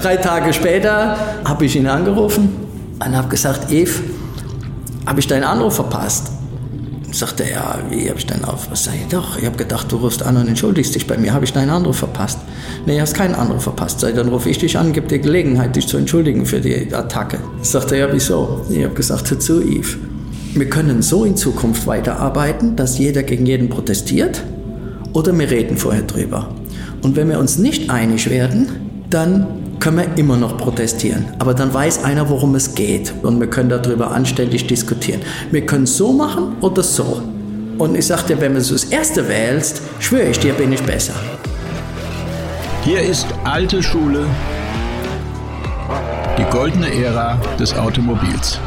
Drei Tage später habe ich ihn angerufen und habe gesagt, Eve, habe ich deinen Anruf verpasst? Sagte er, ja, wie habe ich deinen Anruf verpasst? Sag ich, doch, ich habe gedacht, du rufst an und entschuldigst dich bei mir. Habe ich deinen Anruf verpasst? Nee, hast keinen Anruf verpasst. Sag, dann rufe ich dich an, gib dir Gelegenheit, dich zu entschuldigen für die Attacke. Sagte er, ja, wieso? Ich habe gesagt, hör zu, Eve. Wir können so in Zukunft weiterarbeiten, dass jeder gegen jeden protestiert oder wir reden vorher drüber. Und wenn wir uns nicht einig werden, dann können wir immer noch protestieren. Aber dann weiß einer, worum es geht. Und wir können darüber anständig diskutieren. Wir können so machen oder so. Und ich sagte, wenn du das Erste wählst, schwöre ich dir, bin ich besser. Hier ist alte Schule, die goldene Ära des Automobils.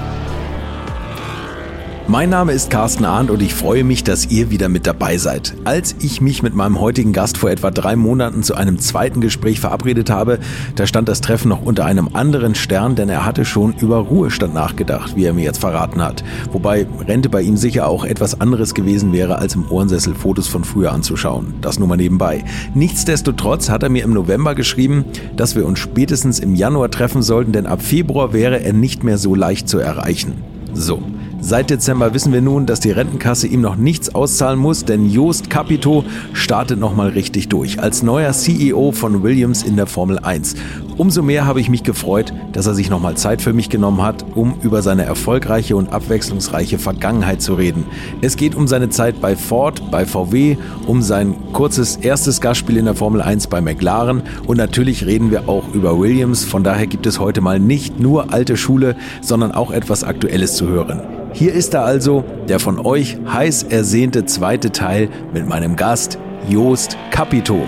Mein Name ist Carsten Arndt und ich freue mich, dass ihr wieder mit dabei seid. Als ich mich mit meinem heutigen Gast vor etwa drei Monaten zu einem zweiten Gespräch verabredet habe, da stand das Treffen noch unter einem anderen Stern, denn er hatte schon über Ruhestand nachgedacht, wie er mir jetzt verraten hat. Wobei Rente bei ihm sicher auch etwas anderes gewesen wäre, als im Ohrensessel Fotos von früher anzuschauen. Das nur mal nebenbei. Nichtsdestotrotz hat er mir im November geschrieben, dass wir uns spätestens im Januar treffen sollten, denn ab Februar wäre er nicht mehr so leicht zu erreichen. So. Seit Dezember wissen wir nun, dass die Rentenkasse ihm noch nichts auszahlen muss, denn Joost Capito startet nochmal richtig durch als neuer CEO von Williams in der Formel 1. Umso mehr habe ich mich gefreut, dass er sich nochmal Zeit für mich genommen hat, um über seine erfolgreiche und abwechslungsreiche Vergangenheit zu reden. Es geht um seine Zeit bei Ford, bei VW, um sein kurzes erstes Gastspiel in der Formel 1 bei McLaren und natürlich reden wir auch über Williams. Von daher gibt es heute mal nicht nur alte Schule, sondern auch etwas Aktuelles zu hören. Hier ist er also, der von euch heiß ersehnte zweite Teil mit meinem Gast Joost Capito.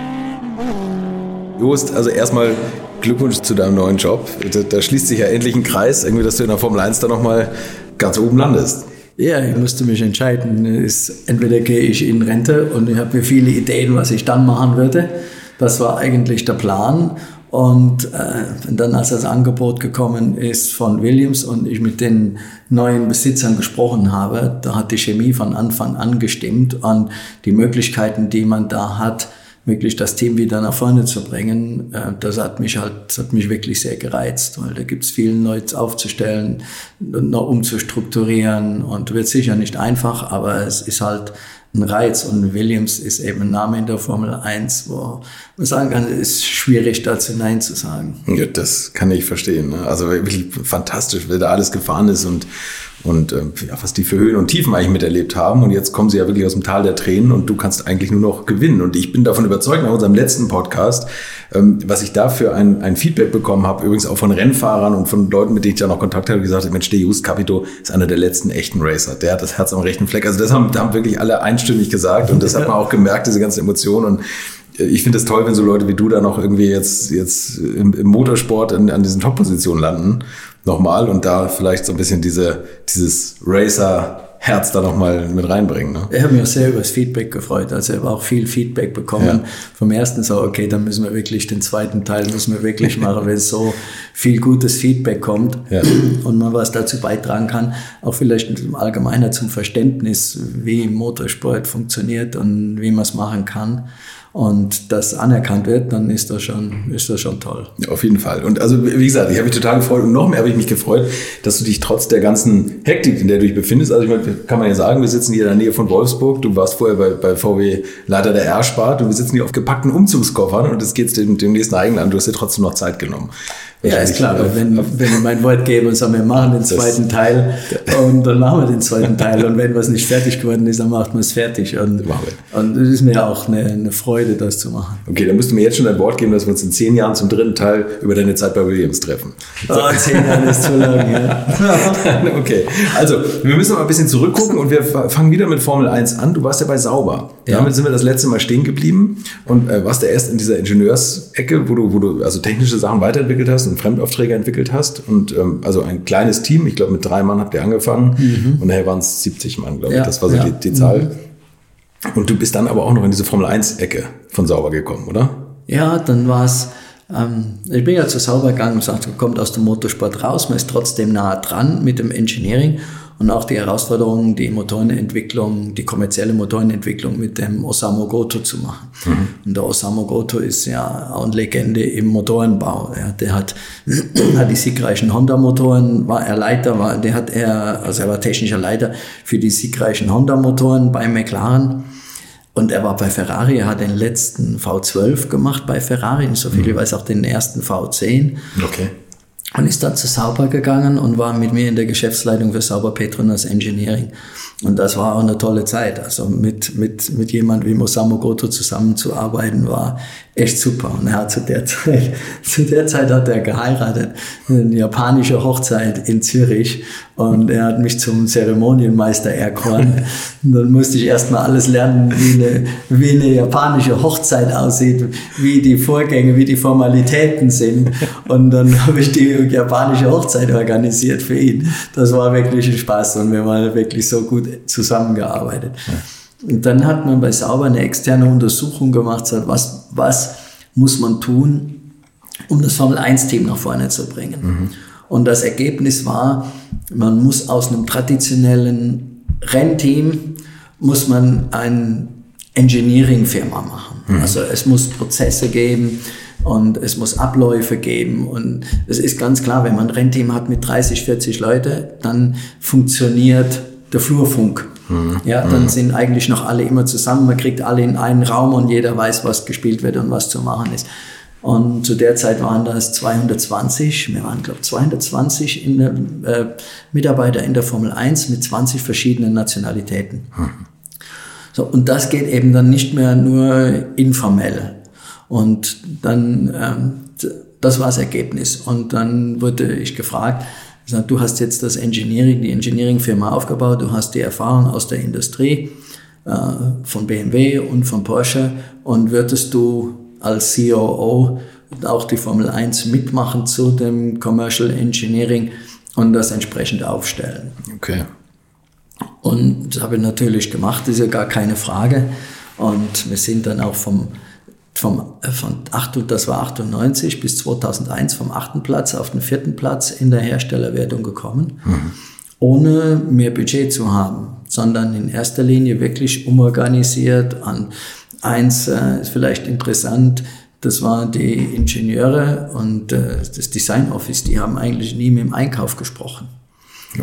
Joost, also erstmal Glückwunsch zu deinem neuen Job. Da, da, schließt sich ja endlich ein Kreis, irgendwie, dass du in der Formel 1 da nochmal ganz oben landest. Ja, ich musste mich entscheiden. Ist, entweder gehe ich in Rente und ich habe mir viele Ideen, was ich dann machen würde. Das war eigentlich der Plan. Und äh, dann, als das Angebot gekommen ist von Williams und ich mit den neuen Besitzern gesprochen habe, da hat die Chemie von Anfang an gestimmt und die Möglichkeiten, die man da hat, wirklich das Team wieder nach vorne zu bringen, äh, das hat mich halt, das hat mich wirklich sehr gereizt, weil da gibt es viel Neues aufzustellen, noch umzustrukturieren und wird sicher nicht einfach, aber es ist halt ein Reiz. Und Williams ist eben ein Name in der Formel 1, wo man sagen kann, es ist schwierig dazu Nein zu sagen. Ja, das kann ich verstehen. Ne? Also wirklich fantastisch, wer da alles gefahren ist und und äh, ja, was die für Höhen und Tiefen eigentlich miterlebt haben. Und jetzt kommen sie ja wirklich aus dem Tal der Tränen und du kannst eigentlich nur noch gewinnen. Und ich bin davon überzeugt, nach unserem letzten Podcast, ähm, was ich dafür ein, ein Feedback bekommen habe, übrigens auch von Rennfahrern und von Leuten, mit denen ich ja noch Kontakt habe, gesagt, Mensch, der Just Capito ist einer der letzten echten Racer. Der hat das Herz am rechten Fleck. Also das haben, haben wirklich alle einstimmig gesagt und das hat man auch gemerkt, diese ganzen Emotionen. Und äh, ich finde es toll, wenn so Leute wie du da noch irgendwie jetzt, jetzt im, im Motorsport in, an diesen Top-Positionen landen nochmal und da vielleicht so ein bisschen diese, dieses Racer Herz da nochmal mit reinbringen. Ne? Ich habe mich auch sehr über das Feedback gefreut. Also ich habe auch viel Feedback bekommen. Ja. Vom ersten so, okay, dann müssen wir wirklich den zweiten Teil müssen wir wirklich machen, wenn so viel gutes Feedback kommt ja. und man was dazu beitragen kann, auch vielleicht im Allgemeinen zum Verständnis, wie Motorsport funktioniert und wie man es machen kann und das anerkannt wird, dann ist das schon, ist das schon toll. Ja, auf jeden Fall. Und also, wie gesagt, ich habe mich total gefreut und noch mehr habe ich mich gefreut, dass du dich trotz der ganzen Hektik, in der du dich befindest, also ich meine, kann man ja sagen, wir sitzen hier in der Nähe von Wolfsburg, du warst vorher bei, bei VW Leiter der R-Spart und wir sitzen hier auf gepackten Umzugskoffern und es geht dem, demnächst nach England, du hast dir trotzdem noch Zeit genommen. Ja, ist klar, äh, wenn, wenn ich mein Wort gebe und sage, wir machen den zweiten Teil und dann machen wir den zweiten Teil und wenn was nicht fertig geworden ist, dann macht man es fertig und, und es ist mir auch eine, eine, Freude, das zu machen. Okay, dann musst du mir jetzt schon ein Wort geben, dass wir uns in zehn Jahren zum dritten Teil über deine Zeit bei Williams treffen. So. Oh, zehn Jahre ist zu lang, ja. okay, also wir müssen noch ein bisschen zurückgucken und wir fangen wieder mit Formel 1 an. Du warst ja bei Sauber. Ja. Damit sind wir das letzte Mal stehen geblieben und äh, warst ja erst in dieser Ingenieursecke, wo du, wo du also technische Sachen weiterentwickelt hast und Fremdaufträge entwickelt hast. Und ähm, also ein kleines Team, ich glaube mit drei Mann habt ihr angefangen mhm. und nachher waren es 70 Mann, glaube ich. Ja. Das war so ja. die, die Zahl. Mhm. Und du bist dann aber auch noch in diese Formel 1-Ecke von Sauber gekommen, oder? Ja, dann war es, ähm, ich bin ja zu Sauber gegangen und sagte, kommt aus dem Motorsport raus, man ist trotzdem nah dran mit dem Engineering und auch die Herausforderung, die Motorenentwicklung, die kommerzielle Motorenentwicklung mit dem Osamu Goto zu machen. Mhm. Und der Osamu Goto ist ja auch eine Legende im Motorenbau. Ja, der hat, hat die siegreichen Honda-Motoren, war er Leiter, war, der hat er, also er war technischer Leiter für die siegreichen Honda-Motoren bei McLaren. Und er war bei Ferrari, er hat den letzten V12 gemacht bei Ferrari, so viel mhm. ich weiß auch den ersten V10. Okay und ist dann zu Sauber gegangen und war mit mir in der Geschäftsleitung für Sauber Petronas Engineering. Und das war auch eine tolle Zeit. Also mit, mit, mit jemand wie Mosamu Goto zusammenzuarbeiten war echt super. Und er hat zu der Zeit, zu der Zeit hat er geheiratet, eine japanische Hochzeit in Zürich. Und er hat mich zum Zeremonienmeister erkoren. Und dann musste ich erstmal alles lernen, wie eine, wie eine japanische Hochzeit aussieht, wie die Vorgänge, wie die Formalitäten sind. Und dann habe ich die japanische Hochzeit organisiert für ihn. Das war wirklich ein Spaß und wir haben wirklich so gut zusammengearbeitet. Und dann hat man bei Sauber eine externe Untersuchung gemacht, sagt, was, was muss man tun, um das Formel-1-Team nach vorne zu bringen. Mhm. Und das Ergebnis war, man muss aus einem traditionellen Rennteam, muss man ein Engineering-Firma machen. Mhm. Also es muss Prozesse geben und es muss Abläufe geben. Und es ist ganz klar, wenn man ein Rennteam hat mit 30, 40 Leute, dann funktioniert der Flurfunk. Mhm. Ja, dann mhm. sind eigentlich noch alle immer zusammen. Man kriegt alle in einen Raum und jeder weiß, was gespielt wird und was zu machen ist. Und zu der Zeit waren das 220, wir waren, glaube ich, 220 in der, äh, Mitarbeiter in der Formel 1 mit 20 verschiedenen Nationalitäten. Mhm. So, und das geht eben dann nicht mehr nur informell. Und dann, ähm, das war das Ergebnis. Und dann wurde ich gefragt, du hast jetzt das Engineering, die Engineering-Firma aufgebaut, du hast die Erfahrung aus der Industrie äh, von BMW und von Porsche und würdest du als COO auch die Formel 1 mitmachen zu dem Commercial Engineering und das entsprechend aufstellen. Okay. Und das habe ich natürlich gemacht, ist ja gar keine Frage. Und wir sind dann auch vom vom, äh, von 8, das war 98 bis 2001 vom achten Platz auf den vierten Platz in der Herstellerwertung gekommen, mhm. ohne mehr Budget zu haben, sondern in erster Linie wirklich umorganisiert an eins äh, ist vielleicht interessant, das waren die Ingenieure und äh, das Design Office, die haben eigentlich nie mit dem Einkauf gesprochen.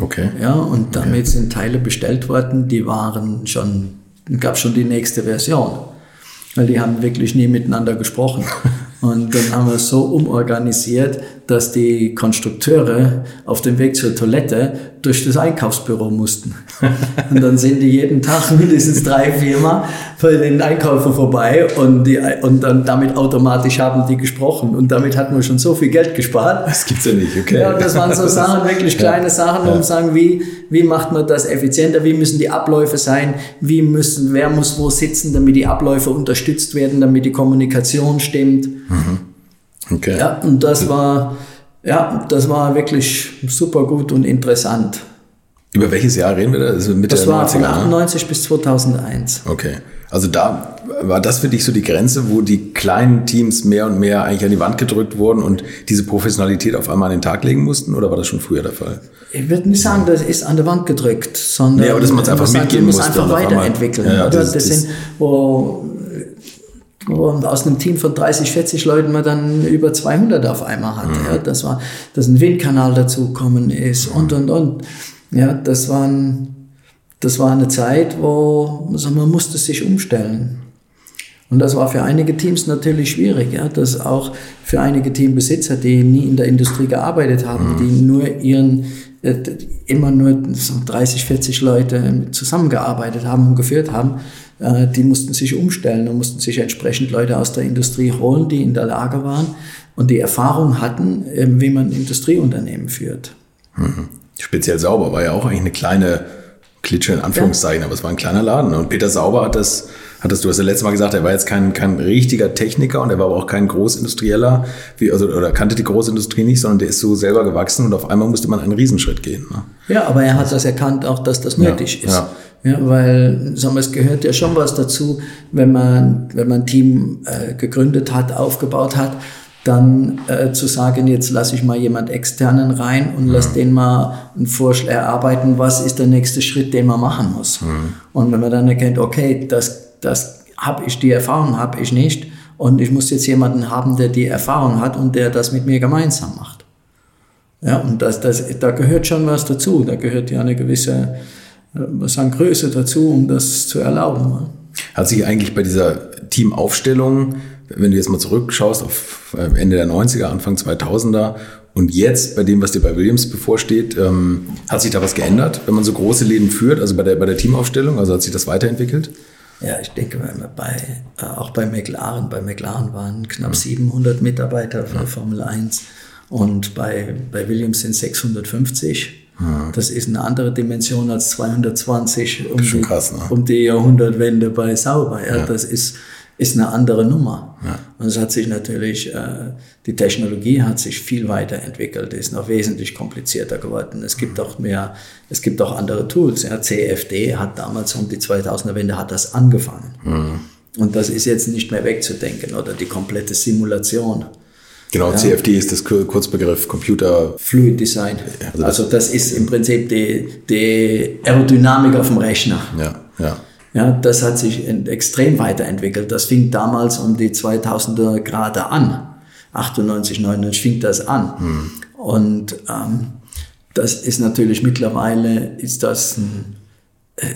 Okay. Ja, und damit okay. sind Teile bestellt worden, die waren schon, gab schon die nächste Version weil die haben wirklich nie miteinander gesprochen. Und dann haben wir es so umorganisiert, dass die Konstrukteure auf dem Weg zur Toilette durch das Einkaufsbüro mussten. Und dann sind die jeden Tag mindestens drei, viermal bei den Einkäufern vorbei und, die, und dann damit automatisch haben die gesprochen. Und damit hat man schon so viel Geld gespart. Das gibt's ja nicht, okay. Ja, das waren so Sachen, wirklich kleine Sachen, um zu sagen, wie, wie macht man das effizienter, wie müssen die Abläufe sein, wie müssen, wer muss wo sitzen, damit die Abläufe unterstützt werden, damit die Kommunikation stimmt. Mhm. Okay. Ja, und das war, ja, das war wirklich super gut und interessant. Über welches Jahr reden wir da? Also Mitte das war 90er, von 98 ne? bis 2001. Okay. Also da war das für dich so die Grenze, wo die kleinen Teams mehr und mehr eigentlich an die Wand gedrückt wurden und diese Professionalität auf einmal an den Tag legen mussten? Oder war das schon früher der Fall? Ich würde nicht sagen, das ist an der Wand gedrückt, sondern ja, aber dass man es einfach mitgeben muss. einfach weiterentwickeln. Ja, ja, das, das, das, sind, wo und aus einem Team von 30, 40 Leuten man dann über 200 auf einmal hat. Mhm. Ja, das war, dass ein Windkanal dazugekommen ist und, und, und. Ja, das waren, das war eine Zeit, wo also man musste sich umstellen. Und das war für einige Teams natürlich schwierig, ja, dass auch für einige Teambesitzer, die nie in der Industrie gearbeitet haben, mhm. die nur ihren, immer nur so 30, 40 Leute zusammengearbeitet haben und geführt haben, äh, die mussten sich umstellen und mussten sich entsprechend Leute aus der Industrie holen, die in der Lage waren und die Erfahrung hatten, wie man Industrieunternehmen führt. Mhm. Speziell Sauber war ja auch eigentlich eine kleine Klitsche in Anführungszeichen, ja. aber es war ein kleiner Laden. Und Peter Sauber hat das, hat das, du hast ja letztes Mal gesagt, er war jetzt kein, kein richtiger Techniker und er war aber auch kein Großindustrieller, wie, also, oder kannte die Großindustrie nicht, sondern der ist so selber gewachsen und auf einmal musste man einen Riesenschritt gehen. Ne? Ja, aber er hat das erkannt, auch dass das nötig ja, ist. Ja. Ja, weil sagen wir, es gehört ja schon was dazu, wenn man, wenn man ein Team äh, gegründet hat, aufgebaut hat, dann äh, zu sagen, jetzt lasse ich mal jemand externen rein und lass den mal einen Vorschlag erarbeiten, was ist der nächste Schritt, den man machen muss. Mhm. Und wenn man dann erkennt, okay, das, das habe ich, die Erfahrung habe ich nicht und ich muss jetzt jemanden haben, der die Erfahrung hat und der das mit mir gemeinsam macht. Ja, und das, das, da gehört schon was dazu. Da gehört ja eine gewisse äh, was sagen, Größe dazu, um das zu erlauben. Hat sich eigentlich bei dieser Teamaufstellung wenn du jetzt mal zurückschaust auf äh, Ende der 90er, Anfang 2000er und jetzt bei dem, was dir bei Williams bevorsteht, ähm, hat sich da was geändert, wenn man so große Läden führt, also bei der, bei der Teamaufstellung, also hat sich das weiterentwickelt? Ja, ich denke, bei, äh, auch bei McLaren, bei McLaren waren knapp 700 Mitarbeiter für Formel 1 und bei, bei Williams sind 650. Das ist eine andere Dimension als 220 um, die, krass, ne? um die Jahrhundertwende bei Sauber. Ja, ja. Das ist ist eine andere Nummer. Ja. Und es hat sich natürlich, äh, die Technologie hat sich viel weiterentwickelt, ist noch wesentlich komplizierter geworden. Es gibt auch mehr, es gibt auch andere Tools. Ja. CFD hat damals um die 2000er Wende hat das angefangen. Mhm. Und das ist jetzt nicht mehr wegzudenken oder die komplette Simulation. Genau, ja. CFD ist das Kurzbegriff Computer Fluid Design. Also, also das ist im Prinzip die, die Aerodynamik auf dem Rechner. Ja, ja. Ja, das hat sich extrem weiterentwickelt. Das fing damals um die 2000er Grade an. 98, 99 fing das an. Hm. Und ähm, das ist natürlich mittlerweile, ist das, ein,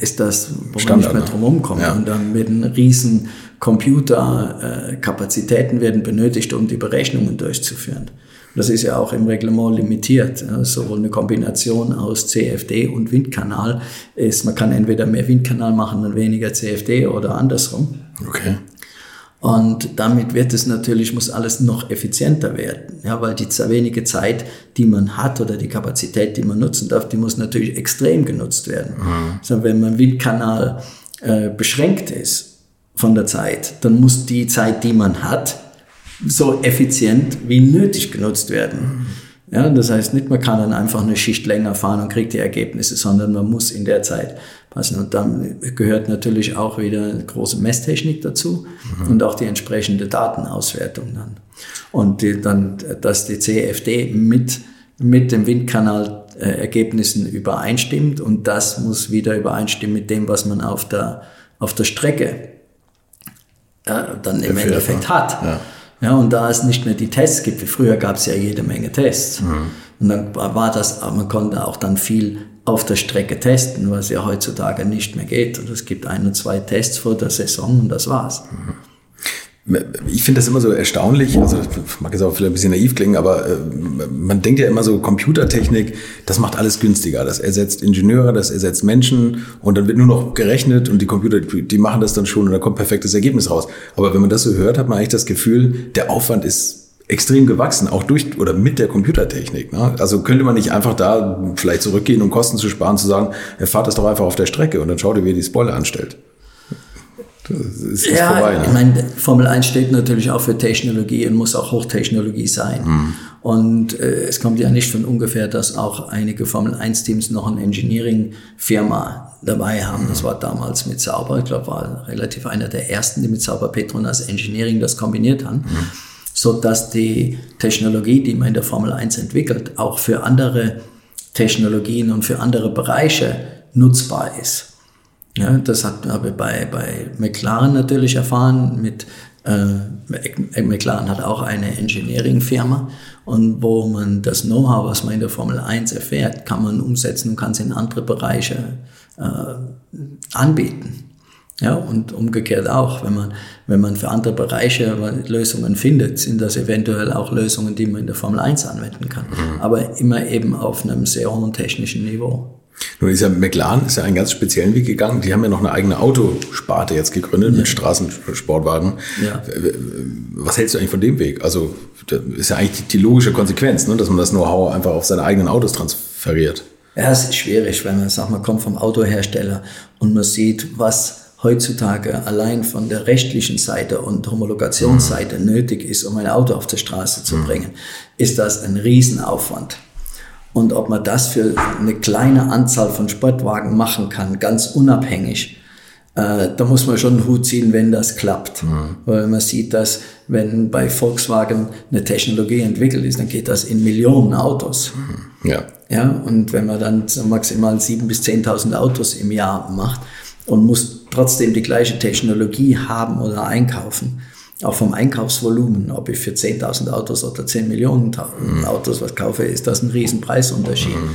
ist das wo Standard, man nicht mehr drum rumkommt. Ja. Und dann werden riesen Computerkapazitäten äh, werden benötigt, um die Berechnungen durchzuführen. Das ist ja auch im Reglement limitiert. Sowohl eine Kombination aus CFD und Windkanal ist, man kann entweder mehr Windkanal machen und weniger CFD oder andersrum. Okay. Und damit wird es natürlich, muss alles noch effizienter werden. Ja, weil die wenige Zeit, die man hat oder die Kapazität, die man nutzen darf, die muss natürlich extrem genutzt werden. Mhm. Also wenn man Windkanal äh, beschränkt ist von der Zeit, dann muss die Zeit, die man hat, so effizient wie nötig genutzt werden. Ja, das heißt nicht, man kann dann einfach eine Schicht länger fahren und kriegt die Ergebnisse, sondern man muss in der Zeit passen. Und dann gehört natürlich auch wieder große Messtechnik dazu mhm. und auch die entsprechende Datenauswertung dann. Und die, dann, dass die CFD mit, mit dem Windkanal äh, Ergebnissen übereinstimmt und das muss wieder übereinstimmen mit dem, was man auf der, auf der Strecke äh, dann im Endeffekt hat. Ja. Ja, und da es nicht mehr die Tests gibt, wie früher gab es ja jede Menge Tests. Mhm. Und dann war das, man konnte auch dann viel auf der Strecke testen, was ja heutzutage nicht mehr geht. Und es gibt ein und zwei Tests vor der Saison und das war's. Mhm. Ich finde das immer so erstaunlich, also mag jetzt auch vielleicht ein bisschen naiv klingen, aber äh, man denkt ja immer so, Computertechnik, das macht alles günstiger. Das ersetzt Ingenieure, das ersetzt Menschen und dann wird nur noch gerechnet und die Computer, die machen das dann schon und da kommt perfektes Ergebnis raus. Aber wenn man das so hört, hat man eigentlich das Gefühl, der Aufwand ist extrem gewachsen, auch durch oder mit der Computertechnik. Ne? Also könnte man nicht einfach da vielleicht zurückgehen, um Kosten zu sparen, zu sagen, fahrt das doch einfach auf der Strecke und dann schaut ihr, wie ihr die Spoiler anstellt. Das ist ja, vorbei. Ne? Ich meine, Formel 1 steht natürlich auch für Technologie und muss auch Hochtechnologie sein. Mhm. Und äh, es kommt ja nicht von ungefähr, dass auch einige Formel 1-Teams noch eine Engineering-Firma dabei haben. Das war damals mit Sauber, ich glaube, war relativ einer der ersten, die mit Sauber Petronas Engineering das kombiniert haben. Mhm. So dass die Technologie, die man in der Formel 1 entwickelt, auch für andere Technologien und für andere Bereiche nutzbar ist. Ja, das hat, habe ich bei, bei McLaren natürlich erfahren. Mit, äh, McLaren hat auch eine Engineering-Firma und wo man das Know-how, was man in der Formel 1 erfährt, kann man umsetzen und kann es in andere Bereiche äh, anbieten. Ja, und umgekehrt auch, wenn man, wenn man für andere Bereiche Lösungen findet, sind das eventuell auch Lösungen, die man in der Formel 1 anwenden kann. Mhm. Aber immer eben auf einem sehr hohen technischen Niveau. Nun ist ja McLaren ist ja einen ganz speziellen Weg gegangen. Die haben ja noch eine eigene Autosparte jetzt gegründet ja. mit Straßensportwagen. Ja. Was hältst du eigentlich von dem Weg? Also das ist ja eigentlich die logische Konsequenz, ne? dass man das Know-how einfach auf seine eigenen Autos transferiert. Ja, es ist schwierig, wenn man sagt, man kommt vom Autohersteller und man sieht, was heutzutage allein von der rechtlichen Seite und Homologationsseite mhm. nötig ist, um ein Auto auf die Straße zu mhm. bringen, ist das ein Riesenaufwand. Und ob man das für eine kleine Anzahl von Sportwagen machen kann, ganz unabhängig äh, da muss man schon einen Hut ziehen, wenn das klappt. Mhm. Weil man sieht, dass wenn bei Volkswagen eine Technologie entwickelt ist, dann geht das in Millionen Autos. Mhm. Ja. Ja, und wenn man dann maximal 7.000 bis 10.000 Autos im Jahr macht und muss trotzdem die gleiche Technologie haben oder einkaufen, auch vom Einkaufsvolumen, ob ich für 10.000 Autos oder 10 Millionen mhm. Autos was kaufe, ist das ein riesen Preisunterschied. Mhm.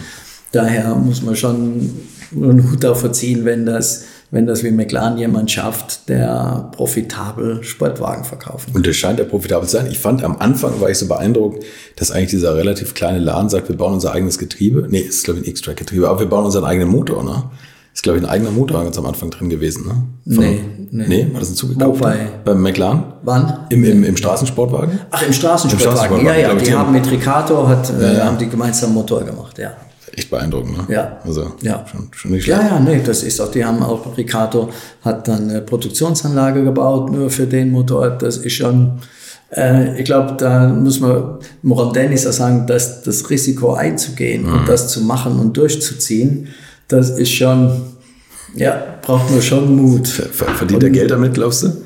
Daher muss man schon einen Hut davor ziehen, wenn das wenn das wie McLaren jemand schafft, der profitabel Sportwagen verkaufen Und das scheint ja profitabel zu sein. Ich fand am Anfang war ich so beeindruckt, dass eigentlich dieser relativ kleine Laden sagt, wir bauen unser eigenes Getriebe. Nee, ist glaube ich ein X-Track-Getriebe, aber wir bauen unseren eigenen Motor, ne? Ist, glaube ich, ein eigener Motor ganz am Anfang drin gewesen, ne? Von, nee, nee. Nee, war das ein zugekauft? Bei, beim McLaren? Wann? Im, im, im Straßensportwagen? Ach, im Straßensportwagen. Im Straßensportwagen. Ja, ja, die haben mit Ricardo, hat, ja, ja. Äh, haben die gemeinsam Motor gemacht, ja echt beeindruckend, ne? Ja. Also ja. Schon, schon nicht schlecht. Ja, ja, nee, das ist auch, die haben auch, Ricardo hat dann eine Produktionsanlage gebaut, nur für den Motor. Das ist schon, äh, ich glaube, da muss man Moran Dennis auch sagen, dass das Risiko einzugehen mhm. und das zu machen und durchzuziehen, das ist schon, ja, braucht man schon Mut. Verdient er Geld damit, glaubst du?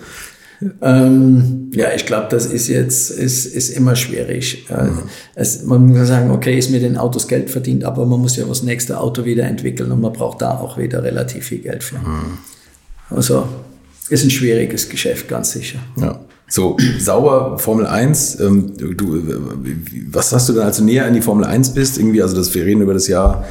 Ähm, ja, ich glaube, das ist jetzt ist, ist immer schwierig. Äh, mhm. Es, man muss sagen, okay, ist mir den Autos Geld verdient, aber man muss ja das nächste Auto wieder entwickeln und man braucht da auch wieder relativ viel Geld für. Mhm. Also ist ein schwieriges Geschäft, ganz sicher. Ja. So, sauber Formel 1. Ähm, du, was hast du denn, als du näher in die Formel 1 bist? Irgendwie, also das, wir reden über das Jahr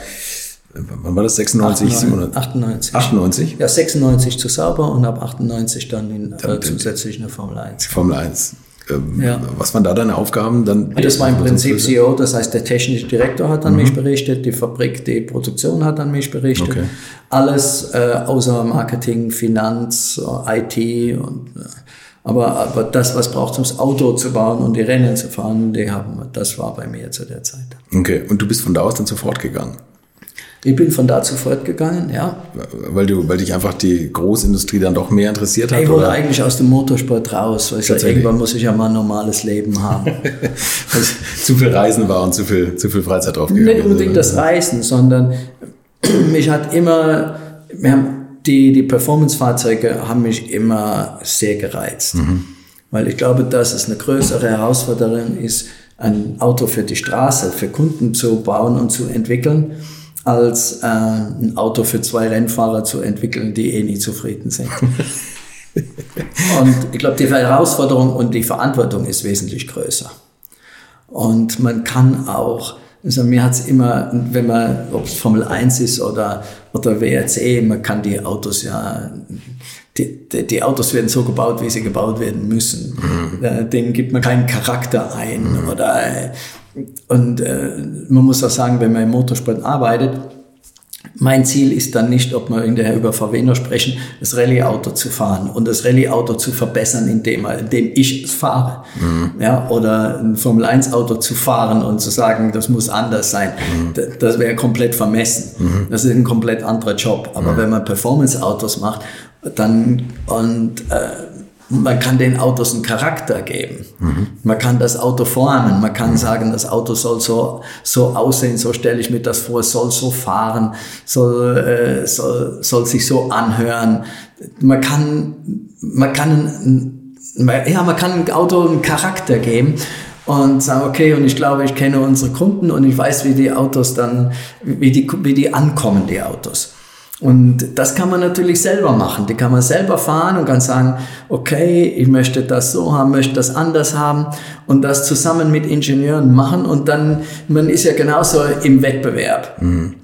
wann war das? 96, 97, 98. 98? Ja, 96 zu Sauber und ab 98 dann in, äh, zusätzlich eine Formel 1. Formel 1. Ähm, ja. Was waren da deine Aufgaben? Dann das war im Prinzip CEO, das heißt der technische Direktor hat an mhm. mich berichtet, die Fabrik, die Produktion hat an mich berichtet. Okay. Alles äh, außer Marketing, Finanz, IT und äh, aber, aber das, was braucht, um das Auto zu bauen und die Rennen zu fahren, die haben, das war bei mir zu der Zeit. Okay, und du bist von da aus dann sofort gegangen? Ich bin von da zu fortgegangen, ja. Weil du, weil dich einfach die Großindustrie dann doch mehr interessiert hat? Ich wollte oder? eigentlich aus dem Motorsport raus, weil ich sage, irgendwann muss ich ja mal ein normales Leben haben. also, zu viel Reisen war und zu viel, zu viel Freizeit draufgegangen. Nicht unbedingt das Reisen, sondern mich hat immer, wir haben, die, die Performance-Fahrzeuge haben mich immer sehr gereizt. Mhm. Weil ich glaube, dass es eine größere Herausforderung ist, ein Auto für die Straße, für Kunden zu bauen und zu entwickeln als äh, ein Auto für zwei Rennfahrer zu entwickeln, die eh nie zufrieden sind. und ich glaube, die Herausforderung und die Verantwortung ist wesentlich größer. Und man kann auch, also mir hat es immer, wenn man, ob es Formel 1 ist oder, oder WRC, man kann die Autos ja, die, die, die Autos werden so gebaut, wie sie gebaut werden müssen. Mhm. Denen gibt man keinen Charakter ein mhm. oder und äh, man muss auch sagen, wenn man im Motorsport arbeitet, mein Ziel ist dann nicht, ob wir hinterher über VW noch sprechen, das Rallye-Auto zu fahren und das Rallye-Auto zu verbessern, indem, indem ich es fahre. Mhm. Ja, oder ein Formel-1-Auto zu fahren und zu sagen, das muss anders sein. Mhm. Das wäre komplett vermessen. Mhm. Das ist ein komplett anderer Job. Aber mhm. wenn man Performance-Autos macht, dann und äh, man kann den Autos einen Charakter geben. Mhm. Man kann das Auto formen. Man kann mhm. sagen, das Auto soll so, so aussehen, so stelle ich mir das vor, soll so fahren, soll, äh, soll, soll sich so anhören. Man kann, man kann, ja, man kann einem Auto einen Charakter geben und sagen, okay, und ich glaube, ich kenne unsere Kunden und ich weiß, wie die Autos dann, wie die, wie die ankommen, die Autos. Und das kann man natürlich selber machen. Die kann man selber fahren und kann sagen, okay, ich möchte das so haben, möchte das anders haben und das zusammen mit Ingenieuren machen und dann, man ist ja genauso im Wettbewerb. Mhm.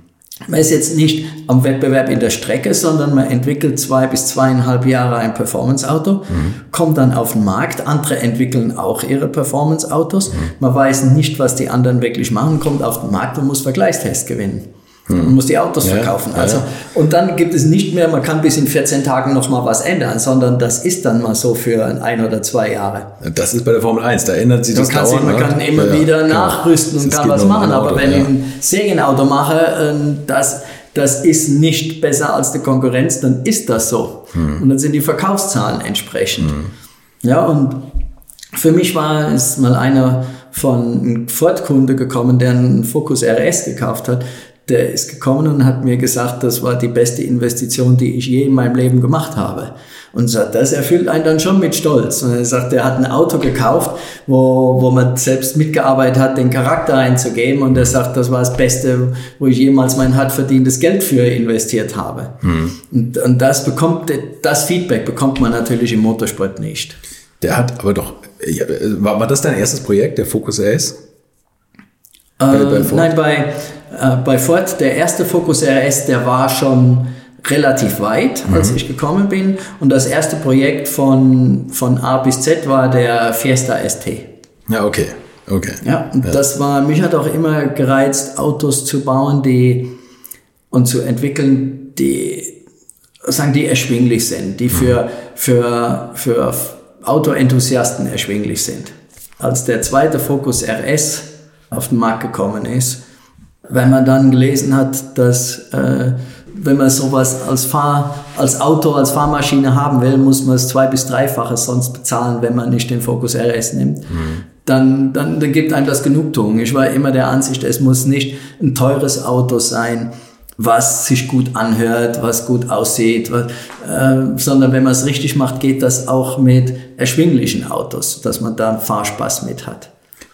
Man ist jetzt nicht am Wettbewerb in der Strecke, sondern man entwickelt zwei bis zweieinhalb Jahre ein Performance-Auto, mhm. kommt dann auf den Markt. Andere entwickeln auch ihre Performance-Autos. Mhm. Man weiß nicht, was die anderen wirklich machen, kommt auf den Markt und muss Vergleichstest gewinnen. Man hm. muss die Autos ja, verkaufen. Also, ja. Und dann gibt es nicht mehr, man kann bis in 14 Tagen noch mal was ändern, sondern das ist dann mal so für ein oder zwei Jahre. Das ist bei der Formel 1, da ändert sich das man dauernd. Man kann immer ja, wieder nachrüsten und kann was machen, aber wenn ich ein Serienauto mache, ähm, das, das ist nicht besser als die Konkurrenz, dann ist das so. Hm. Und dann sind die Verkaufszahlen entsprechend. Hm. Ja, und für mich war es mal einer von einem Ford-Kunde gekommen, der einen Focus RS gekauft hat der ist gekommen und hat mir gesagt, das war die beste Investition, die ich je in meinem Leben gemacht habe. Und sagt, das erfüllt einen dann schon mit Stolz. Und er sagt, er hat ein Auto gekauft, wo, wo man selbst mitgearbeitet hat, den Charakter einzugeben. Und er sagt, das war das Beste, wo ich jemals mein hart verdientes Geld für investiert habe. Mhm. Und, und das bekommt, das Feedback bekommt man natürlich im Motorsport nicht. Der hat aber doch, war, war das dein erstes Projekt, der Focus RS? Äh, bei nein, bei, äh, bei Ford, der erste Focus RS, der war schon relativ weit, als mhm. ich gekommen bin. Und das erste Projekt von, von A bis Z war der Fiesta ST. Ja, okay. Okay. Ja, ja. das war, mich hat auch immer gereizt, Autos zu bauen, die und zu entwickeln, die, sagen, die erschwinglich sind, die für, mhm. für, für Autoenthusiasten erschwinglich sind. Als der zweite Focus RS auf den Markt gekommen ist, wenn man dann gelesen hat, dass äh, wenn man sowas als, Fahr, als Auto, als Fahrmaschine haben will, muss man es zwei- bis dreifache sonst bezahlen, wenn man nicht den Focus RS nimmt. Mhm. Dann, dann, dann gibt einem das Genugtuung. Ich war immer der Ansicht, es muss nicht ein teures Auto sein, was sich gut anhört, was gut aussieht, was, äh, sondern wenn man es richtig macht, geht das auch mit erschwinglichen Autos, dass man da Fahrspaß mit hat.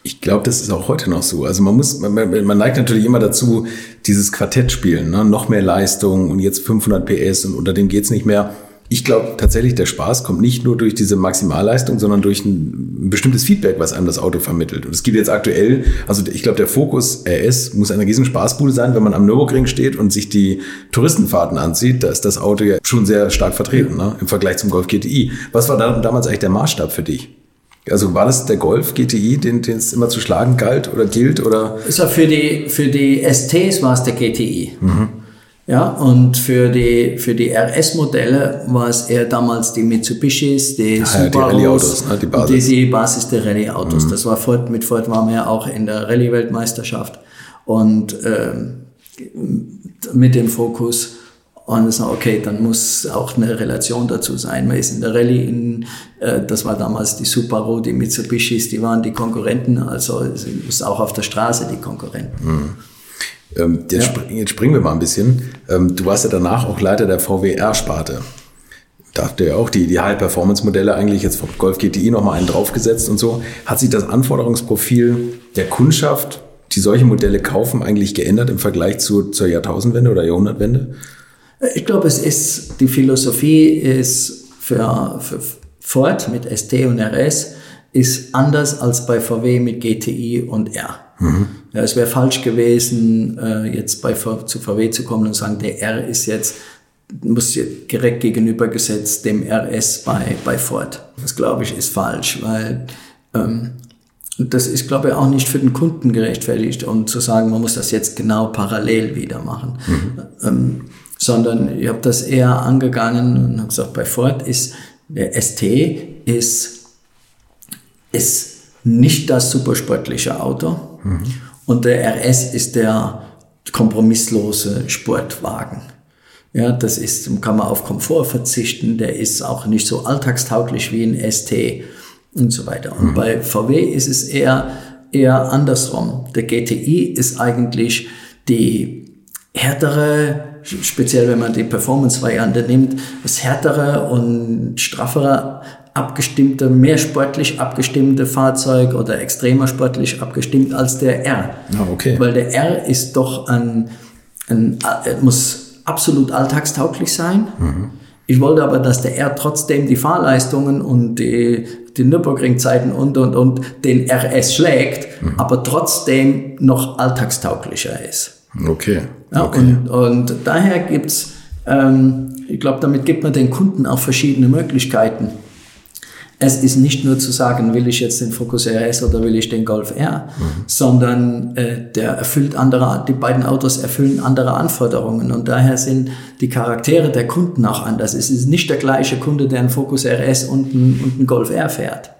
Ich glaube, das ist auch heute noch so. Also man muss, man, man neigt natürlich immer dazu, dieses Quartett spielen, ne? noch mehr Leistung und jetzt 500 PS und unter dem geht's nicht mehr. Ich glaube tatsächlich, der Spaß kommt nicht nur durch diese Maximalleistung, sondern durch ein, ein bestimmtes Feedback, was einem das Auto vermittelt. Und es gibt jetzt aktuell, also ich glaube, der Fokus RS muss eine riesen Spaßbude sein, wenn man am Nürburgring steht und sich die Touristenfahrten anzieht. Da ist das Auto ja schon sehr stark vertreten ne? im Vergleich zum Golf GTI. Was war da, damals eigentlich der Maßstab für dich? Also war das der Golf GTI, den, den es immer zu schlagen galt oder gilt? Oder? Also für die, für die STs war es der GTI. Mhm. Ja, und für die, für die RS-Modelle war es eher damals die Mitsubishis, die ah, Subarus, ja, die ne, die Basis. Die, die Basis der Rallye-Autos. Mhm. Das war Ford, mit Ford waren wir auch in der Rallye-Weltmeisterschaft. Und ähm, mit dem Fokus und ich sage, okay, dann muss auch eine Relation dazu sein. Man ist in der Rallye, in, äh, das war damals die Subaru, die Mitsubishis, die waren die Konkurrenten, also es ist auch auf der Straße die Konkurrenten. Mhm. Ähm, jetzt, ja. spring, jetzt, springen wir mal ein bisschen. Ähm, du warst ja danach auch Leiter der VW-R-Sparte. Da habt ihr ja auch die, die High-Performance-Modelle eigentlich jetzt vom Golf GTI nochmal einen draufgesetzt und so. Hat sich das Anforderungsprofil der Kundschaft, die solche Modelle kaufen, eigentlich geändert im Vergleich zu, zur Jahrtausendwende oder Jahrhundertwende? Ich glaube, es ist, die Philosophie ist für, für Ford mit ST und RS ist anders als bei VW mit GTI und R. Mhm. Ja, es wäre falsch gewesen, äh, jetzt bei, zu VW zu kommen und sagen, der R ist jetzt, muss direkt gegenübergesetzt dem RS bei, bei Ford. Das glaube ich ist falsch, weil ähm, das ist, glaube ich, auch nicht für den Kunden gerechtfertigt, um zu sagen, man muss das jetzt genau parallel wieder machen. Mhm. Ähm, sondern ich habe das eher angegangen und habe gesagt, bei Ford ist der ST ist, ist nicht das supersportliche Auto mhm. und der RS ist der kompromisslose Sportwagen. Ja, das ist, kann man auf Komfort verzichten, der ist auch nicht so alltagstauglich wie ein ST und so weiter. Und mhm. bei VW ist es eher, eher andersrum. Der GTI ist eigentlich die härtere speziell wenn man die Performance-Variante nimmt, das härtere und straffere abgestimmte, mehr sportlich abgestimmte Fahrzeug oder extremer sportlich abgestimmt als der R. Ah, okay. Weil der R ist doch ein, ein muss absolut alltagstauglich sein. Mhm. Ich wollte aber, dass der R trotzdem die Fahrleistungen und die, die Nürburgring-Zeiten und, und, und den RS schlägt, mhm. aber trotzdem noch alltagstauglicher ist. Okay. Ja, okay. Und, und daher gibt's, ähm, ich glaube, damit gibt man den Kunden auch verschiedene Möglichkeiten. Es ist nicht nur zu sagen, will ich jetzt den Focus RS oder will ich den Golf R, mhm. sondern äh, der erfüllt andere, die beiden Autos erfüllen andere Anforderungen und daher sind die Charaktere der Kunden auch anders. Es ist nicht der gleiche Kunde, der einen Focus RS und einen, und einen Golf R fährt.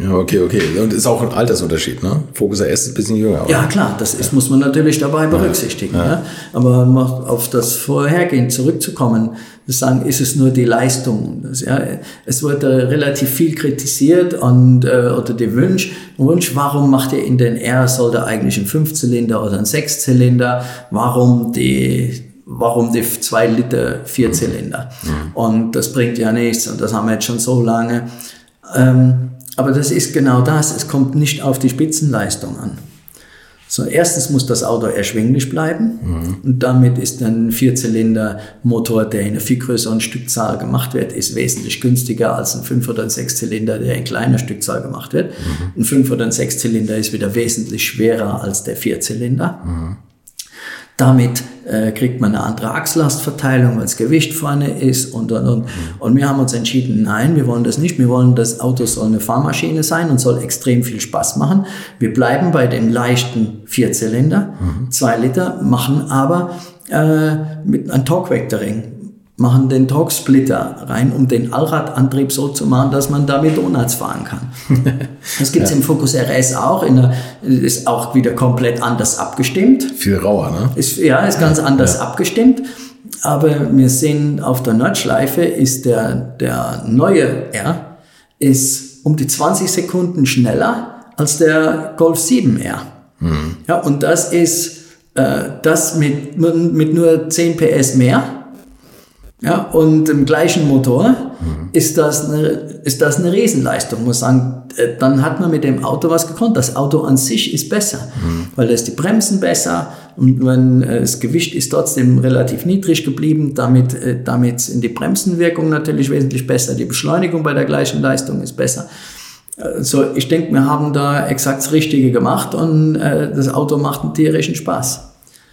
Ja, okay, okay. Und ist auch ein Altersunterschied, ne? Focus RS ist ein bisschen jünger. Oder? Ja, klar, das ist, muss man natürlich dabei berücksichtigen. Ja. Ja. Aber auf das Vorhergehen zurückzukommen, sagen, ist es nur die Leistung. Das, ja, es wurde relativ viel kritisiert und, äh, oder der Wunsch, Wunsch, warum macht ihr in den R, soll der eigentlich ein Fünfzylinder oder ein Sechszylinder? Warum die warum die zwei Liter Vierzylinder? Mhm. Und das bringt ja nichts und das haben wir jetzt schon so lange. Ähm, aber das ist genau das, es kommt nicht auf die Spitzenleistung an. So, erstens muss das Auto erschwinglich bleiben mhm. und damit ist ein Vierzylinder-Motor, der in einer viel größeren Stückzahl gemacht wird, ist wesentlich günstiger als ein Fünf- oder ein Sechszylinder, der in kleiner Stückzahl gemacht wird. Mhm. Ein Fünf- oder ein Sechszylinder ist wieder wesentlich schwerer als der Vierzylinder. Mhm. Damit äh, kriegt man eine andere Achslastverteilung, weil das Gewicht vorne ist und, und, und. Mhm. Und wir haben uns entschieden, nein, wir wollen das nicht. Wir wollen, das Auto soll eine Fahrmaschine sein und soll extrem viel Spaß machen. Wir bleiben bei dem leichten Vierzylinder, mhm. zwei Liter, machen aber äh, mit einem Torque-Vectoring machen den Torx-Splitter rein, um den Allradantrieb so zu machen, dass man damit Donuts fahren kann. Das gibt es ja. im Focus RS auch, der, ist auch wieder komplett anders abgestimmt. Viel rauer, ne? Ist, ja, ist ganz anders ja. abgestimmt. Aber wir sehen auf der Nordschleife ist der, der neue R ist um die 20 Sekunden schneller als der Golf 7R. Mhm. Ja, und das ist äh, das mit, mit nur 10 PS mehr ja, und im gleichen Motor mhm. ist, das eine, ist das eine Riesenleistung. Muss sagen, äh, dann hat man mit dem Auto was gekonnt. Das Auto an sich ist besser, mhm. weil da ist die Bremsen besser und wenn, äh, das Gewicht ist trotzdem relativ niedrig geblieben. Damit, äh, damit sind die Bremsenwirkung natürlich wesentlich besser. Die Beschleunigung bei der gleichen Leistung ist besser. Also ich denke, wir haben da exakt das Richtige gemacht und das Auto macht einen tierischen Spaß.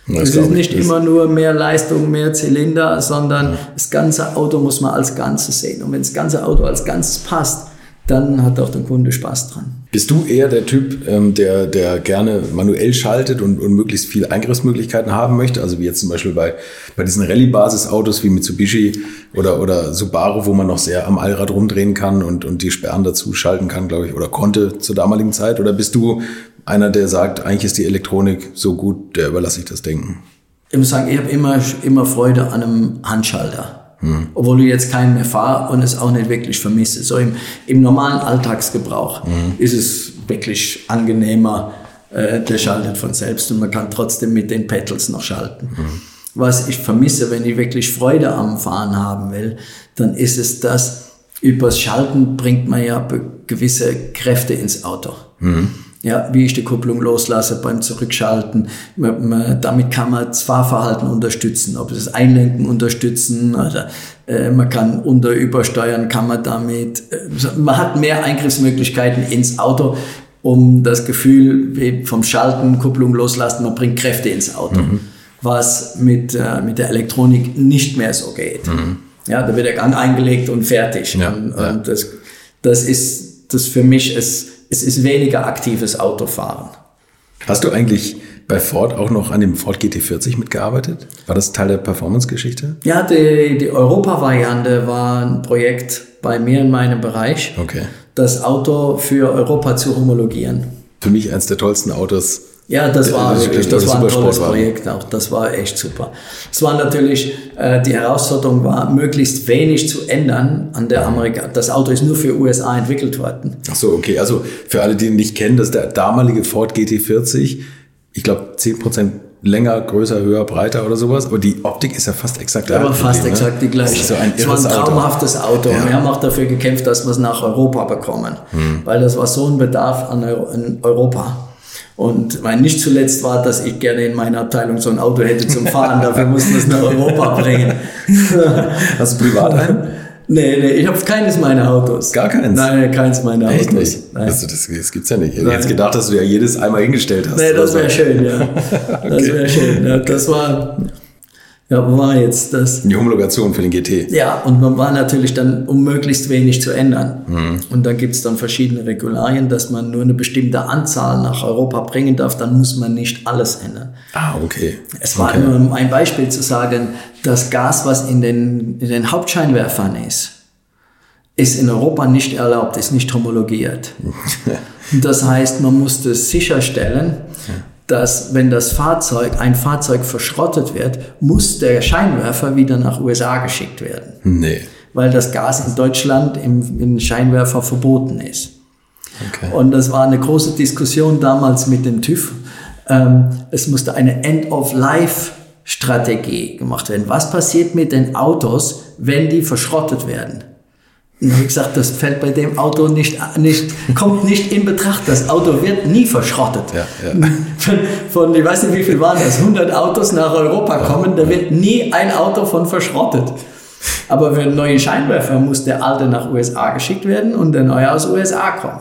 Das es ist nicht immer nur mehr Leistung, mehr Zylinder, sondern ja. das ganze Auto muss man als Ganzes sehen. Und wenn das ganze Auto als Ganzes passt, dann hat auch der Kunde Spaß dran. Bist du eher der Typ, ähm, der, der gerne manuell schaltet und, und möglichst viele Eingriffsmöglichkeiten haben möchte? Also wie jetzt zum Beispiel bei, bei diesen Rallye-Basis-Autos wie Mitsubishi oder, oder Subaru, wo man noch sehr am Allrad rumdrehen kann und, und die Sperren dazu schalten kann, glaube ich, oder konnte zur damaligen Zeit? Oder bist du einer, der sagt, eigentlich ist die Elektronik so gut, der überlasse ich das Denken? Ich muss sagen, ich habe immer, immer Freude an einem Handschalter. Hm. Obwohl ich jetzt keinen mehr fahre und es auch nicht wirklich vermisse. So im, im normalen Alltagsgebrauch hm. ist es wirklich angenehmer, äh, der schaltet von selbst und man kann trotzdem mit den Pedals noch schalten. Hm. Was ich vermisse, wenn ich wirklich Freude am Fahren haben will, dann ist es das, übers Schalten bringt man ja gewisse Kräfte ins Auto. Ja, wie ich die Kupplung loslasse beim Zurückschalten. damit kann man das Fahrverhalten unterstützen, ob es das Einlenken unterstützen oder äh, man kann unter übersteuern, kann man damit, äh, man hat mehr Eingriffsmöglichkeiten ins Auto, um das Gefühl vom Schalten, Kupplung loslassen, man bringt Kräfte ins Auto, mhm. was mit, äh, mit der Elektronik nicht mehr so geht. Mhm. Ja, da wird der Gang eingelegt und fertig. Ja, und, ja. und das, das ist, das für mich ist, es ist weniger aktives Autofahren. Hast du eigentlich bei Ford auch noch an dem Ford GT40 mitgearbeitet? War das Teil der Performance-Geschichte? Ja, die, die Europa-Variante war ein Projekt bei mir in meinem Bereich, okay. das Auto für Europa zu homologieren. Für mich eines der tollsten Autos ja, das war das wirklich, das war ein tolles Projekt auch. Das war echt super. Es war natürlich, äh, die Herausforderung war, möglichst wenig zu ändern an der Amerika. Das Auto ist nur für USA entwickelt worden. Ach so, okay. Also für alle, die ihn nicht kennen, das ist der damalige Ford GT40. Ich glaube, 10% länger, größer, höher, breiter oder sowas. Aber die Optik ist ja fast exakt gleich. Aber fast ne? exakt die gleiche. So ein es war ein traumhaftes Auto. Auto. Ja. Wir haben auch dafür gekämpft, dass wir es nach Europa bekommen. Hm. Weil das war so ein Bedarf an Europa. Und mein nicht zuletzt war, dass ich gerne in meiner Abteilung so ein Auto hätte zum Fahren. Dafür mussten wir es nach Europa bringen. Hast du privat einen? Nee, nee, ich habe keines meiner Autos. Gar keins? Nein, keins meiner Echt Autos. Nicht? Nein. Also das, das gibt's ja nicht. Ich hätte jetzt gedacht, dass du ja jedes einmal hingestellt hast. Nee, das wäre schön, ja. okay. Das wäre schön. Ja, das war ja, wo war jetzt das? Die Homologation für den GT. Ja, und man war natürlich dann, um möglichst wenig zu ändern. Mhm. Und dann gibt es dann verschiedene Regularien, dass man nur eine bestimmte Anzahl nach Europa bringen darf, dann muss man nicht alles ändern. Ah, okay. Es war okay. nur um ein Beispiel zu sagen, das Gas, was in den, in den Hauptscheinwerfern ist, ist in Europa nicht erlaubt, ist nicht homologiert. das heißt, man musste sicherstellen, dass wenn das Fahrzeug, ein Fahrzeug verschrottet wird, muss der Scheinwerfer wieder nach USA geschickt werden. Nee. Weil das Gas in Deutschland im, im Scheinwerfer verboten ist. Okay. Und das war eine große Diskussion damals mit dem TÜV. Ähm, es musste eine End-of-Life-Strategie gemacht werden. Was passiert mit den Autos, wenn die verschrottet werden? Und wie gesagt, das fällt bei dem Auto nicht, nicht, kommt nicht in Betracht. Das Auto wird nie verschrottet. Ja, ja. Von, von, ich weiß nicht, wie viel waren das, 100 Autos nach Europa kommen, da wird nie ein Auto von verschrottet. Aber für neue Scheinwerfer muss der alte nach USA geschickt werden und der neue aus USA kommen.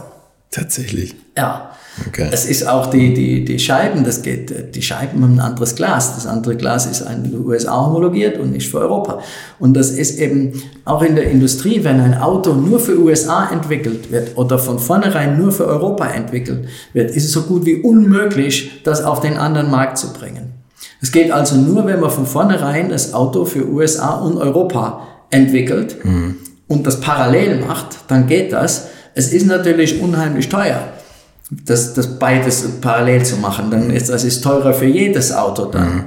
Tatsächlich. Ja. Okay. Es ist auch die, die, die Scheiben, das geht, die Scheiben haben ein anderes Glas. Das andere Glas ist in den USA homologiert und nicht für Europa. Und das ist eben auch in der Industrie, wenn ein Auto nur für USA entwickelt wird oder von vornherein nur für Europa entwickelt wird, ist es so gut wie unmöglich, das auf den anderen Markt zu bringen. Es geht also nur, wenn man von vornherein das Auto für USA und Europa entwickelt Mhm. und das parallel macht, dann geht das. Es ist natürlich unheimlich teuer, das, das beides parallel zu machen. Dann ist das ist teurer für jedes Auto dann.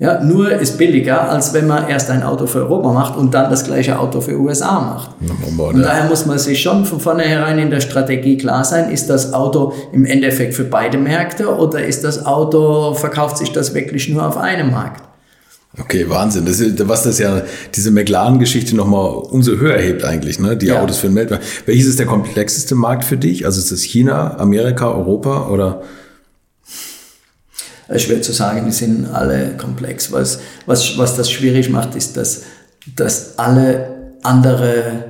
Ja, nur ist billiger, als wenn man erst ein Auto für Europa macht und dann das gleiche Auto für USA macht. Und daher muss man sich schon von vornherein in der Strategie klar sein, ist das Auto im Endeffekt für beide Märkte oder ist das Auto, verkauft sich das wirklich nur auf einem Markt? Okay, Wahnsinn. Das ist, was das ja, diese McLaren-Geschichte nochmal umso höher hebt eigentlich, ne? Die Ja. Autos für den Weltmarkt. Welches ist der komplexeste Markt für dich? Also ist das China, Amerika, Europa oder? Es ist schwer zu sagen, die sind alle komplex. Was, was, was das schwierig macht, ist, dass, dass alle andere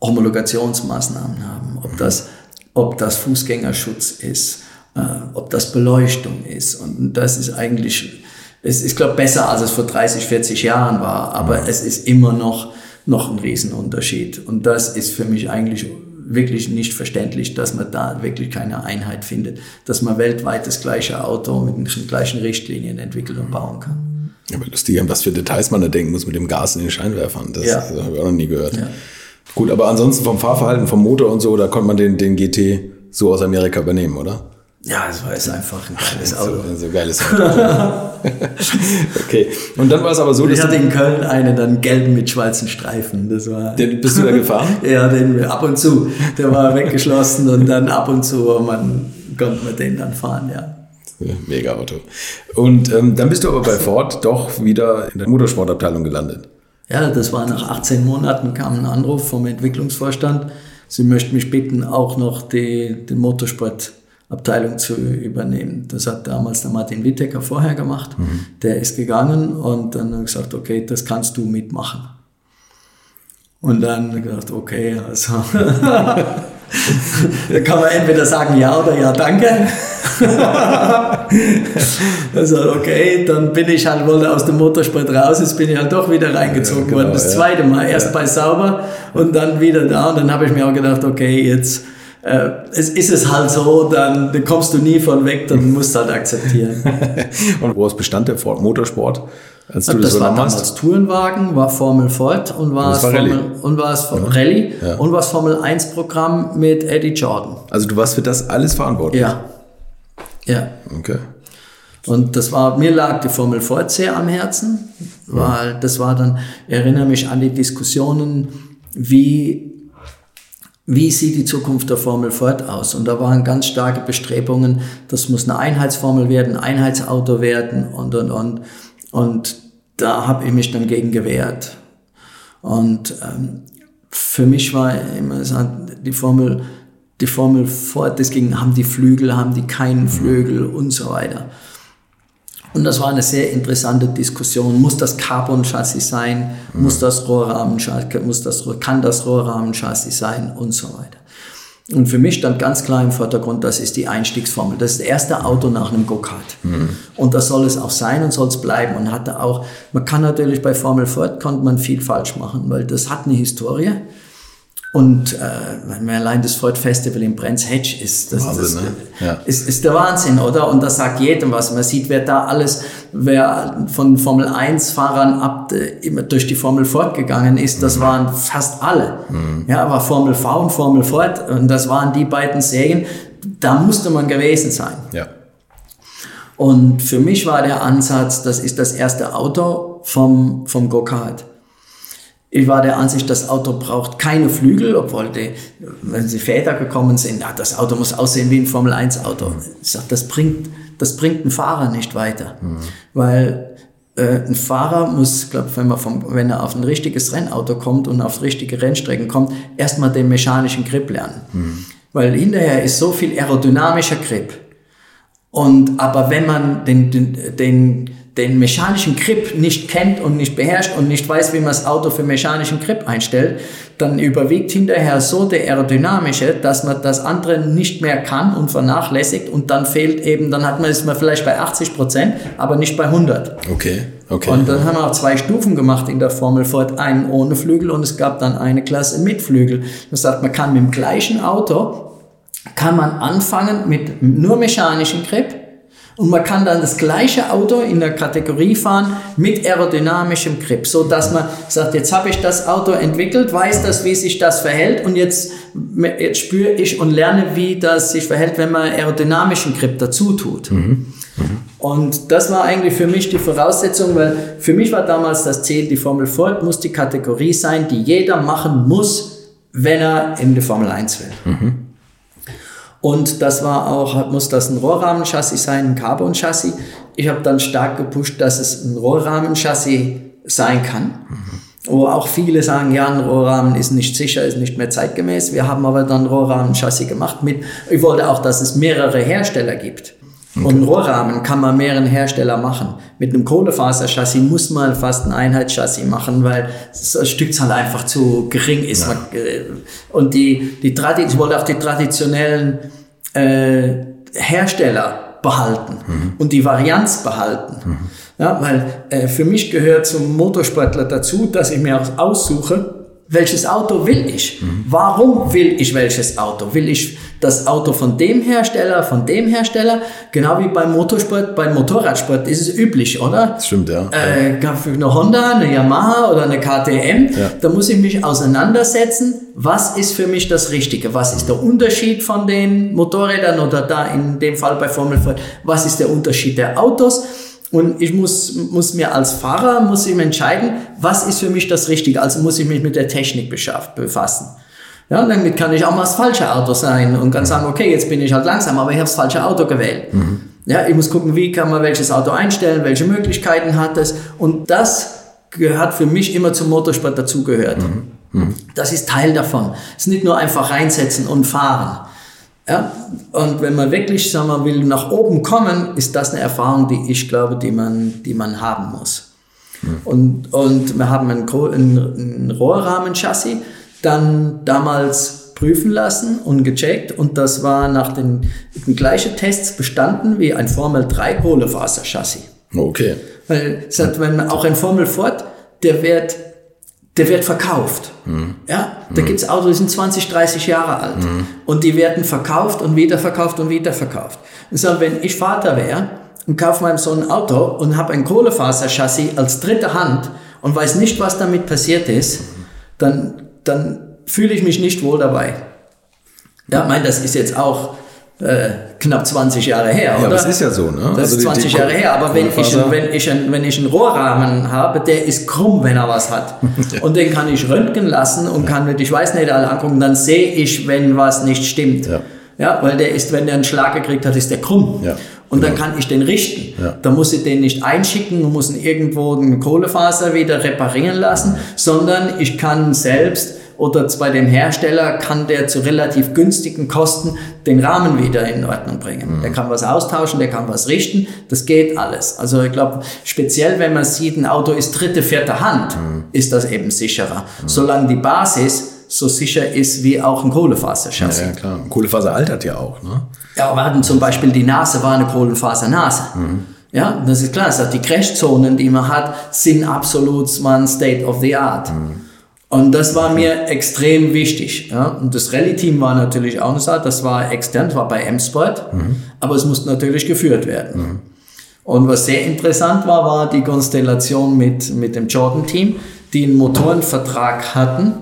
Homologationsmaßnahmen haben. Ob das, ob das Fußgängerschutz ist, äh, ob das Beleuchtung ist. Und das ist eigentlich, es ist, glaube besser, als es vor 30, 40 Jahren war. Aber es ist immer noch, noch ein Riesenunterschied. Und das ist für mich eigentlich wirklich nicht verständlich, dass man da wirklich keine Einheit findet, dass man weltweit das gleiche Auto mit den gleichen Richtlinien entwickeln und bauen kann. Aber lustig, an was für Details man da denken muss mit dem Gas in den Scheinwerfern. Das, Ja. das habe ich auch noch nie gehört. Ja. Gut, aber ansonsten vom Fahrverhalten, vom Motor und so, da konnte man den, den GT so aus Amerika übernehmen, oder? Ja, es war jetzt einfach ein geiles So, Auto. so ein geiles Auto. okay. Und dann war es aber so, Ich dass hatte du, in Köln einen dann gelben mit schwarzen Streifen. Das war. den, bist du da gefahren? Ja, den ab und zu. Der war weggeschlossen und dann ab und zu man, konnte man den dann fahren, ja. Mega Auto. Und ähm, dann bist du aber bei Ford doch wieder in der Motorsportabteilung gelandet. Ja, das war nach 18 Monaten kam ein Anruf vom Entwicklungsvorstand. Sie möchten mich bitten, auch noch die, die Motorsportabteilung zu übernehmen. Das hat damals der Martin Wittecker vorher gemacht. Der ist gegangen und dann ich gesagt, okay, das kannst du mitmachen. Und dann gedacht, okay, also da kann man entweder sagen ja oder ja, danke. also okay, dann bin ich halt wohl aus dem Motorsport raus, jetzt bin ich halt doch wieder reingezogen Ja, genau, worden, das ja. zweite Mal. Erst bei Sauber und dann wieder da und dann habe ich mir auch gedacht, okay, jetzt äh, es ist es halt so, dann, dann kommst du nie von weg, dann musst du halt akzeptieren. Und woraus bestand der Ford Motorsport, als du das, das war übernommen damals hast? Tourenwagen, war Formel Ford und war, Das es war Rallye. Formel, und war es Rallye Ja. und war es Formel 1 Programm mit Eddie Jordan. Also du warst für das alles verantwortlich? Ja. Ja. Okay. Und das war, mir lag die Formel Ford sehr am Herzen, weil das war dann, ich erinnere mich an die Diskussionen, wie, wie sieht die Zukunft der Formel Ford aus? Und da waren ganz starke Bestrebungen, das muss eine Einheitsformel werden, ein Einheitsauto werden und, und, und. Und da habe ich mich dann gegen gewehrt. Und ähm, für mich war immer die Formel, die Formel Ford, ging, haben die Flügel, haben die keinen Flügel und so weiter. Und das war eine sehr interessante Diskussion. Muss das Carbon-Chassis sein? Muss das Rohrrahmen-Chassis, muss das, kann das Rohrrahmen-Chassis sein? Und so weiter. Und für mich stand ganz klar im Vordergrund, das ist die Einstiegsformel. Das ist das erste Auto nach einem Go-Kart. Und das soll es auch sein und soll es bleiben. Und hatte auch, man kann natürlich bei Formel Ford konnte man viel falsch machen, weil das hat eine Historie. Und äh, wenn man allein das Ford Festival in Brands Hatch ist, das, Wahnsinn, das ne? Ja. ist, ist der Wahnsinn, oder? Und das sagt jedem was. Man sieht, wer da alles, wer von Formel 1 Fahrern ab äh, immer durch die Formel Ford gegangen ist, das waren fast alle. Ja, aber Formel V und Formel Ford, und das waren die beiden Serien, da musste man gewesen sein. Ja. Und für mich war der Ansatz, das ist das erste Auto vom, vom Go-Kart. Ich war der Ansicht, das Auto braucht keine Flügel, obwohl die, wenn sie Väter gekommen sind, ja, das Auto muss aussehen wie ein Formel-1-Auto. Ich sag, das bringt, das bringt einen Fahrer nicht weiter. Mhm. Weil äh, ein Fahrer muss, glaube wenn man vom, wenn er auf ein richtiges Rennauto kommt und auf richtige Rennstrecken kommt, erstmal den mechanischen Grip lernen. Mhm. Weil hinterher ist so viel aerodynamischer Grip. Und aber wenn man den, den, den den mechanischen Grip nicht kennt und nicht beherrscht und nicht weiß, wie man das Auto für mechanischen Grip einstellt, dann überwiegt hinterher so der aerodynamische, dass man das andere nicht mehr kann und vernachlässigt und dann fehlt eben, dann hat man ist man vielleicht bei 80 Prozent, aber nicht bei 100. Okay, okay. Und dann haben wir auch zwei Stufen gemacht in der Formel Ford, einen ohne Flügel und es gab dann eine Klasse mit Flügel. Das sagt, man kann mit dem gleichen Auto kann man anfangen mit nur mechanischen Grip und man kann dann das gleiche Auto in der Kategorie fahren mit aerodynamischem Grip, so dass man sagt, jetzt habe ich das Auto entwickelt, weiß das, wie sich das verhält und jetzt, jetzt spüre ich und lerne, wie das sich verhält, wenn man aerodynamischen Grip dazu tut. Mhm. Mhm. Und das war eigentlich für mich die Voraussetzung, weil für mich war damals das Ziel, die Formel Ford muss die Kategorie sein, die jeder machen muss, wenn er in die Formel 1 will. Mhm. Und das war auch, muss das ein Rohrrahmenchassis sein, ein Carbon-Chassis. Ich habe dann stark gepusht, dass es ein Rohrrahmenchassis sein kann. Mhm. Wo auch viele sagen, ja, ein Rohrrahmen ist nicht sicher, ist nicht mehr zeitgemäß. Wir haben aber dann Rohrrahmenchassis gemacht mit, ich wollte auch, dass es mehrere Hersteller gibt. Okay. Und einen Rohrrahmen kann man mehreren Hersteller machen. Mit einem Kohlefaserchassis muss man fast ein Einheitschassis machen, weil das Stückzahl einfach zu gering ist. Ja. Äh, und die, die Tradition, ich wollte auch die traditionellen äh, Hersteller behalten mhm. und die Varianz behalten. Mhm. Ja, weil äh, für mich gehört zum Motorsportler dazu, dass ich mir auch aussuche, welches Auto will ich? Mhm. Warum will ich welches Auto? Will ich das Auto von dem Hersteller, von dem Hersteller? Genau wie beim Motorsport, beim Motorradsport ist es üblich, oder? Das stimmt, ja. Äh, eine Honda, eine Yamaha oder eine KTM, ja. da muss ich mich auseinandersetzen, was ist für mich das Richtige? Was ist der Unterschied von den Motorrädern oder da in dem Fall bei Formel 4? Was ist der Unterschied der Autos? Und ich muss, muss mir als Fahrer, muss ich entscheiden, was ist für mich das Richtige. Also muss ich mich mit der Technik befassen. Ja, damit kann ich auch mal das falsche Auto sein und kann sagen, okay, jetzt bin ich halt langsam, aber ich habe das falsche Auto gewählt. Mhm. Ja, ich muss gucken, wie kann man welches Auto einstellen, welche Möglichkeiten hat es. Und das gehört für mich immer zum Motorsport dazugehört. Mhm. Mhm. Das ist Teil davon. Es ist nicht nur einfach reinsetzen und fahren. Ja? Und wenn man wirklich, sagen wir, will nach oben kommen, ist das eine Erfahrung, die ich glaube, die man, die man haben muss. Mhm. Und, und wir haben ein, ein, ein Rohrrahmen-Chassis dann damals prüfen lassen und gecheckt und das war nach den, den gleichen Tests bestanden wie ein Formel 3 Kohlefaser-Chassis. Okay. Weil, wenn auch ein Formel Ford, der wird der wird verkauft. Mhm. Ja, da mhm. gibt es Autos, die sind 20, 30 Jahre alt. Mhm. Und die werden verkauft und wieder verkauft und wieder verkauft. Und so, wenn ich Vater wäre und kaufe meinem Sohn ein Auto und habe ein Kohlefaserchassis als dritte Hand und weiß nicht, was damit passiert ist, dann, dann fühle ich mich nicht wohl dabei. Ja, ich meine, das ist jetzt auch äh, knapp 20 Jahre her, oder? Ja, das ist ja so, ne? Das also ist 20 die, die Jahre her, aber wenn ich, ein, wenn, ich ein, wenn ich einen Rohrrahmen habe, der ist krumm, wenn er was hat. Und den kann ich röntgen lassen und kann mit, ich weiß nicht, alle angucken, dann sehe ich, wenn was nicht stimmt. Ja. ja, weil der ist, wenn der einen Schlag gekriegt hat, ist der krumm. Ja. Und genau. dann kann ich den richten. Ja. Da muss ich den nicht einschicken und muss ihn irgendwo eine Kohlefaser wieder reparieren lassen, sondern ich kann selbst oder bei dem Hersteller kann der zu relativ günstigen Kosten den Rahmen wieder in Ordnung bringen. Mhm. Der kann was austauschen, der kann was richten, das geht alles. Also ich glaube, speziell wenn man sieht, ein Auto ist dritte, vierte Hand, mhm. ist das eben sicherer. Mhm. Solange die Basis so sicher ist wie auch ein Kohlefaserchassis. Ja, ja, klar. Kohlefaser altert ja auch, ne? Ja, wir hatten zum Beispiel die Nase war eine Kohlenfasernase. Mhm. Ja, das ist klar. Also die Crashzonen, die man hat, sind absolut man State of the Art. Mhm. Und das war mir extrem wichtig. Ja. Und das Rallye-Team war natürlich auch eine Sache, das war extern, das war bei M-Sport, mhm. aber es musste natürlich geführt werden. Mhm. Und was sehr interessant war, war die Konstellation mit, mit dem Jordan-Team, die einen Motorenvertrag hatten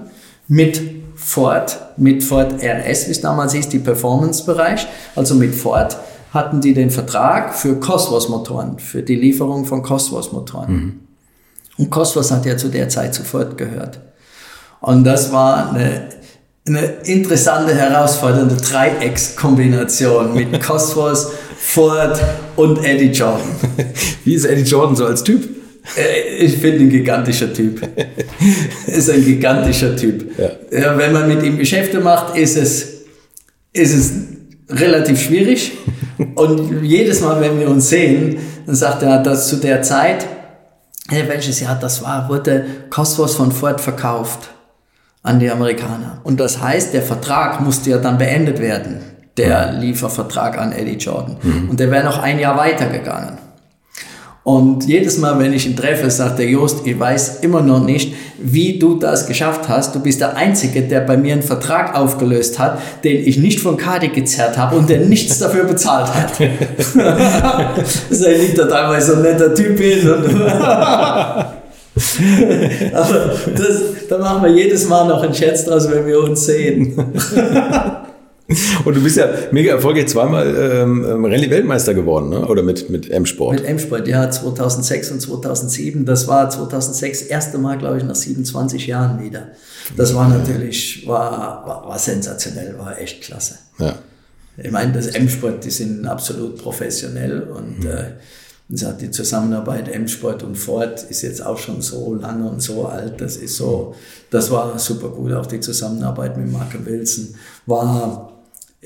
mit Ford, mit Ford RS, wie es damals hieß, die Performance-Bereich, also mit Ford hatten die den Vertrag für Cosworth-Motoren, für die Lieferung von Cosworth-Motoren. Mhm. Und Cosworth hat ja zu der Zeit sofort gehört. Und das war eine, eine interessante, herausfordernde Dreieckskombination mit Cosworth, Ford und Eddie Jordan. Wie ist Eddie Jordan so als Typ? Äh, ich finde ein gigantischer Typ. ist ein gigantischer Typ. Ja. ja. wenn man mit ihm Geschäfte macht, ist es, ist es relativ schwierig. Und jedes Mal, wenn wir uns sehen, dann sagt er, dass zu der Zeit, welches Jahr das war, wurde Cosmos von Ford verkauft an die Amerikaner. Und das heißt, der Vertrag musste ja dann beendet werden, der Liefervertrag an Eddie Jordan. Mhm. Und der wäre noch ein Jahr weitergegangen. Und jedes Mal, wenn ich ihn treffe, sagt der Jost, ich weiß immer noch nicht, wie du das geschafft hast. Du bist der Einzige, der bei mir einen Vertrag aufgelöst hat, den ich nicht von Kadi gezerrt habe und der nichts dafür bezahlt hat. das liegt da teilweise so ein netter Typ hin. Aber das, da machen wir jedes Mal noch einen Scherz draus, wenn wir uns sehen. Und du bist ja mega erfolgreich zweimal ähm, ähm, Rallye-Weltmeister geworden, ne? oder mit, mit M-Sport? Mit M-Sport, ja, 2006 und 2007. Das war 2006 das erste Mal, glaube ich, nach 27 Jahren wieder. Das war natürlich, war, war, war sensationell, war echt klasse. Ja. Ich meine, das M-Sport, die sind absolut professionell und mhm. äh, die Zusammenarbeit M-Sport und Ford ist jetzt auch schon so lange und so alt. Das ist so, das war super gut. Auch die Zusammenarbeit mit Marke Wilson war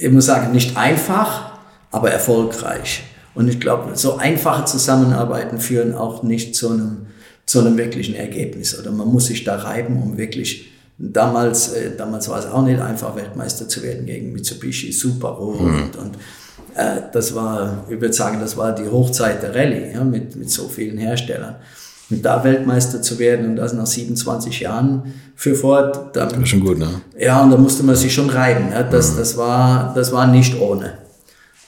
ich muss sagen, nicht einfach, aber erfolgreich. Und ich glaube, so einfache Zusammenarbeiten führen auch nicht zu einem, zu einem wirklichen Ergebnis. Oder man muss sich da reiben, um wirklich, damals, äh, damals war es auch nicht einfach, Weltmeister zu werden gegen Mitsubishi, Subaru mhm. und, und äh, das war, ich würde sagen, das war die Hochzeit der Rallye, ja, mit, mit so vielen Herstellern. Und da Weltmeister zu werden und das nach 27 Jahren für Ford, dann. Schon gut, ne? Ja, und da musste man sich schon reiben. Ne? Das, mhm. das, war, das war nicht ohne.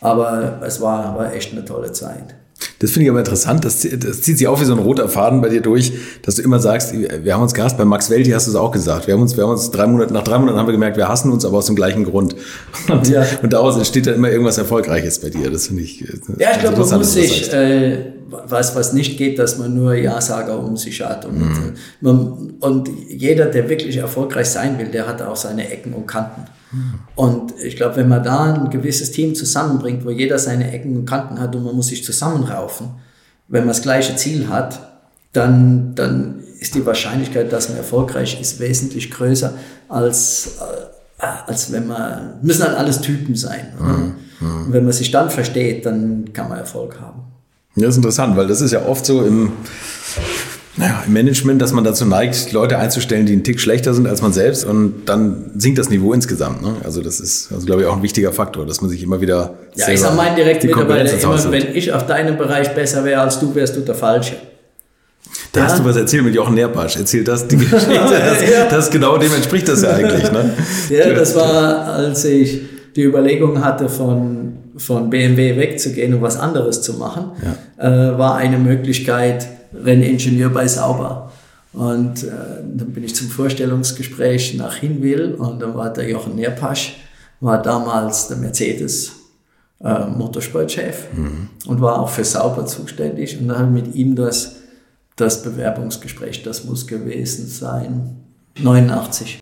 Aber es war, war echt eine tolle Zeit. Das finde ich aber interessant. Das, das, zieht sich auch wie so ein roter Faden bei dir durch, dass du immer sagst, wir haben uns gehasst. Bei Max Welti hast du es auch gesagt. Wir haben uns, wir haben uns drei Monate, nach drei Monaten haben wir gemerkt, wir hassen uns, aber aus dem gleichen Grund. Und, ja. und daraus entsteht dann immer irgendwas Erfolgreiches bei dir. Das finde ich. Ja, ich glaube, man muss sich, äh, was, was nicht geht, dass man nur Ja-Sager um sich hat. Und, mhm. man, und jeder, der wirklich erfolgreich sein will, der hat auch seine Ecken und Kanten. Und ich glaube, wenn man da ein gewisses Team zusammenbringt, wo jeder seine Ecken und Kanten hat und man muss sich zusammenraufen, wenn man das gleiche Ziel hat, dann, dann ist die Wahrscheinlichkeit, dass man erfolgreich ist, wesentlich größer, als, äh, als wenn man, müssen halt alles Typen sein. Mhm. Mhm. Und wenn man sich dann versteht, dann kann man Erfolg haben. Ja, das ist interessant, weil das ist ja oft so im, naja, im Management, dass man dazu neigt, Leute einzustellen, die einen Tick schlechter sind als man selbst und dann sinkt das Niveau insgesamt. Ne? Also das ist, also glaube ich, auch ein wichtiger Faktor, dass man sich immer wieder. Ja, ich sage meinen direkt Mitarbeiter immer, wenn ich auf deinem Bereich besser wäre als du, wärst du der Falsche. Da ja. hast du was erzählt mit Jochen Nerpasch. Erzähl das, die Geschichte. Das, ja. das genau dem entspricht das ja eigentlich. Ne? Ja, das war, als ich die Überlegung hatte, von, von BMW wegzugehen und was anderes zu machen, ja. äh, war eine Möglichkeit, Renningenieur bei Sauber. Und äh, dann bin ich zum Vorstellungsgespräch nach Hinwil und dann war der Jochen Nerpasch, war damals der Mercedes äh, Motorsportchef mhm. und war auch für Sauber zuständig. Und dann habe ich mit ihm das, das Bewerbungsgespräch, das muss gewesen sein, 89.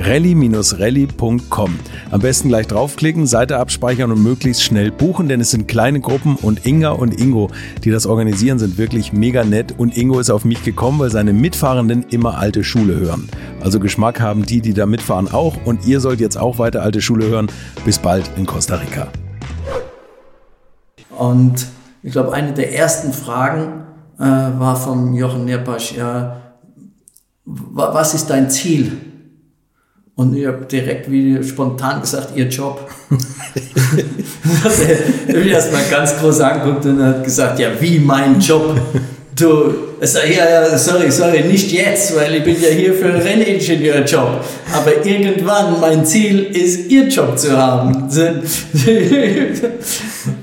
rally-rally.com. Am besten gleich draufklicken, Seite abspeichern und möglichst schnell buchen, denn es sind kleine Gruppen und Inga und Ingo, die das organisieren, sind wirklich mega nett und Ingo ist auf mich gekommen, weil seine Mitfahrenden immer alte Schule hören. Also Geschmack haben die, die da mitfahren auch und ihr sollt jetzt auch weiter alte Schule hören. Bis bald in Costa Rica. Und ich glaube, eine der ersten Fragen äh, war von Jochen Nierpasch, ja, was ist dein Ziel? Und ich habe direkt wie spontan gesagt, ihr Job. er hat mich erstmal ganz groß angeguckt und hat gesagt, ja, wie mein Job? Du, ja, ja, sorry, sorry, nicht jetzt, weil ich bin ja hier für einen Renningenieurjob. Aber irgendwann, mein Ziel ist, ihr Job zu haben.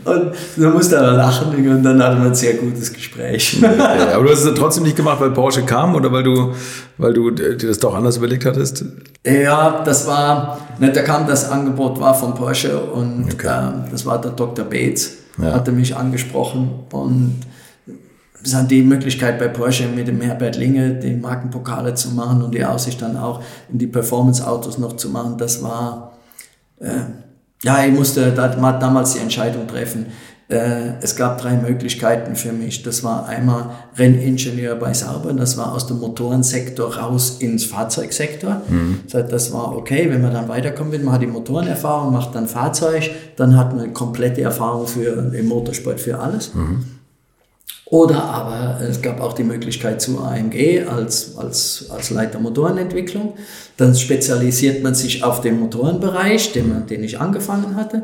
und da musste er lachen und dann hatten wir ein sehr gutes Gespräch. Okay, aber du hast es trotzdem nicht gemacht, weil Porsche kam oder weil du, weil du dir das doch anders überlegt hattest? Ja, das war, ne, da kam das Angebot war von Porsche und okay. ähm, das war der Dr. Bates, ja. hatte mich angesprochen und es hat die Möglichkeit bei Porsche mit dem Herbert Linge den Markenpokale zu machen und die Aussicht dann auch in die Performance-Autos noch zu machen. Das war, äh, ja, ich musste da, damals die Entscheidung treffen. Äh, es gab drei Möglichkeiten für mich. Das war einmal Renningenieur bei Sauber, das war aus dem Motorensektor raus ins Fahrzeugsektor. Mhm. Das war okay, wenn man dann weiterkommen will, man hat die Motorenerfahrung, macht dann Fahrzeug, dann hat man eine komplette Erfahrung für den Motorsport für alles. Mhm. Oder aber es gab auch die Möglichkeit zu AMG als, als, als Leiter Motorenentwicklung. Dann spezialisiert man sich auf den Motorenbereich, den, man, den ich angefangen hatte.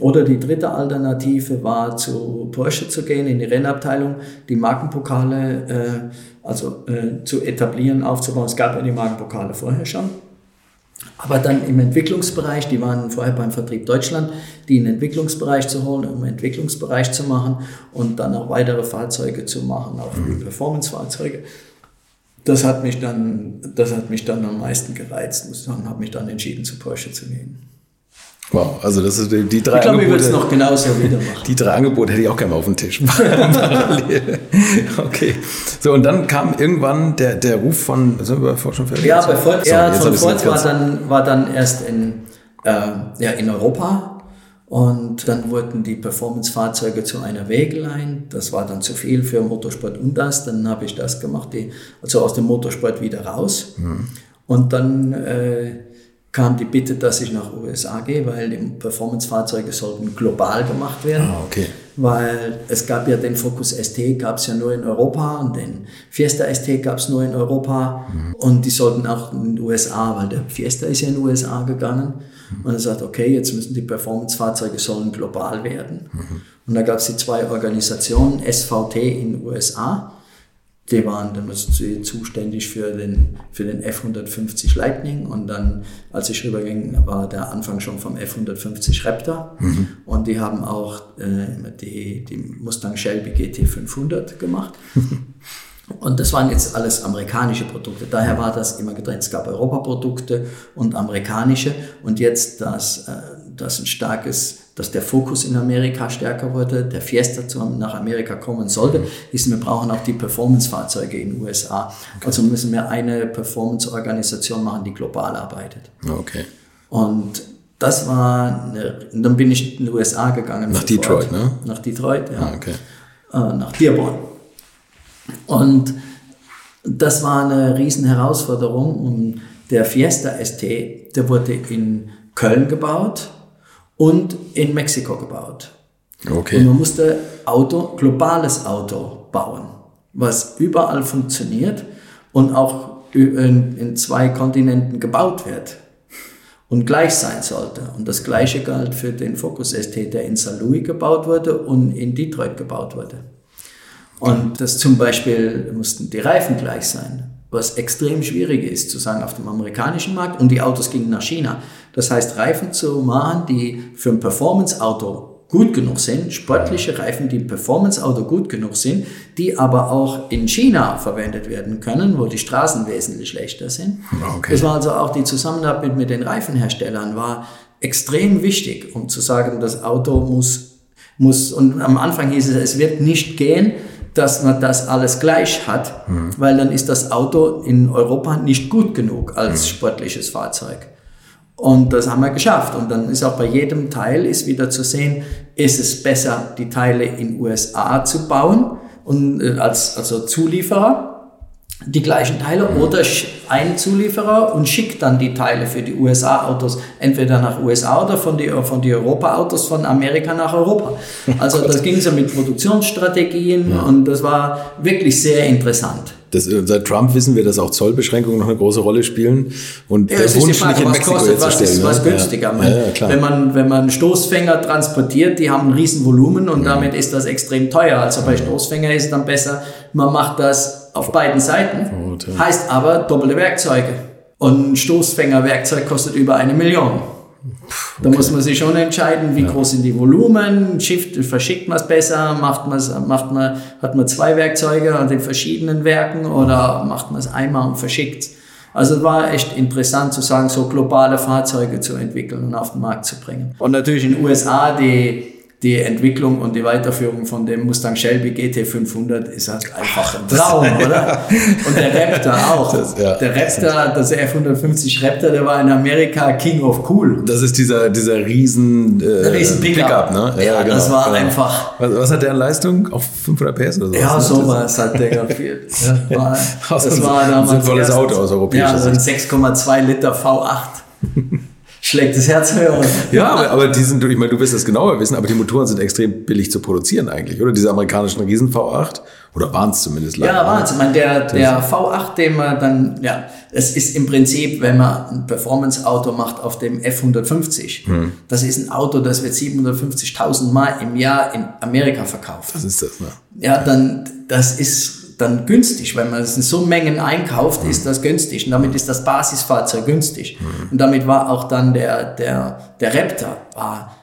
Oder die dritte Alternative war, zu Porsche zu gehen, in die Rennabteilung, die Markenpokale äh, also, äh, zu etablieren, aufzubauen. Es gab ja die Markenpokale vorher schon. Aber dann im Entwicklungsbereich, die waren vorher beim Vertrieb Deutschland, die in den Entwicklungsbereich zu holen, um Entwicklungsbereich zu machen und dann auch weitere Fahrzeuge zu machen, auch mhm. Performance-Fahrzeuge. Das hat mich dann, das hat mich dann am meisten gereizt, muss ich sagen, habe mich dann entschieden, zu Porsche zu gehen. Wow, also das ist die, die drei ich glaube, ich würde es noch genauso wieder machen. Die drei Angebote hätte ich auch gerne mal auf den Tisch. okay. So, und dann kam irgendwann der, der Ruf von, sind wir schon fertig? Ja, bei Ford, ja, von Ford war dann, war dann erst in, äh, ja, in Europa und dann wurden die Performance-Fahrzeuge zu einer Wägelein. Das war dann zu viel für Motorsport und das. Dann habe ich das gemacht, die, also aus dem Motorsport wieder raus. Mhm. Und dann äh, kam die Bitte, dass ich nach USA gehe, weil die Performance-Fahrzeuge sollten global gemacht werden. Ah, okay. Weil es gab ja den Focus ST, gab es ja nur in Europa und den Fiesta ST gab es nur in Europa mhm. und die sollten auch in den USA, weil der Fiesta ist ja in den USA gegangen mhm. und er sagt, okay, jetzt müssen die Performance-Fahrzeuge sollen global werden. Mhm. Und da gab es die zwei Organisationen, SVT in den USA die waren dann zuständig für den, für den F-150 Lightning und dann, als ich rüberging, war der Anfang schon vom F-150 Raptor mhm. und die haben auch äh, die, die Mustang Shelby GT500 gemacht. Und das waren jetzt alles amerikanische Produkte. Daher war das immer getrennt. Es gab Europaprodukte und amerikanische. Und jetzt, dass, äh, dass ein starkes dass der Fokus in Amerika stärker wurde, der Fiesta zu, nach Amerika kommen sollte, ist, wir brauchen auch die Performance-Fahrzeuge in den USA. Okay. Also müssen wir eine Performance-Organisation machen, die global arbeitet. Okay. Und das war, eine, dann bin ich in die USA gegangen. Nach Detroit, ne? Nach Detroit, ja. Ah, okay. Äh, nach Dearborn. Und das war eine riesen Herausforderung. Und der Fiesta ST, der wurde in Köln gebaut und in Mexiko gebaut. Okay. Und man musste Auto, globales Auto bauen, was überall funktioniert und auch in, in zwei Kontinenten gebaut wird und gleich sein sollte. Und das gleiche galt für den Focus ST, der in St. Louis gebaut wurde und in Detroit gebaut wurde. Und das zum Beispiel mussten die Reifen gleich sein, was extrem schwierig ist zu sagen auf dem amerikanischen Markt. Und die Autos gingen nach China. Das heißt, Reifen zu machen, die für ein Performance-Auto gut genug sind, sportliche Reifen, die im Performance-Auto gut genug sind, die aber auch in China verwendet werden können, wo die Straßen wesentlich schlechter sind. Okay. Das war also auch die Zusammenarbeit mit den Reifenherstellern war extrem wichtig, um zu sagen, das Auto muss, muss, und am Anfang hieß es, es wird nicht gehen, dass man das alles gleich hat, mhm. weil dann ist das Auto in Europa nicht gut genug als mhm. sportliches Fahrzeug. Und das haben wir geschafft. Und dann ist auch bei jedem Teil ist wieder zu sehen, ist es besser, die Teile in USA zu bauen und äh, als also Zulieferer die gleichen Teile oder ein Zulieferer und schickt dann die Teile für die USA-Autos entweder nach USA oder von die, von die Europa-Autos von Amerika nach Europa. Also das ging so mit Produktionsstrategien ja. und das war wirklich sehr interessant. Das, äh, seit Trump wissen wir, dass auch Zollbeschränkungen noch eine große Rolle spielen. Und ja, der Wunsch, Frage, nicht in Mexiko kostet, was ist ne? was günstiger. Ja. Ja, wenn, man, wenn man Stoßfänger transportiert, die haben ein riesen Volumen und damit ist das extrem teuer. Also bei Stoßfänger ist es dann besser, man macht das auf beiden Seiten. Heißt aber doppelte Werkzeuge. Und ein Stoßfängerwerkzeug kostet über eine Million. Da muss man sich schon entscheiden, wie ja. groß sind die Volumen, schifft, verschickt man es besser, macht man's, macht man, hat man zwei Werkzeuge an den verschiedenen Werken oder macht man es einmal und verschickt Also es war echt interessant zu sagen, so globale Fahrzeuge zu entwickeln und auf den Markt zu bringen. Und natürlich in den USA die die Entwicklung und die Weiterführung von dem Mustang Shelby GT500 ist halt einfach ein Traum, oder? Und der Raptor auch. Das, ja. Der Raptor, das F150 Raptor, der war in Amerika King of Cool. Das ist dieser, dieser riesen, äh, riesen Pickup. Pickup ne? Ja, ja genau, das war genau. einfach. Was, was, hat der an Leistung? Auf 500 PS oder so? Ja, sowas hat der. Ja, war, das war damals ein sinnvolles Auto aus europäischer Sicht. Ja, so ein 6,2 Liter V8 schlägt das Herz höher. Ja, aber, aber die sind, ich meine, du wirst das genauer wissen, aber die Motoren sind extrem billig zu produzieren eigentlich, oder? Diese amerikanischen Riesen V8, oder waren es zumindest leider. Ja, waren es. Ich meine, der, der V8, den man dann, ja, es ist im Prinzip, wenn man ein Performance-Auto macht auf dem F150, hm. das ist ein Auto, das wird 750.000 Mal im Jahr in Amerika verkauft. Was ist das, ne? Ja, dann, das ist dann günstig. Wenn man es in so Mengen einkauft, mhm. ist das günstig. Und damit ist das Basisfahrzeug günstig. Mhm. Und damit war auch dann der, der, der Raptor war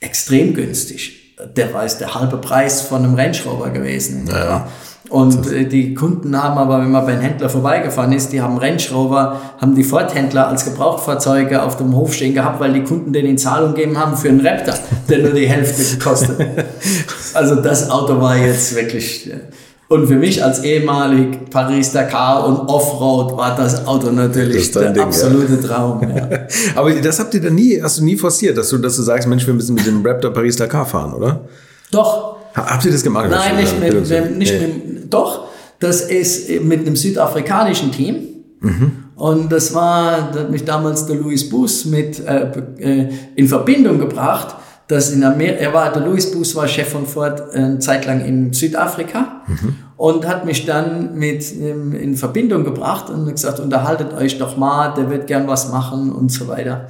extrem günstig. Der war jetzt der halbe Preis von einem Range Rover gewesen. Ja. Und äh, die Kunden haben aber, wenn man beim Händler vorbeigefahren ist, die haben Range Rover, haben die Ford-Händler als Gebrauchtfahrzeuge auf dem Hof stehen gehabt, weil die Kunden den in Zahlung gegeben haben für einen Raptor, der nur die Hälfte gekostet. also das Auto war jetzt wirklich und für mich als ehemalig Paris-Dakar und Offroad war das Auto natürlich das der Ding, absolute ja. Traum. Ja. Aber das habt ihr dann nie, hast du nie forciert, dass du, dass du sagst, Mensch, wir müssen mit dem Raptor Paris-Dakar fahren, oder? doch. Habt ihr das gemacht? Nein, nicht mit, mit, nicht nee. mit, doch. Das ist mit einem südafrikanischen Team. Mhm. Und das war, das hat mich damals der Louis Bus mit äh, äh in Verbindung gebracht dass in Amerika, er war, der Louis Bus war Chef von Ford äh, eine Zeit lang in Südafrika mhm. und hat mich dann mit ihm in Verbindung gebracht und gesagt, unterhaltet euch doch mal, der wird gern was machen und so weiter.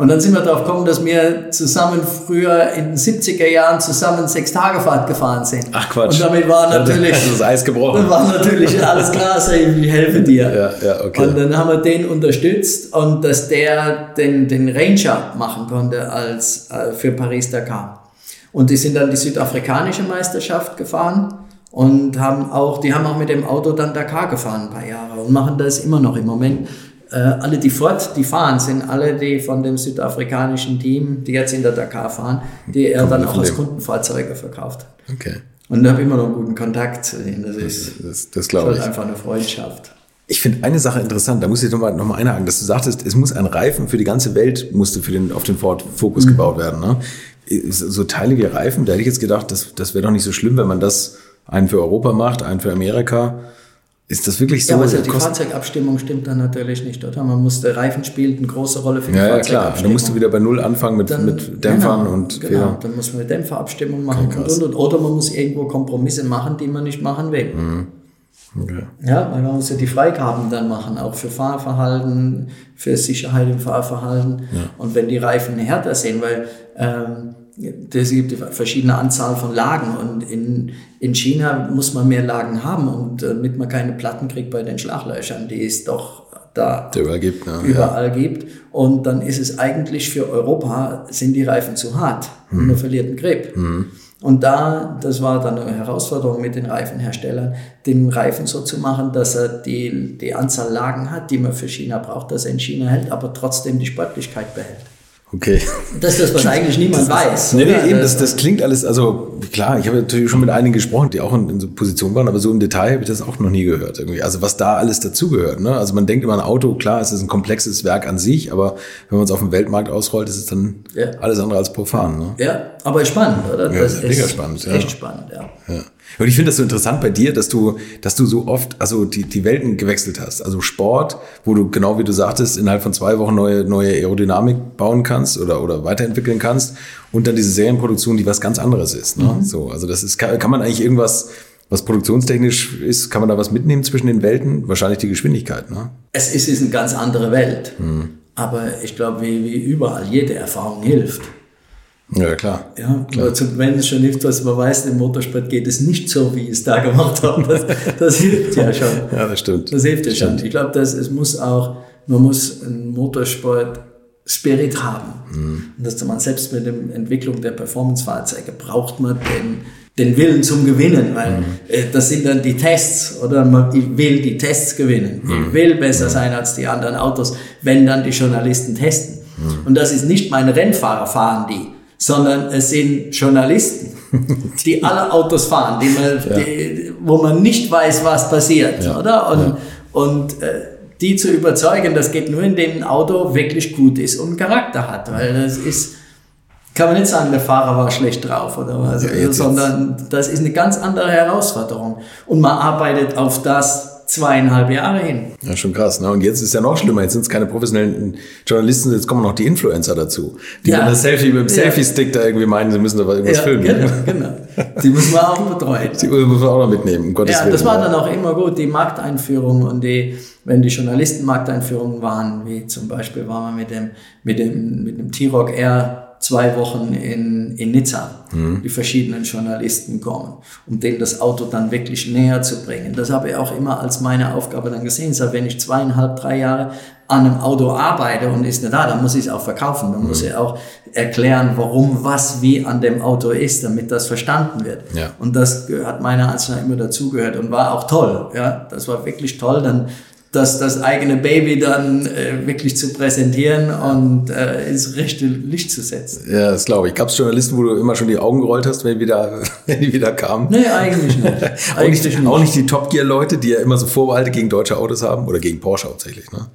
Und dann sind wir darauf gekommen, dass wir zusammen früher in den 70er Jahren zusammen sechs Tage Fahrt gefahren sind. Ach Quatsch. Und damit war natürlich. Das ist Eis gebrochen. war natürlich alles klar, ich helfe dir. Ja, ja, okay. Und dann haben wir den unterstützt und dass der den, den Ranger machen konnte als, äh, für Paris-Dakar. Und die sind dann die südafrikanische Meisterschaft gefahren und haben auch, die haben auch mit dem Auto dann Dakar gefahren ein paar Jahre und machen das immer noch im Moment äh, alle, die fort, die fahren, sind alle die von dem südafrikanischen Team, die jetzt in der Dakar fahren, die er dann auch als Kundenfahrzeuge verkauft. Okay. Und da habe immer noch einen guten Kontakt zu denen. Das ist das, das, das ich. einfach eine Freundschaft. Ich finde eine Sache interessant, da muss ich nochmal noch mal einhaken, dass du sagtest, es muss ein Reifen für die ganze Welt, musste für den, auf den Ford Focus mhm. gebaut werden. Ne? So teilige Reifen, da hätte ich jetzt gedacht, das, das wäre doch nicht so schlimm, wenn man das einen für Europa macht, einen für Amerika Ist das wirklich so? Ja, also die Fahrzeugabstimmung stimmt dann natürlich nicht, oder? Man muss, der Reifen spielt eine große Rolle für die ja, ja, Fahrzeugabstimmung. klar. Dann musst du wieder bei Null anfangen mit, Dann- mit Dämpfern genau, und Genau, Federn. dann muss man eine Dämpferabstimmung machen und, und, und. Oder man muss irgendwo Kompromisse machen, die man nicht machen will. Mhm. Okay. Ja, weil man muss ja die Freigaben dann machen, auch für Fahrverhalten, für Sicherheit im Fahrverhalten. Und wenn die Reifen härter sind, weil ähm, es gibt verschiedene Anzahl von Lagen und in, in China muss man mehr Lagen haben und äh, damit man keine Platten kriegt bei den Schlaglöchern, die es doch da Der übergibt, ne? überall gibt. Und dann ist es eigentlich für Europa, sind die Reifen zu hart und man verliert den Grip. Und da, das war dann eine Herausforderung mit den Reifenherstellern, den Reifen so zu machen, dass er die, die Anzahl Lagen hat, die man für China braucht, dass er in China hält, aber trotzdem die Sportlichkeit behält. Okay. Das ist das, was eigentlich niemand weiß. Nee, nee, eben, das, das klingt alles, also klar, ich habe natürlich schon mit einigen gesprochen, die auch in, in so Positionen waren, aber so im Detail habe ich das auch noch nie gehört irgendwie. Also was da alles dazugehört. Ne? Also man denkt immer ein Auto, klar, es ist ein komplexes Werk an sich, aber wenn man es auf dem Weltmarkt ausrollt, ist es dann Ja. alles andere als profan. Ne? Ja, aber spannend, oder? Ja, das ist mega spannend, ja. Echt spannend, ja. Ja. Und ich finde das so interessant bei dir, dass du, dass du so oft, also die, die Welten gewechselt hast. Also Sport, wo du, genau wie du sagtest, innerhalb von zwei Wochen neue, neue Aerodynamik bauen kannst oder, oder weiterentwickeln kannst. Und dann diese Serienproduktion, die was ganz anderes ist. Ne? So, also das ist, kann, kann man eigentlich irgendwas, was produktionstechnisch ist, kann man da was mitnehmen zwischen den Welten? Wahrscheinlich die Geschwindigkeit, ne? Es ist, ist eine ganz andere Welt. Hm. Aber ich glaube, wie, wie überall, jede Erfahrung hilft. Ja, klar. Ja, aber zum, wenn es schon hilft, was man weiß, im Motorsport geht es nicht so, wie ich es da gemacht habe. Das, das hilft ja schon. Ja, das stimmt. Das hilft ja schon. Ich glaube, dass es muss auch, man muss einen Motorsport Spirit haben. Mhm. Und dass man selbst mit der Entwicklung der Performance-Fahrzeuge braucht man den, den Willen zum Gewinnen, weil Mhm. äh, das sind dann die Tests, oder man ich will die Tests gewinnen. Mhm. Ich will besser sein als die anderen Autos, wenn dann die Journalisten testen. Mhm. Und das ist nicht meine Rennfahrer fahren die, sondern es sind Journalisten, die alle Autos fahren, die man, die, wo man nicht weiß, was passiert, Ja. oder? Und, und äh, die zu überzeugen, das geht nur, indem ein Auto wirklich gut ist und Charakter hat, weil das ist, kann man nicht sagen, der Fahrer war schlecht drauf oder was, Ja, sondern das ist eine ganz andere Herausforderung. Und man arbeitet auf das zweieinhalb Jahre hin. Ja, schon krass. Ne? Und jetzt ist ja noch schlimmer. Jetzt sind es keine professionellen Journalisten, jetzt kommen noch die Influencer dazu, die Ja. dann das Selfie mit dem. Selfie-Stick da irgendwie meinen, sie müssen da irgendwas Ja, filmen. genau, genau. Die muss man auch betreuen. Die muss man auch noch mitnehmen, um Gottes Ja, Willen. das war dann auch immer gut, die Markteinführung und die, wenn die Journalisten Markteinführungen waren, wie zum Beispiel waren wir mit dem, mit dem, mit dem T-Rock Air zwei Wochen in, in Nizza, die verschiedenen Journalisten kommen, um denen das Auto dann wirklich näher zu bringen. Das habe ich auch immer als meine Aufgabe dann gesehen. Ich wenn ich zweieinhalb, drei Jahre an einem Auto arbeite und ist nicht da, dann muss ich es auch verkaufen. Dann muss ich auch erklären, warum, was, wie an dem Auto ist, damit das verstanden wird. Ja. Und das hat meiner Ansicht nach immer dazugehört und war auch toll. Ja, das war wirklich toll, dann das, das eigene Baby dann äh, wirklich zu präsentieren und äh, ins rechte Licht zu setzen. Ja, das glaube ich. Gab es Journalisten, wo du immer schon die Augen gerollt hast, wenn die wieder, wenn die wieder kamen? Nee, eigentlich nicht. Auch Eigentlich nicht, auch nicht die Top Gear Leute, die ja immer so Vorbehalte gegen deutsche Autos haben oder gegen Porsche hauptsächlich, ne?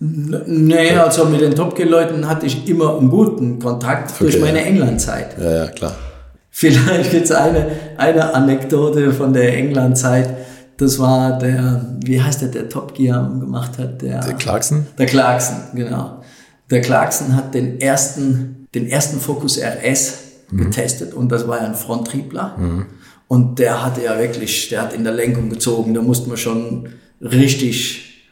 Nee, also mit den Top Gear-Leuten hatte ich immer einen guten Kontakt durch Okay, meine ja. England-Zeit. ja, ja, klar. Vielleicht jetzt eine, eine Anekdote von der England-Zeit. Das war der, wie heißt der, der Top Gear gemacht hat? Der, Der Clarkson? Der Clarkson, genau. Der Clarkson hat den ersten, den ersten Focus RS getestet und das war ja ein Fronttriebler. Und der hatte ja wirklich, der hat in der Lenkung gezogen, da musste man schon richtig,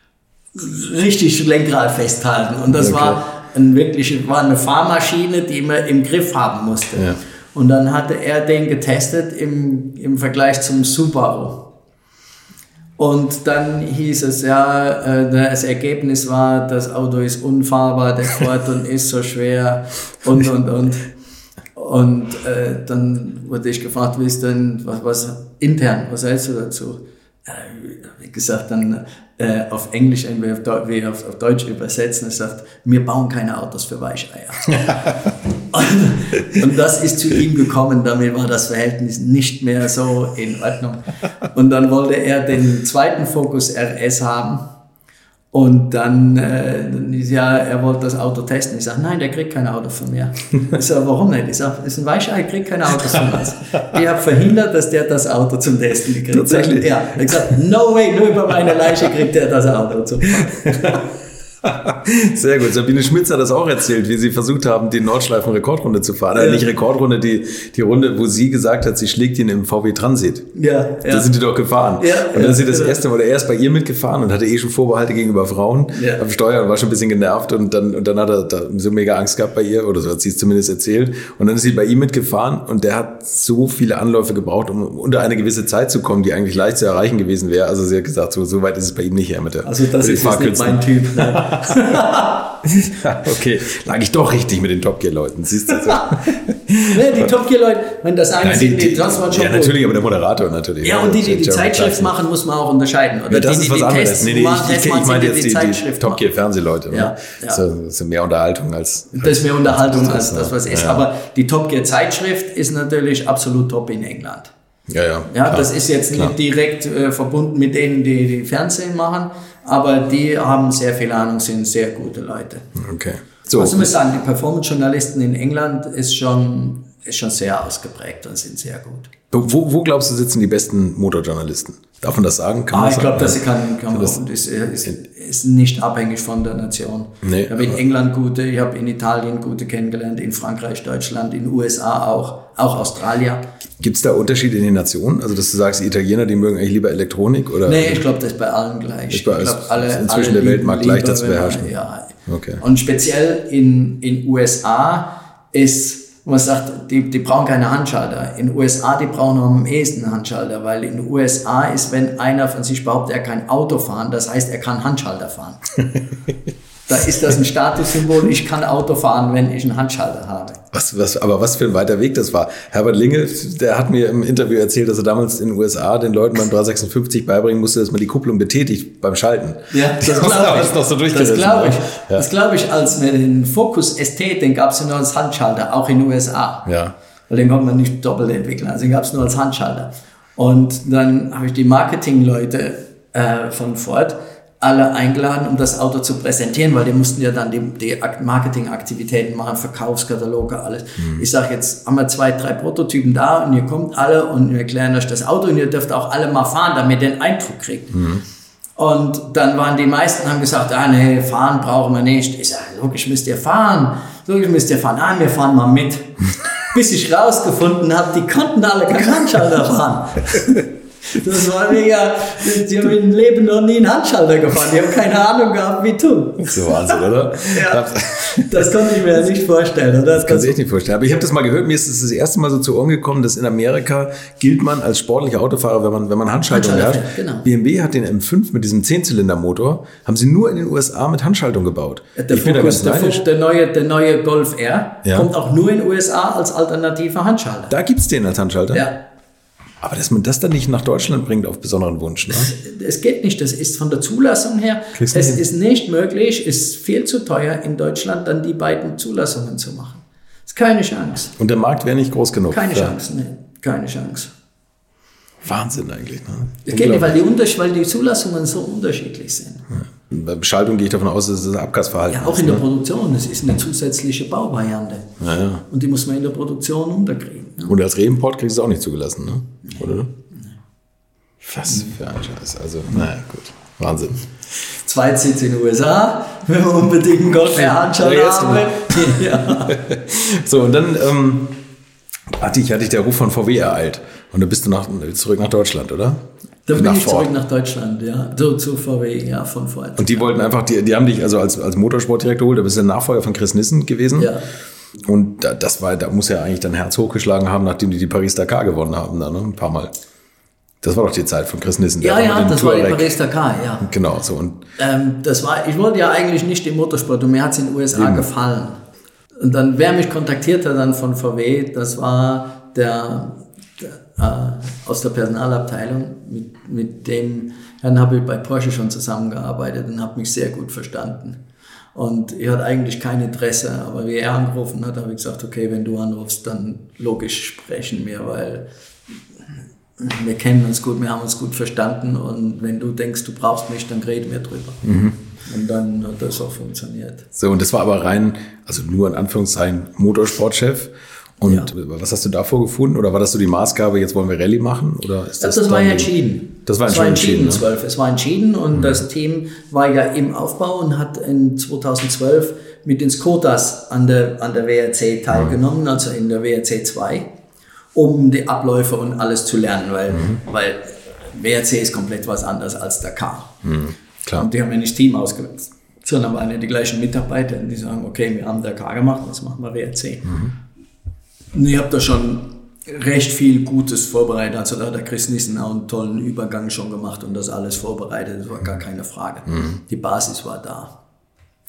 richtig Lenkrad festhalten. Und das Okay. war ein wirklich, war eine Fahrmaschine, die man im Griff haben musste. Ja. Und dann hatte er den getestet im, im Vergleich zum Subaru. Und dann hieß es ja, äh, das Ergebnis war, das Auto ist unfahrbar, der und ist so schwer und und und. Und äh, dann wurde ich gefragt, wie ist denn, was, was intern, was hältst du dazu? Ja, wie gesagt, dann äh, auf Englisch, irgendwie auf, auf Deutsch übersetzen, er sagt, wir bauen keine Autos für Weicheier. und, und das ist zu ihm gekommen, damit war das Verhältnis nicht mehr so in Ordnung. Und dann wollte er den zweiten Focus RS haben. Und dann, äh, ja, er wollte das Auto testen. Ich sage, nein, der kriegt kein Auto von mir. Ich sage, warum nicht? Ich sage, ist ein Weichei, kriegt kein Auto von uns. Ich habe verhindert, dass der das Auto zum Testen kriegt. Tatsächlich? Ja. Er hat gesagt, no way, nur über meine Leiche kriegt er das Auto Sehr gut. Sabine Schmitz hat das auch erzählt, wie sie versucht haben, die Nordschleifen-Rekordrunde zu fahren. Äh, Ja. nicht Rekordrunde, die, die Runde, wo sie gesagt hat, sie schlägt ihn im VW Transit. Ja, Da ja. sind die doch gefahren. Ja, und dann ja, ist sie das genau. erste Mal, er ist bei ihr mitgefahren und hatte eh schon Vorbehalte gegenüber Frauen Ja. am Steuer und war schon ein bisschen genervt und dann, und dann hat er da so mega Angst gehabt bei ihr, oder so hat sie es zumindest erzählt. Und dann ist sie bei ihm mitgefahren und der hat so viele Anläufe gebraucht, um unter eine gewisse Zeit zu kommen, die eigentlich leicht zu erreichen gewesen wäre. Also sie hat gesagt, so, so weit ist es bei ihm nicht her mit der Also das den ist nicht mein Typ. Ne? okay, lag ich doch richtig mit den Top Gear Leuten. Siehst du? So. ne, die Top Gear Leute, wenn das eine Nein, sind, die, das waren schon ja, natürlich, aber der Moderator natürlich. Ja, und die, die die Jeremy Zeitschrift machen, muss man auch unterscheiden. Oder Ja, das die, ist die was die anderes. Tests Nee, nee, machen, ich, ich, Tests ich machen, meine jetzt die, die Top machen. Gear Fernsehleute. Ne? Ja, ja. So, das ist mehr Unterhaltung als. Das ist mehr Unterhaltung als ja. das, was ist. Ja. Aber die Top Gear Zeitschrift ist natürlich absolut top in England. Ja, ja. Ja, klar. das ist jetzt Klar. nicht direkt äh, verbunden mit denen, die, die Fernsehen machen, aber die haben sehr viel Ahnung, sind sehr gute Leute. Okay. So, Also muss sagen, die Performance-Journalisten in England ist schon, ist schon sehr ausgeprägt und sind sehr gut. wo, wo glaubst du sitzen die besten Motorjournalisten? Darf man das sagen? Kann Ah, man ich glaube, das kann, kann man, Das- ist, ist, ist nicht abhängig von der Nation. Nee, ich habe in England gute, ich habe in Italien gute kennengelernt, in Frankreich, Deutschland, in den USA auch, auch Australier. Gibt es da Unterschiede in den Nationen? Also, dass du sagst, die Italiener, die mögen eigentlich lieber Elektronik? Oder? Nee, ich glaube, das ist bei allen gleich. Ist bei- ich glaub, ist inzwischen der lieben Weltmarkt leicht, lieber, das zu beherrschen. Ja. Okay. Und speziell in in USA ist, wo man sagt, die, die brauchen keine Handschalter. In USA, die brauchen am ehesten Handschalter, weil in den USA ist, wenn einer von sich behauptet, er kann Auto fahren, das heißt, er kann Handschalter fahren. da ist das ein Statussymbol, ich kann Auto fahren, wenn ich einen Handschalter habe. Was, was, aber was für ein weiter Weg das war. Herbert Linge, der hat mir im Interview erzählt, dass er damals in den USA den Leuten beim 356 beibringen musste, dass man die Kupplung betätigt beim Schalten. Ja, das glaube ich. noch so das glaube ich. Ja. Das glaube ich, als wir den Focus ST, den gab es ja nur als Handschalter, auch in den USA. Ja. Weil den konnte man nicht doppelt entwickeln, also den gab es nur als Handschalter. Und dann habe ich die Marketingleute äh, von Ford alle eingeladen, um das Auto zu präsentieren, weil die mussten ja dann die, die Ak- Marketingaktivitäten machen, Verkaufskataloge, alles. Ich sage jetzt, haben wir zwei, drei Prototypen da und ihr kommt alle und wir erklären euch das Auto und ihr dürft auch alle mal fahren, damit ihr den Eindruck kriegt. Und dann waren die meisten, haben gesagt, ah nee, fahren brauchen wir nicht. Ich sage, logisch müsst ihr fahren. Logisch müsst ihr fahren. Ah, wir fahren mal mit. Bis ich rausgefunden habe, die konnten alle keinen Handschalter fahren. Das war mega, die haben im Leben noch nie einen Handschalter gefahren. Die haben keine Ahnung gehabt, wie tun. So Wahnsinn, oder? Ja. Das konnte ich mir ja nicht vorstellen, oder? Das kann sich echt nicht vorstellen. Aber ich habe das mal gehört, mir ist es das erste Mal so zu Ohren gekommen, dass in Amerika gilt man als sportlicher Autofahrer, wenn man, wenn man Handschaltung Handschalter hat. fährt, genau. BMW hat den M5 mit diesem Zehnzylindermotor, haben sie nur in den USA mit Handschaltung gebaut. Der ich bin da Focus, ganz der. Focus, der, neue, der neue Golf R Ja. kommt auch nur in den USA als alternativer Handschalter. Da gibt's den als Handschalter. Ja. Aber dass man das dann nicht nach Deutschland bringt auf besonderen Wunsch. Ne? Es geht nicht, das ist von der Zulassung her, es ist nicht möglich, ist viel zu teuer in Deutschland dann die beiden Zulassungen zu machen. Ist keine Chance. Und der Markt wäre nicht groß genug. Keine Ja. Chance, ne, keine Chance. Wahnsinn eigentlich. Ne? Es geht nicht, weil die, Unters weil die Zulassungen so unterschiedlich sind. Bei Beschaltung gehe ich davon aus, dass es das Abgasverhalten Ja, auch ist. in der ne? Produktion, das ist eine zusätzliche Bauvariante. Ja, ja. Und die muss man in der Produktion unterkriegen. Ne? Und als Reimport kriegst du es auch nicht zugelassen, ne? oder? Was für ein Scheiß. Also, naja, gut. Wahnsinn. Zweitsitz in den USA, wenn man unbedingt einen Golf R Handschalter Ja, jetzt haben will. Ja. So, und dann ähm, hatte, ich, hatte ich der Ruf von VW ereilt. Und dann bist du nach, zurück nach Deutschland, oder? Da bin Nach ich Ford. zurück nach Deutschland, ja. So zu VW, ja, von Ford. Und die wollten einfach, die, die haben dich also als, als Motorsportdirektor geholt, da bist du der Nachfolger von Chris Nissen gewesen. Ja. Und da, das war, da muss ja eigentlich dein Herz hochgeschlagen haben, nachdem die die Paris-Dakar gewonnen haben, da, ne? ein paar Mal. Das war doch die Zeit von Chris Nissen. Ja, ja, das war die Touareg- Paris-Dakar, ja. Genau, so. Und Ähm, das war, ich wollte ja eigentlich nicht im Motorsport und mir hat es in den USA Eben. gefallen. Und dann, wer mich kontaktiert hat dann von VW, das war der, der äh, aus der Personalabteilung, mit, mit dem Herrn habe ich bei Porsche schon zusammengearbeitet und habe mich sehr gut verstanden. Und ich hatte eigentlich kein Interesse, aber wie er angerufen hat, habe ich gesagt, okay, wenn du anrufst, dann logisch sprechen wir, weil wir kennen uns gut, wir haben uns gut verstanden und wenn du denkst, du brauchst mich, dann reden wir drüber. Und dann hat das auch funktioniert. So, und das war aber rein, also nur in Anführungszeichen Motorsportchef. Und Ja. was hast du davor gefunden? Oder war das so die Maßgabe, jetzt wollen wir Rallye machen? Oder ist Das, das, das war ja entschieden. Das war es schon entschieden, entschieden, ne? 12. Es war entschieden und das Team war ja im Aufbau und hat in 2012 mit den Skotas an der, an der WRC teilgenommen, also in der WRC 2, um die Abläufe und alles zu lernen, weil, weil WRC ist komplett was anderes als Dakar. Klar. Und die haben ja nicht das Team ausgewählt, sondern waren ja die gleichen Mitarbeiter, die sagen, okay, wir haben Dakar gemacht, jetzt machen wir WRC. Ich habe da schon recht viel Gutes vorbereitet. Also da hat der Chris Nissen auch einen tollen Übergang schon gemacht und das alles vorbereitet. Das war gar keine Frage. Die Basis war da.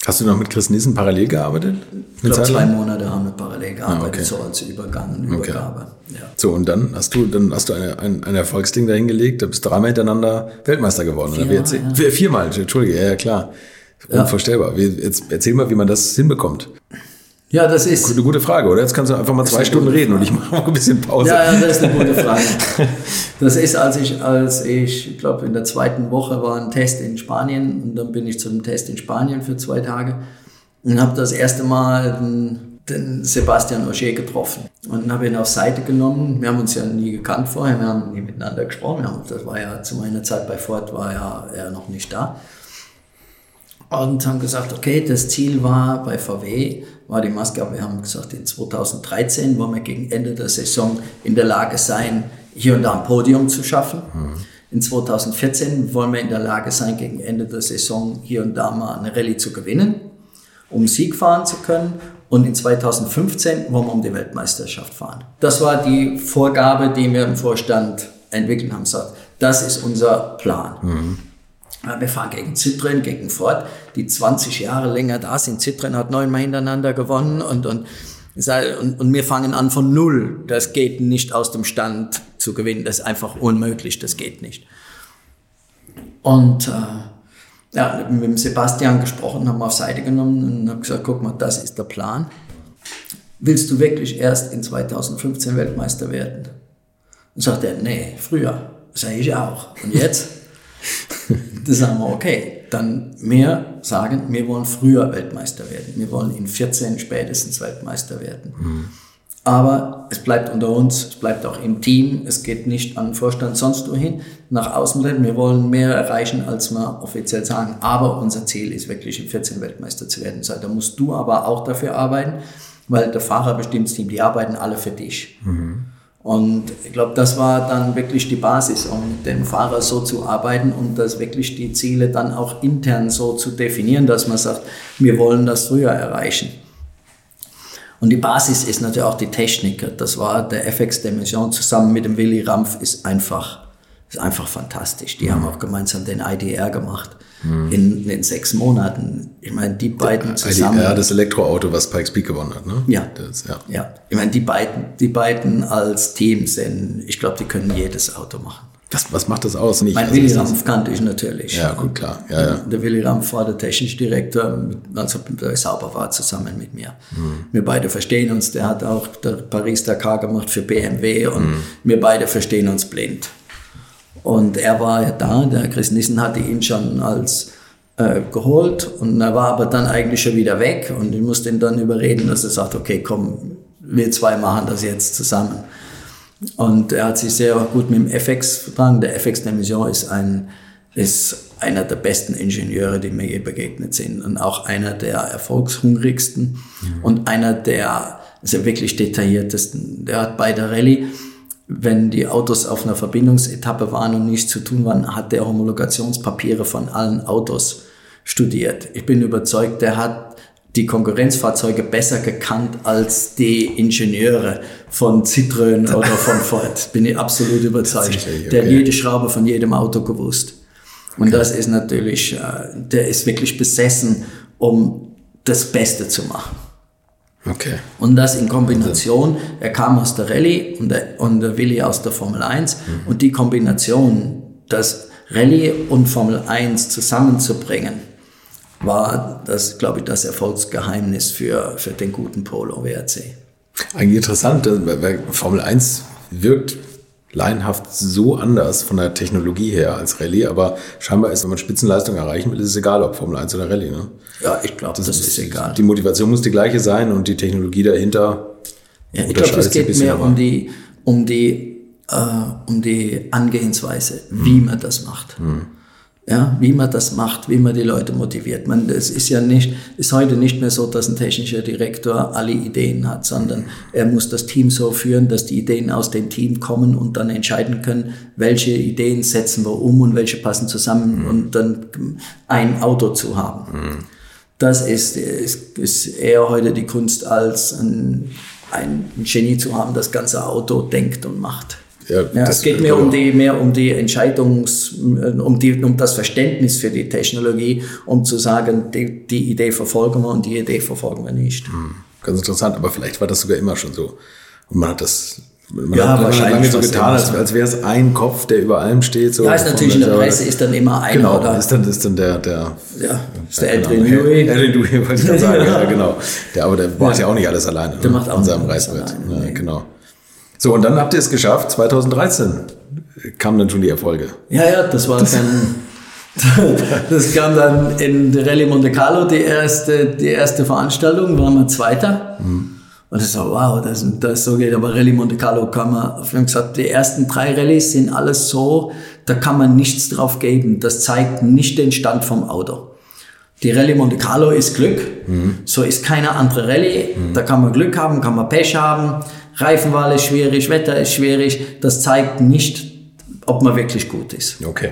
Hast du noch mit Chris Nissen parallel gearbeitet? Ich glaube, zwei? Monate haben wir parallel gearbeitet, Ah, okay. so als Übergang und Übergabe. Ja. So, und dann hast du, dann hast du eine, ein, ein Erfolgsding dahingelegt, du bist dreimal hintereinander Weltmeister geworden. oder? Viermal, Wie erzähl- Vier- Viermal, Entschuldige, ja, ja klar. Unvorstellbar. Wie, jetzt erzähl mal, wie man das hinbekommt. Ja, das ist. Eine gute Frage, oder? Jetzt kannst du einfach mal zwei Stunden reden und ich mache mal ein bisschen Pause. Ja, ja, das ist eine gute Frage. Das ist, als ich, als ich, ich glaube, in der zweiten Woche war ein Test in Spanien und dann bin ich zu einem Test in Spanien für zwei Tage und habe das erste Mal den, den Sebastian Ogier getroffen und habe ihn auf Seite genommen. Wir haben uns ja nie gekannt vorher, wir haben nie miteinander gesprochen. Das war ja zu meiner Zeit bei Ford, war ja er noch nicht da. Und haben gesagt, okay, das Ziel war bei VW, war die Maßgabe, wir haben gesagt, in 2013 wollen wir gegen Ende der Saison in der Lage sein, hier und da ein Podium zu schaffen. In 2014 wollen wir in der Lage sein, gegen Ende der Saison hier und da mal eine Rallye zu gewinnen, um Sieg fahren zu können. Und in 2015 wollen wir um die Weltmeisterschaft fahren. Das war die Vorgabe, die wir im Vorstand entwickelt haben. Gesagt, das ist unser Plan. Ja, Wir fahren gegen Citroën, gegen Ford, die 20 Jahre länger da sind. Citroën hat neunmal hintereinander gewonnen und, und, und, und wir fangen an von Null. Das geht nicht aus dem Stand zu gewinnen. Das ist einfach unmöglich. Das geht nicht. Und äh, ja, mit dem Sebastian gesprochen, haben wir auf Seite genommen und habe gesagt, guck mal, das ist der Plan. Willst du wirklich erst in 2015 Weltmeister werden? Und sagt er, nee, früher. Sag ich auch. Und jetzt? Da sagen wir, okay, dann wir sagen, wir wollen früher Weltmeister werden. Wir wollen in 14 spätestens Weltmeister werden. Aber es bleibt unter uns, es bleibt auch im Team, es geht nicht an den Vorstand sonst wohin, nach außen bleiben. Wir wollen mehr erreichen, als wir offiziell sagen. Aber unser Ziel ist wirklich, in 14 Weltmeister zu werden. Da musst du aber auch dafür arbeiten, weil der Fahrer bestimmt Team, die arbeiten alle für dich. Und ich glaube, das war dann wirklich die Basis, um mit dem Fahrer so zu arbeiten und das wirklich die Ziele dann auch intern so zu definieren, dass man sagt, wir wollen das früher erreichen. Und die Basis ist natürlich auch die Technik. Das war der FX Dimension zusammen mit dem Willy Rampf ist einfach, ist einfach fantastisch. Die haben auch gemeinsam den IDR gemacht in, in sechs Monaten. Ich meine, die beiden zusammen. IDR, das Elektroauto, was Pikes Peak gewonnen hat, ne? Ja. Das, ja. Ja, ich meine, die beiden, die beiden als Team sind, ich glaube, die können jedes Auto machen. Was, was macht das aus? Nicht, Mein also das- Rampf kannte ich natürlich. Ja, gut, klar. Ja, ja. Der Willy Rampf war der technische Direktor, also der Sauber war zusammen mit mir. Mhm. Wir beide verstehen uns. Der hat auch der Paris-Dakar gemacht für BMW und Mhm. wir beide verstehen uns blind. Und er war ja da, der Chris Nissen hatte ihn schon als äh, geholt und er war aber dann eigentlich schon wieder weg und ich musste ihn dann überreden, dass er sagt, okay, komm, wir zwei machen das jetzt zusammen. Und er hat sich sehr gut mit dem FX vertragen. Der FX Dimension ist ein, ist einer der besten Ingenieure, die mir je begegnet sind und auch einer der erfolgshungrigsten und einer der also wirklich detailliertesten. Der hat bei der Rallye, wenn die Autos auf einer Verbindungsetappe waren und nichts zu tun waren, hat der Homologationspapiere von allen Autos studiert. Ich bin überzeugt, der hat die Konkurrenzfahrzeuge besser gekannt als die Ingenieure von Citroën oder von Ford. Bin ich absolut überzeugt. Tatsächlich, Der hat okay. jede Schraube von jedem Auto gewusst. Und das ist natürlich, äh, der ist wirklich besessen, um das Beste zu machen. Okay. Und das in Kombination, er kam aus der Rallye und der, und der Willi aus der Formel 1 und die Kombination, das Rallye und Formel 1 zusammenzubringen, war das, glaube ich, das Erfolgsgeheimnis für, für den guten Polo WRC. Eigentlich interessant, weil Formel 1 wirkt laienhaft so anders von der Technologie her als Rallye, aber scheinbar ist, wenn man Spitzenleistung erreichen will, ist es egal, ob Formel 1 oder Rallye. Ne? Ja, ich glaube, das, das, ist, egal. Die Motivation muss die gleiche sein und die Technologie dahinter. Ja, ich glaube, es geht mehr um die, um die, äh, um die Angehensweise, wie hm. man das macht. Hm ja, wie man das macht, wie man die Leute motiviert. Man, es ist ja nicht, ist heute nicht mehr so, dass ein technischer Direktor alle Ideen hat, sondern er muss das Team so führen, dass die Ideen aus dem Team kommen und dann entscheiden können, welche Ideen setzen wir um und welche passen zusammen mhm. und dann ein Auto zu haben. Mhm. Das ist, ist, ist eher heute die Kunst als ein, ein Genie zu haben, das ganze Auto denkt und macht. Ja, ja es geht mehr um die, mehr um die Entscheidungs, um die, um das Verständnis für die Technologie, um zu sagen, die, die Idee verfolgen wir und die Idee verfolgen wir nicht. Hm, ganz interessant, aber vielleicht war das sogar immer schon so. Und man hat das man ja, hat wahrscheinlich lange so getan, als, als wäre es ein Kopf, der über allem steht. So ja, ist natürlich in der Presse ist dann immer einer. Genau, oder? Ist dann, ist dann der, der, ja, ist der Adrian Newey. Adrian Newey, wollte ich dann sagen, ja, genau. Der, aber der macht ja auch nicht alles alleine. Der ne? macht auch in seinem Reißbrett. Ja. Genau. So, und dann habt ihr es geschafft. 2013 kamen dann schon die Erfolge. Ja, ja, das war dann. das kam dann in der Rallye Monte Carlo, die erste, die erste Veranstaltung, waren wir Zweiter. Mhm. Und ich so, wow, das, das so geht. Aber Rallye Monte Carlo kann man, wir haben gesagt, die ersten drei Rallyes sind alles so, da kann man nichts drauf geben. Das zeigt nicht den Stand vom Auto. Die Rallye Monte Carlo ist Glück. Mhm. So ist keine andere Rallye. Mhm. Da kann man Glück haben, kann man Pech haben. Reifenwahl ist schwierig, Wetter ist schwierig. Das zeigt nicht, ob man wirklich gut ist. Okay.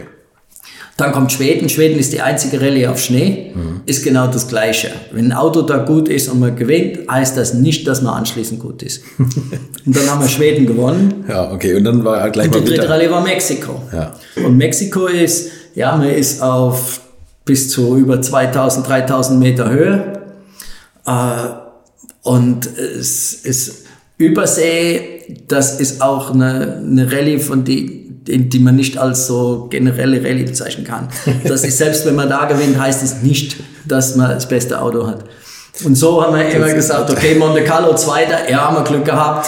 Dann kommt Schweden. Schweden ist die einzige Rallye auf Schnee. Mhm. Ist genau das Gleiche. Wenn ein Auto da gut ist und man gewinnt, heißt das nicht, dass man anschließend gut ist. und dann haben wir Schweden gewonnen. Ja, okay. Und dann war gleich und die dritte Rallye war Mexiko. Ja. Und Mexiko ist, ja, man ist auf bis zu über 2000, 3000 Meter Höhe. Äh, und es ist Übersee, das ist auch eine, eine Rallye, von die, die man nicht als so generelle Rallye bezeichnen kann. Das ist selbst, wenn man da gewinnt, heißt es nicht, dass man das beste Auto hat. Und so haben wir immer gesagt, okay, Monte Carlo Zweiter, ja, haben wir Glück gehabt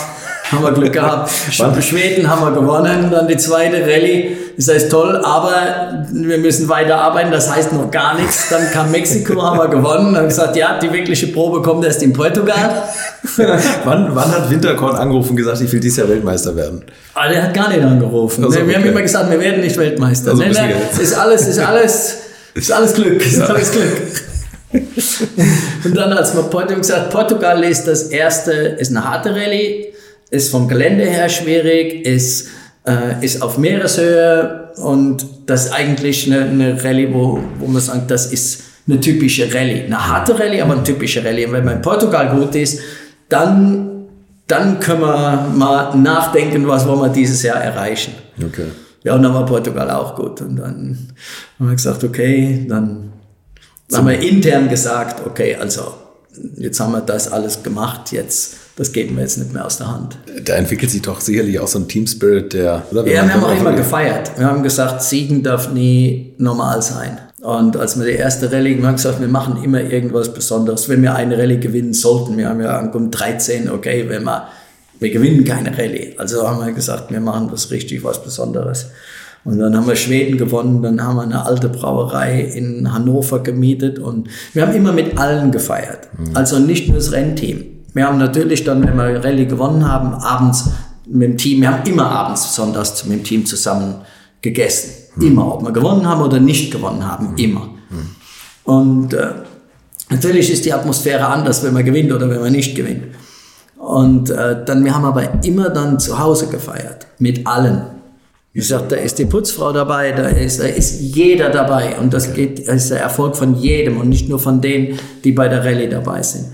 haben wir Glück gehabt. Schweden haben wir gewonnen, dann die zweite Rallye. Das heißt toll, aber wir müssen weiter arbeiten, das heißt noch gar nichts. Dann kam Mexiko, haben wir gewonnen, haben gesagt, ja, die wirkliche Probe kommt erst in Portugal. wann, wann hat Winterkorn angerufen und gesagt, ich will dieses Jahr Weltmeister werden? Ah, der hat gar nicht angerufen. Also, wir okay. haben immer gesagt, wir werden nicht Weltmeister. Also, nein, nein, ist alles, ist alles, ist alles Glück, ist alles Glück. und dann, als wir Portugal gesagt, Portugal ist das erste, ist eine harte Rallye, ist vom Gelände her schwierig, ist, äh, ist auf Meereshöhe und das ist eigentlich eine, eine Rallye, wo, wo man sagt, das ist eine typische Rallye. Eine harte Rallye, aber eine typische Rallye. Und wenn man in Portugal gut ist, dann, dann können wir mal nachdenken, was wollen wir dieses Jahr erreichen. Okay. Ja, und dann war Portugal auch gut. Und dann haben wir gesagt, okay, dann haben wir intern gesagt, okay, also jetzt haben wir das alles gemacht, jetzt das geben wir jetzt nicht mehr aus der Hand. Da entwickelt sich doch sicherlich auch so ein Team Spirit, der. Oder? Ja, wir haben auch immer gefeiert. Wir haben gesagt, Siegen darf nie normal sein. Und als wir die erste Rallye, wir haben gesagt, wir machen immer irgendwas Besonderes. Wenn wir eine Rallye gewinnen sollten, wir haben ja angekommen 13, okay, wenn wir, wir gewinnen keine Rallye. Also haben wir gesagt, wir machen was richtig, was Besonderes. Und dann haben wir Schweden gewonnen, dann haben wir eine alte Brauerei in Hannover gemietet und wir haben immer mit allen gefeiert. Mhm. Also nicht nur das Rennteam. Wir haben natürlich dann, wenn wir Rallye gewonnen haben, abends mit dem Team, wir haben immer abends besonders mit dem Team zusammen gegessen. Mhm. Immer, ob wir gewonnen haben oder nicht gewonnen haben, mhm. immer. Mhm. Und äh, natürlich ist die Atmosphäre anders, wenn man gewinnt oder wenn man nicht gewinnt. Und äh, dann, wir haben aber immer dann zu Hause gefeiert, mit allen. Ich sage, da ist die Putzfrau dabei, da ist, da ist jeder dabei. Und das geht, das ist der Erfolg von jedem und nicht nur von denen, die bei der Rallye dabei sind.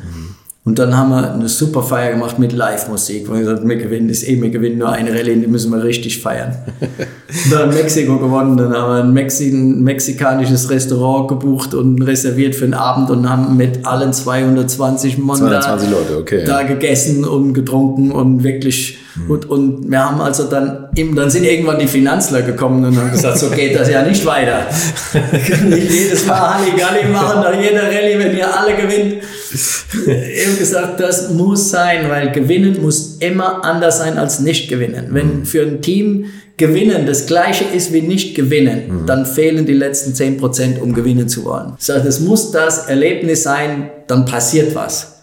Und dann haben wir eine super Feier gemacht mit Live-Musik. Haben gesagt, wir gewinnen das eh, wir gewinnen nur eine Rallye, die müssen wir richtig feiern. dann Mexiko gewonnen, dann haben wir ein, Mexi mexikanisches Restaurant gebucht und reserviert für den Abend und haben mit allen 220 Mann 220 Leute, okay, da gegessen und getrunken und wirklich hm. und, und wir haben also dann, dann sind irgendwann die Finanzler gekommen und haben gesagt, so geht das ja nicht weiter. nicht jedes Mal Halligalli machen, nach jeder Rallye, wenn ihr alle gewinnt. Ich habe gesagt, das muss sein, weil gewinnen muss immer anders sein als nicht gewinnen. Wenn mhm. für ein Team gewinnen das gleiche ist wie nicht gewinnen, mhm. dann fehlen die letzten 10%, um gewinnen zu wollen. Ich sage, das muss das Erlebnis sein, dann passiert was.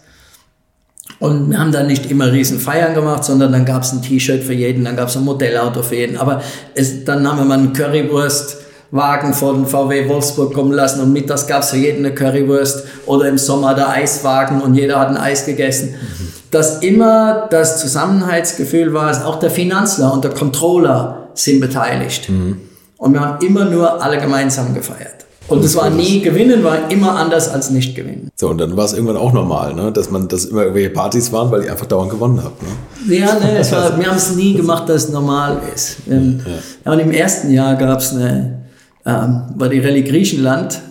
Und wir haben dann nicht immer riesen Feiern gemacht, sondern dann gab es ein T-Shirt für jeden, dann gab es ein Modellauto für jeden. Aber es, dann haben wir mal einen Currywurstwagen von VW Wolfsburg kommen lassen und mittags gab es für jeden eine Currywurst oder im Sommer der Eiswagen und jeder hat ein Eis gegessen. Mhm. Dass immer das Zusammenhaltsgefühl war, auch der Finanzler und der Controller sind beteiligt. Mhm. Und wir haben immer nur alle gemeinsam gefeiert. Und es war nie gewinnen, war immer anders als nicht gewinnen. So, und dann war es irgendwann auch normal, ne? dass man, dass immer irgendwelche Partys waren, weil ihr einfach dauernd gewonnen habt. Ne? Ja, ne, war, wir haben es nie gemacht, dass es normal ist. Ähm, ja. ja. und im ersten Jahr gab es eine, ähm, war die Rallye Griechenland,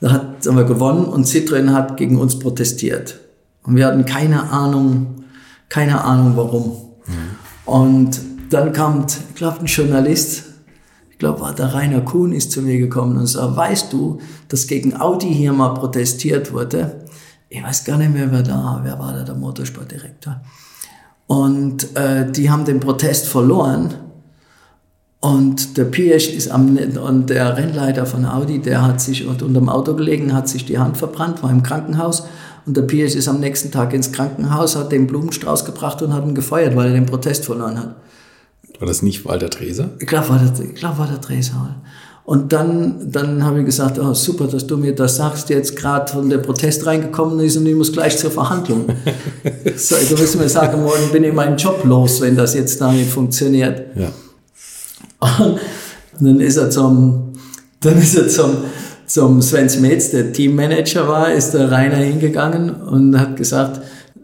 da hat, haben wir gewonnen und Citroën hat gegen uns protestiert. Und wir hatten keine Ahnung, keine Ahnung warum. Mhm. Und dann kommt, ich glaube, ein Journalist glaube, war der Rainer Kuhn ist zu mir gekommen und sagt, weißt du, dass gegen Audi hier mal protestiert wurde? Ich weiß gar nicht mehr, wer da, wer war da der Motorsportdirektor? Und äh, die haben den Protest verloren. Und der Piesch ist am, und der Rennleiter von Audi, der hat sich unter dem Auto gelegen, hat sich die Hand verbrannt, war im Krankenhaus. Und der Piesch ist am nächsten Tag ins Krankenhaus, hat den Blumenstrauß gebracht und hat ihn gefeuert, weil er den Protest verloren hat. War das nicht Walter Treser? Ich glaube, war, glaub, war der Treser. Und dann, dann habe ich gesagt, oh, super, dass du mir das sagst, jetzt gerade von der Protest reingekommen ist und ich muss gleich zur Verhandlung. so, du wirst mir sagen, morgen bin ich meinen Job los, wenn das jetzt da nicht funktioniert. Ja. Und dann ist er zum, dann ist er zum, zum Sven Smets, der Teammanager war, ist der Rainer hingegangen und hat gesagt,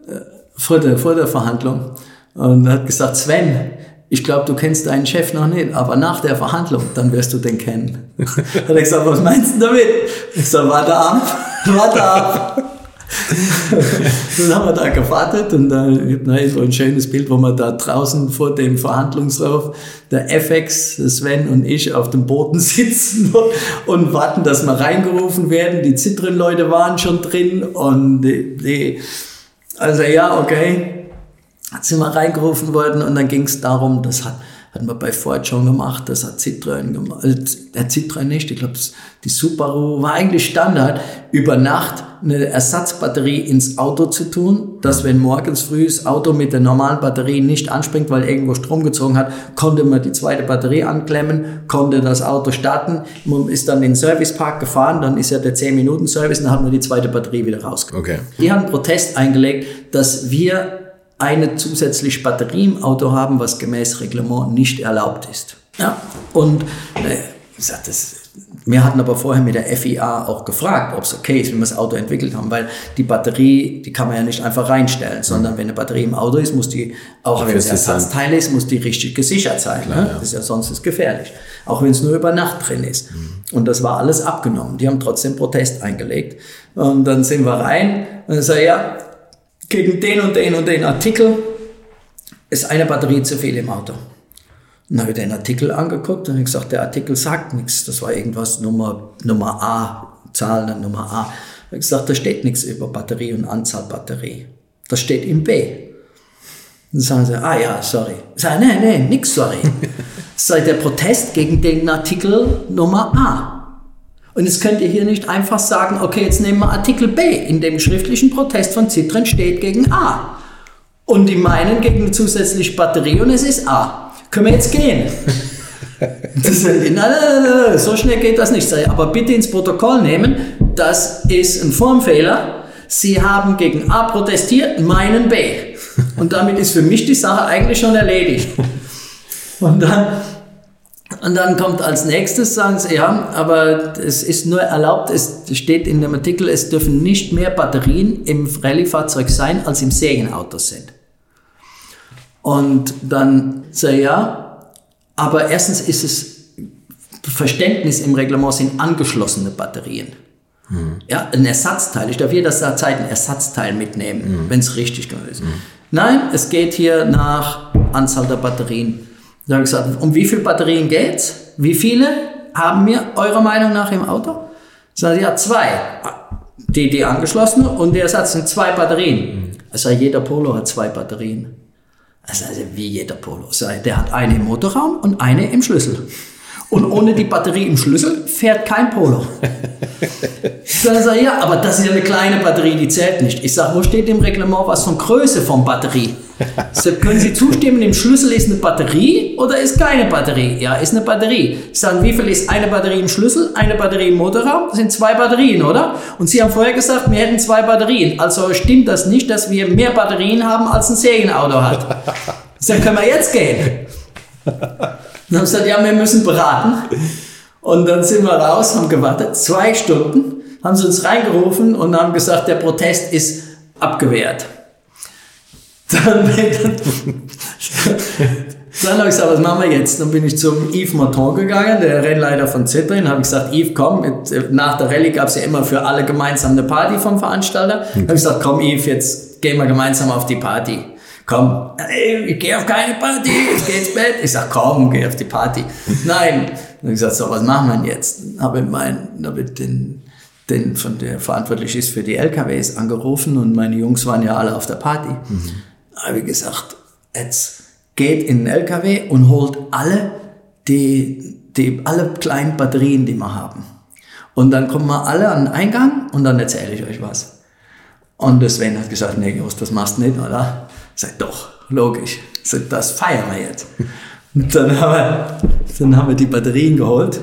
äh, vor der, vor der Verhandlung, und hat gesagt, Sven, ich glaube, du kennst deinen Chef noch nicht, aber nach der Verhandlung, dann wirst du den kennen. Hat er gesagt, was meinst du damit? Ich sage, warte ab, warte ab. dann haben wir da gewartet und da ne, so ein schönes Bild, wo wir da draußen vor dem Verhandlungsraum, der FX, Sven und ich auf dem Boden sitzen und warten, dass wir reingerufen werden. Die Zitren-Leute waren schon drin und die, die, also ja, okay, sind wir reingerufen worden und dann ging es darum, das hat, hatten wir bei Ford schon gemacht, das hat Citroën gemacht, äh, der Citroën nicht, ich glaube, die Subaru war eigentlich Standard, über Nacht eine Ersatzbatterie ins Auto zu tun, dass wenn morgens früh das Auto mit der normalen Batterie nicht anspringt, weil irgendwo Strom gezogen hat, konnte man die zweite Batterie anklemmen, konnte das Auto starten, man ist dann in den Servicepark gefahren, dann ist ja der 10-Minuten-Service, dann hat man die zweite Batterie wieder rausgekommen. Okay. Die haben Protest eingelegt, dass wir eine zusätzliche Batterie im Auto haben, was gemäß Reglement nicht erlaubt ist. Ja, und äh, das, wir hatten aber vorher mit der FIA auch gefragt, ob es okay ist, wenn wir das Auto entwickelt haben, weil die Batterie, die kann man ja nicht einfach reinstellen, sondern wenn eine Batterie im Auto ist, muss die, auch wenn es Ersatzteil ist, muss die richtig gesichert sein. Klar, ne? ja. Das ist ja sonst ist gefährlich. Auch wenn es nur über Nacht drin ist. Mhm. Und das war alles abgenommen. Die haben trotzdem Protest eingelegt. Und dann sind wir rein und dann sage ja, gegen den und den und den Artikel ist eine Batterie zu viel im Auto. Dann habe ich den Artikel angeguckt und habe gesagt, der Artikel sagt nichts. Das war irgendwas Nummer, Nummer A, Zahlen Nummer A. Ich habe gesagt, da steht nichts über Batterie und Anzahl Batterie. Das steht im B. Dann sagen sie, ah ja, sorry. Ich sage, nee, nee, nix sorry. Das sei der Protest gegen den Artikel Nummer A. Und jetzt könnt ihr hier nicht einfach sagen, okay, jetzt nehmen wir Artikel B, in dem schriftlichen Protest von Citren steht gegen A. Und die meinen gegen eine zusätzliche Batterie und es ist A. Können wir jetzt gehen? Das, nein, nein, nein, so schnell geht das nicht. Aber bitte ins Protokoll nehmen, das ist ein Formfehler. Sie haben gegen A protestiert, meinen B. Und damit ist für mich die Sache eigentlich schon erledigt. Und dann und dann kommt als nächstes, sagen sie, ja, aber es ist nur erlaubt, es steht in dem Artikel, es dürfen nicht mehr Batterien im Rallye-Fahrzeug sein, als im Serienauto sind. Und dann sage ich, ja, aber erstens ist es Verständnis im Reglement sind angeschlossene Batterien. Mhm. Ja, ein Ersatzteil. Ich darf jederzeit ein Ersatzteil mitnehmen, mhm. wenn es richtig ist. Mhm. Nein, es geht hier nach Anzahl der Batterien da habe ich gesagt, um wie viele Batterien geht's? Wie viele haben wir eurer Meinung nach im Auto? Sagen ja, zwei. die, die angeschlossene und der Ersatz sind zwei Batterien. Also jeder Polo hat zwei Batterien. Also, also wie jeder Polo. Der hat eine im Motorraum und eine im Schlüssel. Und ohne die Batterie im Schlüssel fährt kein Polo. Dann sage ich, ja, aber das ist ja eine kleine Batterie, die zählt nicht. Ich sage, wo steht im Reglement was von Größe von Batterie? So, können Sie zustimmen, im Schlüssel ist eine Batterie oder ist keine Batterie? Ja, ist eine Batterie. Sie sagen, wie viel ist eine Batterie im Schlüssel, eine Batterie im Motorraum? Das sind zwei Batterien, oder? Und Sie haben vorher gesagt, wir hätten zwei Batterien. Also stimmt das nicht, dass wir mehr Batterien haben, als ein Serienauto hat. Dann können wir jetzt gehen. Dann haben sie gesagt, ja, wir müssen beraten. Und dann sind wir raus, haben gewartet, zwei Stunden, haben sie uns reingerufen und haben gesagt, der Protest ist abgewehrt. Dann, dann, dann habe ich gesagt, was machen wir jetzt? Dann bin ich zum Yves Martin gegangen, der Rennleiter von Zitrin, habe ich gesagt, Yves, komm, mit, nach der Rallye gab es ja immer für alle gemeinsam eine Party vom Veranstalter. Mhm. habe ich gesagt, komm Yves, jetzt gehen wir gemeinsam auf die Party komm, ich gehe auf keine Party, ich gehe ins Bett. Ich sag, komm, geh auf die Party. Nein. Und ich sag, so, was machen wir jetzt? Habe mein, habe den, den von der verantwortlich ist für die LKWs angerufen und meine Jungs waren ja alle auf der Party. Mhm. Habe ich gesagt, jetzt geht in den LKW und holt alle die, die, alle kleinen Batterien, die wir haben. Und dann kommen wir alle an den Eingang und dann erzähle ich euch was. Und der Sven hat gesagt, nee, Jungs, das machst du nicht, oder? Sag, doch, logisch. Sag, das feiern wir jetzt. Und dann haben wir, dann haben wir die Batterien geholt,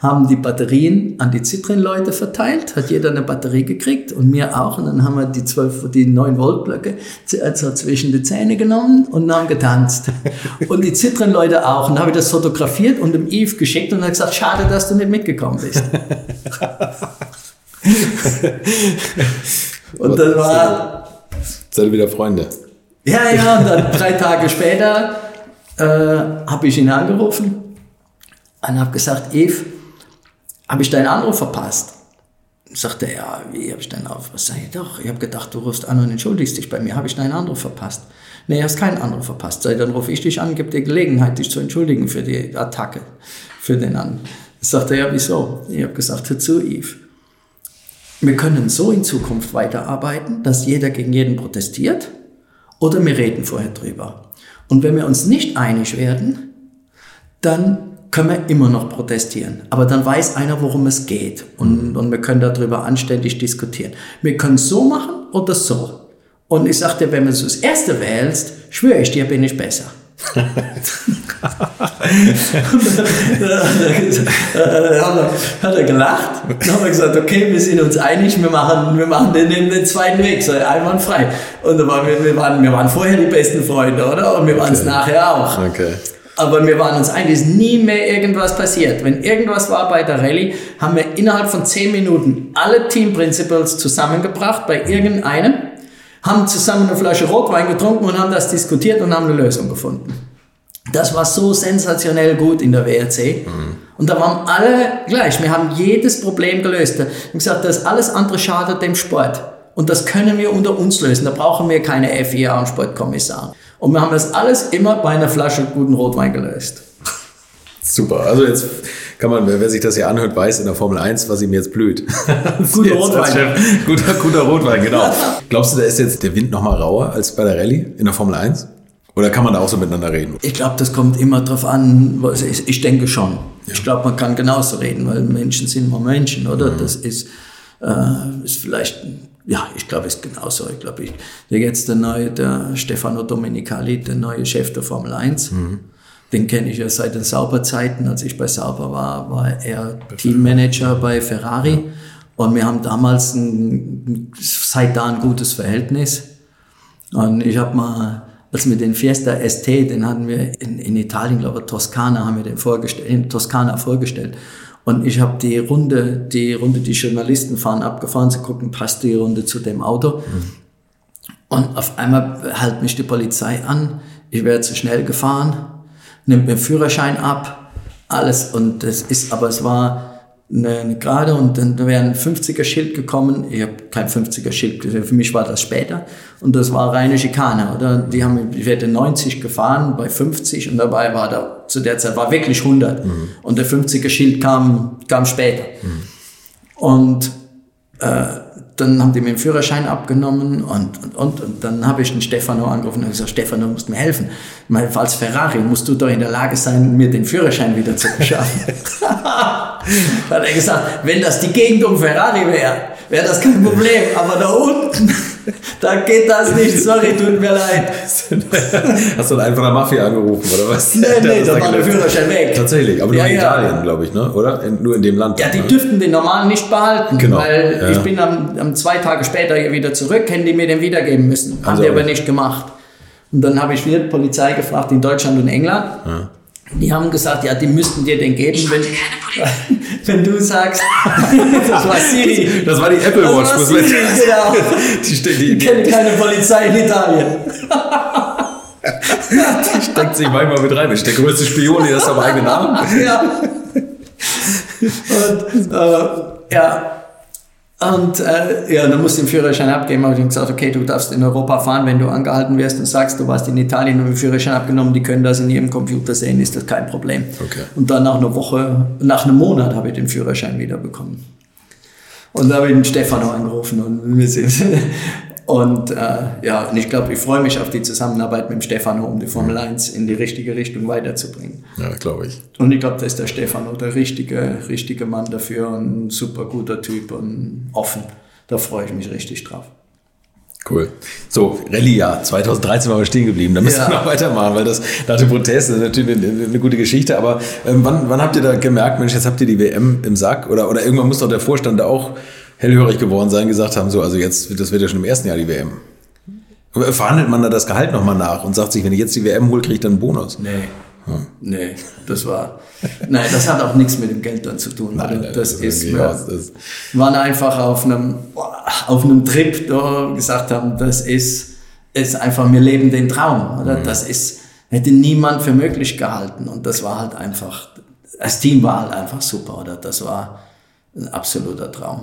haben die Batterien an die Zitrin-Leute verteilt, hat jeder eine Batterie gekriegt und mir auch. Und dann haben wir die 12, die 9 Volt Blöcke also zwischen die Zähne genommen und haben getanzt. Und die Zitrin-Leute auch. Und dann habe ich das fotografiert und dem Yves geschickt und hat gesagt, schade, dass du nicht mitgekommen bist. und dann war... Seid wieder Freunde? Ja, ja, und dann drei Tage später äh, habe ich ihn angerufen und habe gesagt, Eve, habe ich deinen Anruf verpasst? Sagte er, ja, wie habe ich deinen Anruf verpasst? Sag ich, doch, ich habe gedacht, du rufst an und entschuldigst dich bei mir. Habe ich deinen Anruf verpasst? Nee, hast keinen Anruf verpasst. Sag, dann rufe ich dich an, gebe dir Gelegenheit, dich zu entschuldigen für die Attacke, für den an. Sagte er, ja, wieso? Ich habe gesagt, hör zu, Eve. Wir können so in Zukunft weiterarbeiten, dass jeder gegen jeden protestiert oder wir reden vorher drüber. Und wenn wir uns nicht einig werden, dann können wir immer noch protestieren. Aber dann weiß einer, worum es geht. Und, und wir können darüber anständig diskutieren. Wir können es so machen oder so. Und ich sagte, wenn du das erste wählst, schwöre ich dir, bin ich besser dann hat er gelacht. Dann haben wir gesagt, okay, wir sind uns einig, wir machen, wir machen den, den, zweiten Weg, so einwandfrei. Und da waren wir, wir, waren, wir waren vorher die besten Freunde, oder? Und wir waren es okay. nachher auch. Okay. Aber wir waren uns einig, ist nie mehr irgendwas passiert. Wenn irgendwas war bei der Rallye, haben wir innerhalb von zehn Minuten alle Team Principles zusammengebracht bei irgendeinem haben zusammen eine Flasche Rotwein getrunken und haben das diskutiert und haben eine Lösung gefunden. Das war so sensationell gut in der WRC. Mhm. Und da waren alle gleich. Wir haben jedes Problem gelöst. Wir haben gesagt, das alles andere schadet dem Sport. Und das können wir unter uns lösen. Da brauchen wir keine FIA und Sportkommissar. Und wir haben das alles immer bei einer Flasche guten Rotwein gelöst. Super. Also jetzt kann man, wer sich das hier anhört, weiß in der Formel 1, was ihm jetzt blüht. guter Rotwein. Guter, guter Rotwein, genau. Glaubst du, da ist jetzt der Wind noch mal rauer als bei der Rallye in der Formel 1? Oder kann man da auch so miteinander reden? Ich glaube, das kommt immer drauf an, ist. Ich denke schon. Ja. Ich glaube, man kann genauso reden, weil Menschen sind immer Menschen, oder? Mhm. Das ist, äh, ist vielleicht ja, ich glaube, es ist genauso. Ich glaube, ich, der jetzt der neue, der Stefano Domenicali, der neue Chef der Formel 1. Mhm. Den kenne ich ja seit den Sauberzeiten. Als ich bei Sauber war, war er Teammanager bei Ferrari. Und wir haben damals ein, seit da ein gutes Verhältnis. Und ich habe mal, als wir den Fiesta ST, den hatten wir in, in Italien, glaube ich, Toskana, haben wir den vorgestellt, in Toskana vorgestellt. Und ich habe die Runde, die Runde, die Journalisten fahren abgefahren, sie gucken, passt die Runde zu dem Auto. Mhm. Und auf einmal hält mich die Polizei an, ich werde zu schnell gefahren nimmt mir Führerschein ab, alles. Und das ist, aber es war eine, eine Gerade und dann wäre ein 50er Schild gekommen. Ich habe kein 50er Schild, für mich war das später. Und das war reine Schikane, oder? Die haben, ich werde 90 gefahren bei 50 und dabei war da, zu der Zeit war wirklich 100. Mhm. Und der 50er Schild kam, kam später. Mhm. Und, äh, dann haben die mir den Führerschein abgenommen und, und, und, und dann habe ich den Stefano angerufen und gesagt, Stefano, du musst mir helfen. Weil als Ferrari musst du doch in der Lage sein, mir den Führerschein wieder zu beschaffen. dann hat er gesagt, wenn das die Gegend um Ferrari wäre, wäre das kein Problem. Aber da unten, da geht das nicht. Sorry, tut mir leid. Hast du dann einfach eine Mafia angerufen, oder was? Nee, nee, da war der Führerschein weg. Tatsächlich, aber nur Ja, in ja. Italien, glaube ich, ne? oder? In, nur in dem Land. Ja, die ne? dürften den normalen nicht behalten, Genau, weil ja. ich bin am, am zwei Tage später wieder zurück, hätten die mir den wiedergeben müssen. Haben sie die aber nicht. gemacht. Und dann habe ich wieder die Polizei gefragt in Deutschland und England. Die haben gesagt, ja, die müssten dir den geben, wenn, wenn du sagst, das war Siri. Das war die Apple Das Watch. war muss Siri, genau. Die, die, Ich die, kenne keine Polizei in Italien. die steckt sich manchmal mit rein. Ich der größte Spion, die das am eigenen Namen. ja. Und, äh, ja. Und äh, ja, dann musste ich den Führerschein abgeben. Habe ich ihm gesagt, okay, du darfst in Europa fahren, wenn du angehalten wirst und sagst, du warst in Italien und den Führerschein abgenommen, die können das in ihrem Computer sehen, ist das kein Problem. Okay. Und dann nach einer Woche, nach einem Monat habe ich den Führerschein wieder bekommen. Und da habe ich den Stefano angerufen und wir sind. Und äh, ja, und ich glaube, ich freue mich auf die Zusammenarbeit mit dem Stefano, um die Formel 1 in die richtige Richtung weiterzubringen. Ja, glaube ich. Und ich glaube, da ist der Stefano der richtige, richtige Mann dafür, ein super guter Typ und offen. Da freue ich mich richtig drauf. Cool. So, Rallye-Jahr 2013 waren wir stehen geblieben. Da müssen Ja. wir noch weitermachen, weil das nach dem Protest ist natürlich eine, eine gute Geschichte. Aber ähm, wann, wann habt ihr da gemerkt, Mensch, jetzt habt ihr die WM im Sack? Oder, oder irgendwann muss doch der Vorstand da auch hellhörig geworden sein, gesagt haben, so, also jetzt, das wird ja schon im ersten Jahr die WM. Verhandelt man da das Gehalt nochmal nach und sagt sich, wenn ich jetzt die WM hole, kriege ich dann einen Bonus? Nee. Nee, das war. Nein, das hat auch nichts mit dem Geld dann zu tun. Nein, nein, das das ist. Wir aus, das- waren einfach auf einem, auf einem Trip, da gesagt haben, das ist, ist einfach, wir leben den Traum. Oder? Das ist, hätte niemand für möglich gehalten. Und das war halt einfach, das Team war halt einfach super, oder? Das war ein absoluter Traum.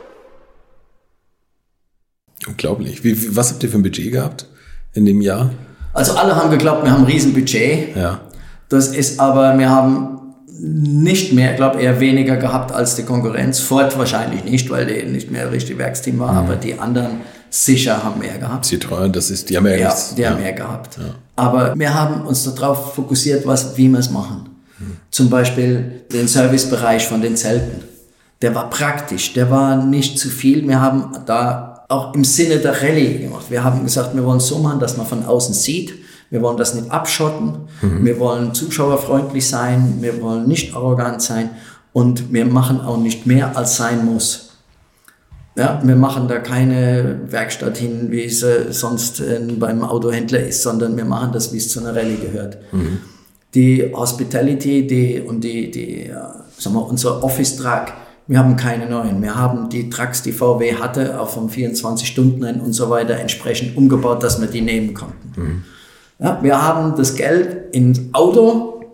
Unglaublich. Wie, wie, was habt ihr für ein Budget gehabt in dem Jahr? Also alle haben geglaubt, wir haben ein Riesenbudget. Ja. Das ist aber, wir haben nicht mehr, ich glaube eher weniger gehabt als die Konkurrenz. Ford wahrscheinlich nicht, weil der nicht mehr richtig Werksteam war, aber die anderen sicher haben mehr gehabt. Citroën, das ist, die haben ja, Ja, die haben mehr gehabt. Aber wir haben uns darauf fokussiert, was, wie wir es machen. Zum Beispiel den Servicebereich von den Zelten. Der war praktisch, der war nicht zu viel. Wir haben da auch im Sinne der Rallye gemacht. Wir haben gesagt, wir wollen es so machen, dass man von außen sieht. Wir wollen das nicht abschotten. Mhm. Wir wollen zuschauerfreundlich sein. Wir wollen nicht arrogant sein. Und wir machen auch nicht mehr, als sein muss. Ja, wir machen da keine Werkstatt hin, wie es äh, sonst äh, beim Autohändler ist, sondern wir machen das, wie es zu einer Rallye gehört. Mhm. Die Hospitality die, und die, die äh, sagen wir, unser Office-Truck, wir haben keine neuen. Wir haben die Trucks, die VW hatte, auch vom 24-Stunden-Rennen und so weiter entsprechend umgebaut, dass wir die nehmen konnten. Mhm. Ja, wir haben das Geld ins Auto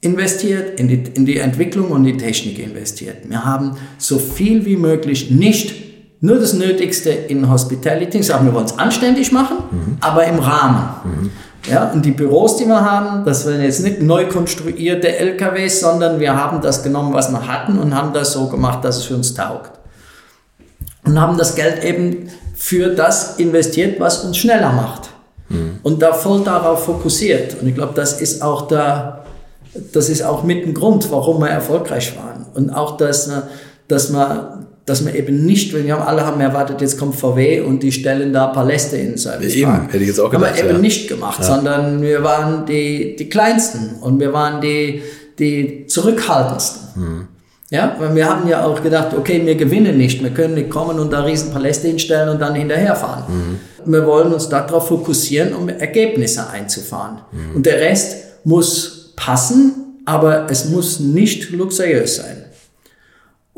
investiert, in die, in die Entwicklung und die Technik investiert. Wir haben so viel wie möglich nicht nur das Nötigste in Hospitality, sagen wir wollen es anständig machen, mhm. aber im Rahmen. Mhm. Ja, und die Büros, die wir haben, das waren jetzt nicht neu konstruierte LKWs, sondern wir haben das genommen, was wir hatten und haben das so gemacht, dass es für uns taugt. Und haben das Geld eben für das investiert, was uns schneller macht. Mhm. Und da voll darauf fokussiert. Und ich glaube, das ist auch der, das ist auch mit ein Grund, warum wir erfolgreich waren. Und auch, dass, dass man dass man eben nicht, wenn wir haben, alle haben erwartet, jetzt kommt VW und die stellen da Paläste in Service. Eben, hätte ich jetzt auch gedacht. Haben wir eben ja. nicht gemacht, ja. sondern wir waren die, die Kleinsten und wir waren die, die Zurückhaltendsten. Mhm. Ja, weil wir haben ja auch gedacht, okay, wir gewinnen nicht, wir können nicht kommen und da riesen Paläste hinstellen und dann hinterherfahren. Mhm. Wir wollen uns darauf fokussieren, um Ergebnisse einzufahren. Mhm. Und der Rest muss passen, aber es muss nicht luxuriös sein.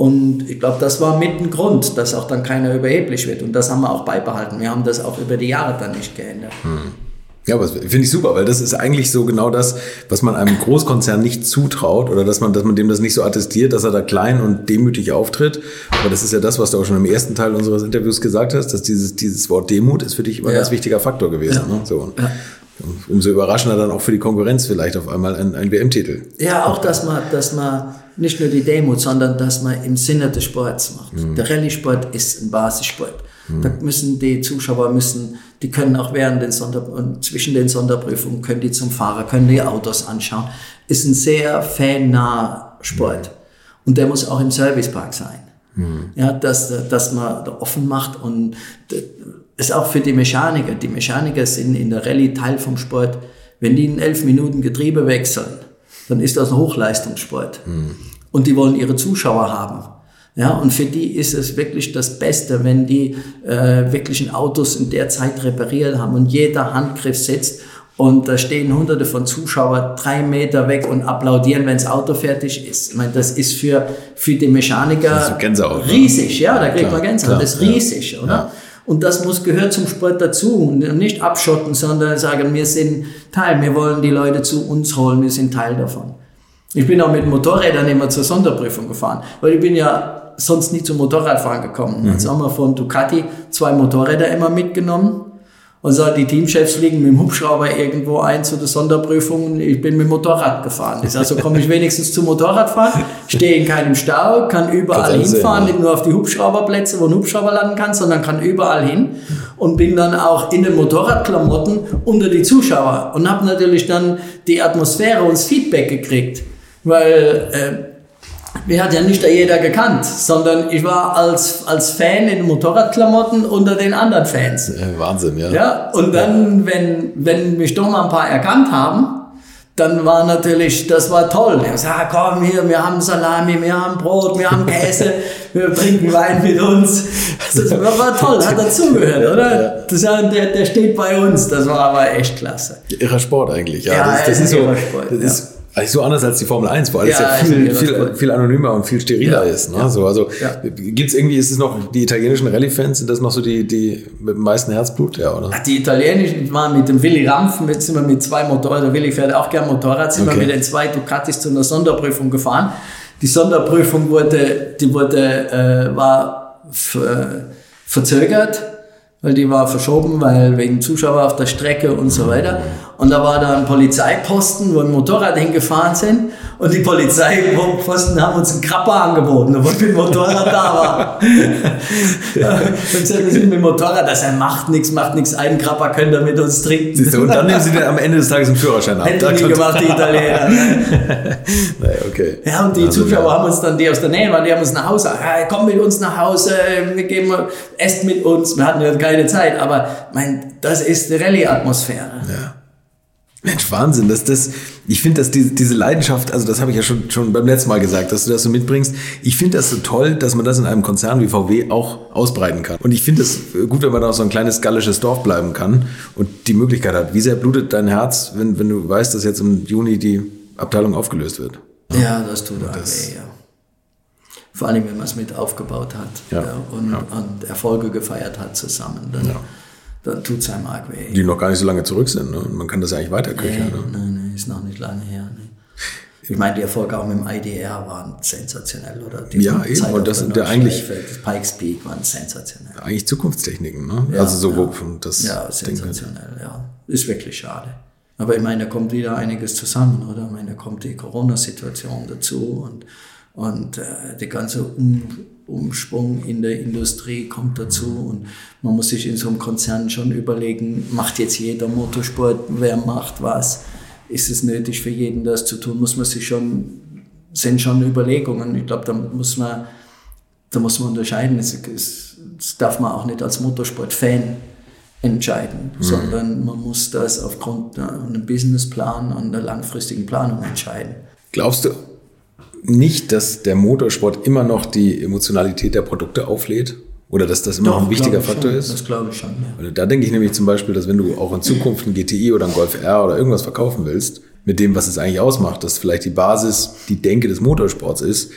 Und ich glaube, das war mit ein Grund, dass auch dann keiner überheblich wird. Und das haben wir auch beibehalten. Wir haben das auch über die Jahre dann nicht geändert. Hm. Ja, aber finde ich super, weil das ist eigentlich so genau das, was man einem Großkonzern nicht zutraut oder dass man, dass man dem das nicht so attestiert, dass er da klein und demütig auftritt. Aber das ist ja das, was du auch schon im ersten Teil unseres Interviews gesagt hast, dass dieses, dieses Wort Demut ist für dich immer ein ja. ganz wichtiger Faktor gewesen. Ja. Ne? So. Ja. Umso überraschender dann auch für die Konkurrenz vielleicht auf einmal ein, ein WM-Titel. Ja, auch, dass man, dass man nicht nur die Demut, sondern dass man im Sinne des Sports macht. Mhm. Der Rallye-Sport ist ein Basissport. Mhm. Da müssen die Zuschauer müssen, die können auch während den Sonder und zwischen den Sonderprüfungen können die zum Fahrer, können die Autos anschauen. Ist ein sehr fannah Sport. Mhm. Und der muss auch im Servicepark sein. Mhm. Ja, dass, dass man da offen macht und ist auch für die Mechaniker. Die Mechaniker sind in der Rallye Teil vom Sport. Wenn die in elf Minuten Getriebe wechseln, dann ist das ein Hochleistungssport. Mhm. Und die wollen ihre Zuschauer haben. Ja, und für die ist es wirklich das Beste, wenn die äh, wirklichen Autos in der Zeit repariert haben und jeder Handgriff sitzt und da stehen hunderte von Zuschauern drei Meter weg und applaudieren, wenn das Auto fertig ist. Ich meine, das ist für, für die Mechaniker Gänsehaut, riesig, ja, da kriegt klar, man Gänsehaut, klar, das ist riesig, ja, oder? Und das muss gehört zum Sport dazu und nicht abschotten, sondern sagen, wir sind Teil, wir wollen die Leute zu uns holen, wir sind Teil davon. Ich bin auch mit Motorrädern immer zur Sonderprüfung gefahren, weil ich bin ja sonst nie zum Motorradfahren gekommen. Mhm. Jetzt haben wir von Ducati zwei Motorräder immer mitgenommen und so, die Teamchefs fliegen mit dem Hubschrauber irgendwo ein zu der Sonderprüfung. Ich bin mit dem Motorrad gefahren. Ich sage, so komme ich wenigstens zum Motorradfahren, stehe in keinem Stau, kann überall hinfahren, nicht nur auf die Hubschrauberplätze, wo ein Hubschrauber landen kann, sondern kann überall hin. Und bin dann auch in den Motorradklamotten unter die Zuschauer. Und habe natürlich dann die Atmosphäre und das Feedback gekriegt, weil äh, mir hat ja nicht jeder gekannt, sondern ich war als, als Fan in Motorradklamotten unter den anderen Fans. Wahnsinn, ja. Ja, und dann, wenn, wenn mich doch mal ein paar erkannt haben, dann war natürlich, das war toll. Er sagt, komm hier, wir haben Salami, wir haben Brot, wir haben Käse, wir trinken Wein mit uns. Das war toll, hat dazugehört, oder? Das, der, der steht bei uns, das war aber echt klasse. Irrer Sport eigentlich, ja. ja das, das ist so, Sport, das ist eigentlich so anders als die Formel 1, wo alles ja, ja viel, viel, viel anonymer und viel steriler ja, ist. Ne? Ja. So, also gibt's irgendwie, ist es noch die italienischen Rallye-Fans, sind das noch so die, die mit dem meisten Herzblut, ja, oder? Ach, die italienischen waren mit dem Willy Rampf, jetzt sind wir mit zwei Motorrädern, der Willy fährt auch gern Motorrad, sind okay. wir mit den zwei Ducatis zu einer Sonderprüfung gefahren. Die Sonderprüfung wurde, die wurde, äh, war verzögert, weil die war verschoben, weil wegen Zuschauer auf der Strecke und so weiter. Und da war da ein Polizeiposten, wo ein Motorrad hingefahren sind und die Polizeiposten haben uns einen Krapper angeboten, obwohl wir mit dem Motorrad da war. ja, und gesagt, wir sind mit dem Motorrad, das er macht nichts, macht nichts, einen Krapper könnt ihr mit uns trinken. Siehst du, und dann nehmen sie dir am Ende des Tages einen Führerschein ab. Hätten die gemacht, die Italiener. naja, okay. Ja, und die also, Zuschauer ja. haben uns dann, die aus der Nähe waren, die haben uns nach Hause, hey, komm mit uns nach Hause, wir gehen, esst mit uns. Wir hatten ja keine Zeit, aber mein, das ist die Rallye-Atmosphäre. Ja. Mensch, Wahnsinn, dass das, ich finde, dass diese, diese Leidenschaft, also das habe ich ja schon, schon beim letzten Mal gesagt, dass du das so mitbringst. Ich finde das so toll, dass man das in einem Konzern wie VW auch ausbreiten kann. Und ich finde es gut, wenn man da auch so ein kleines gallisches Dorf bleiben kann und die Möglichkeit hat. Wie sehr blutet dein Herz, wenn, wenn du weißt, dass jetzt im Juni die Abteilung aufgelöst wird? Ja, das tut auch weh, ja. Vor allem, wenn man es mit aufgebaut hat ja. ja und, und, Erfolge gefeiert hat zusammen. Dann, ja dann tut es einem arg weh. Die noch gar nicht so lange zurück sind. Ne? Man kann das ja eigentlich weiterköcheln. Nee, ne? Nein, nein, ist noch nicht lange her. Ne? Ich meine, die Erfolge auch mit dem IDR waren sensationell, oder? Die ja, eben. Und das sind ja eigentlich. Das Pikes Peak waren sensationell. Eigentlich Zukunftstechniken, ne? Ja, also so, ja. das. Ja, sensationell, ja. Ist wirklich schade. Aber ich meine, da kommt wieder einiges zusammen, oder? Ich meine, da kommt die Corona-Situation dazu und, und äh, die ganze um Umschwung in der Industrie kommt dazu und man muss sich in so einem Konzern schon überlegen, macht jetzt jeder Motorsport, wer macht was, ist es nötig für jeden das zu tun, muss man sich schon, sind schon Überlegungen. Ich glaube, da muss man, da muss man unterscheiden. Das darf man auch nicht als Motorsport-Fan entscheiden, mhm. sondern man muss das aufgrund einem Businessplan und einer langfristigen Planung entscheiden. Glaubst du, nicht, dass der Motorsport immer noch die Emotionalität der Produkte auflädt? Oder dass das immer Doch, noch ein wichtiger Faktor schon. ist? Das glaube ich schon. Ja. Da denke ich nämlich zum Beispiel, dass wenn du auch in Zukunft ein GTI oder ein Golf R oder irgendwas verkaufen willst, mit dem, was es eigentlich ausmacht, dass vielleicht die Basis die Denke des Motorsports ist,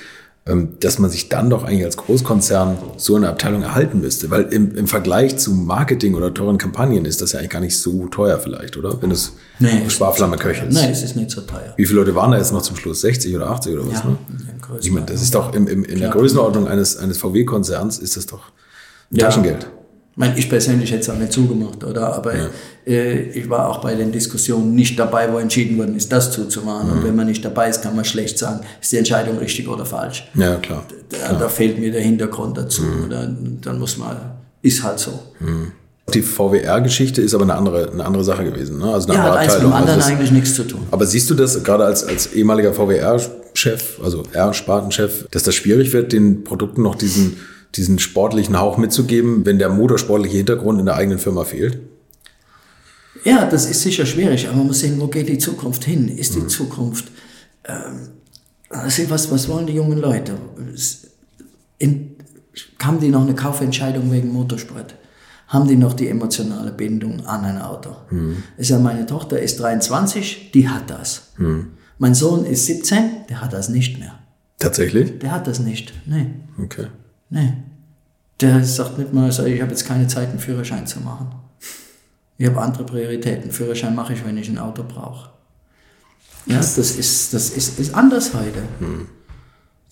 dass man sich dann doch eigentlich als Großkonzern so eine Abteilung erhalten müsste. Weil im, im Vergleich zu Marketing oder teuren Kampagnen ist das ja eigentlich gar nicht so teuer vielleicht, oder? Wenn es nee, Sparflamme köchelst. Nein, es ist nicht so teuer. Wie viele Leute waren da jetzt noch zum Schluss? 60 oder 80 oder was? Ja, ne? Ich meine, das ist doch im, im, in der Größenordnung eines, eines VW-Konzerns ist das doch ein ja. Taschengeld. Ich meine, ich persönlich hätte es auch nicht zugemacht, oder? Aber ja. Äh, ich war auch bei den Diskussionen nicht dabei, wo entschieden worden ist, das zuzumachen. Mhm. Und wenn man nicht dabei ist, kann man schlecht sagen, ist die Entscheidung richtig oder falsch. Ja, klar. Da, klar. da fehlt mir der Hintergrund dazu. Mhm. Oder? Dann muss man, ist halt so. Mhm. Die VWR-Geschichte ist aber eine andere, eine andere Sache gewesen. Ne? Also eine ja, hat eins mit dem anderen also eigentlich nichts zu tun. Aber siehst du das gerade als, als ehemaliger VWR-Chef, also R-Spartenchef, dass das schwierig wird, den Produkten noch diesen diesen sportlichen Hauch mitzugeben, wenn der motorsportliche Hintergrund in der eigenen Firma fehlt? Ja, das ist sicher schwierig, aber man muss sehen, wo geht die Zukunft hin? Ist die mhm. Zukunft, ähm, also was, was wollen die jungen Leute? In, haben die noch eine Kaufentscheidung wegen Motorsport? Haben die noch die emotionale Bindung an ein Auto? Mhm. Ist ja meine Tochter ist 23, die hat das. Mhm. Mein Sohn ist 17, der hat das nicht mehr. Tatsächlich? Der hat das nicht, nee. Okay. Nee. Der sagt nicht mal, ich habe jetzt keine Zeit, einen Führerschein zu machen. Ich habe andere Prioritäten. Führerschein mache ich, wenn ich ein Auto brauche. Ja, das ist, das ist, ist anders heute. Hm.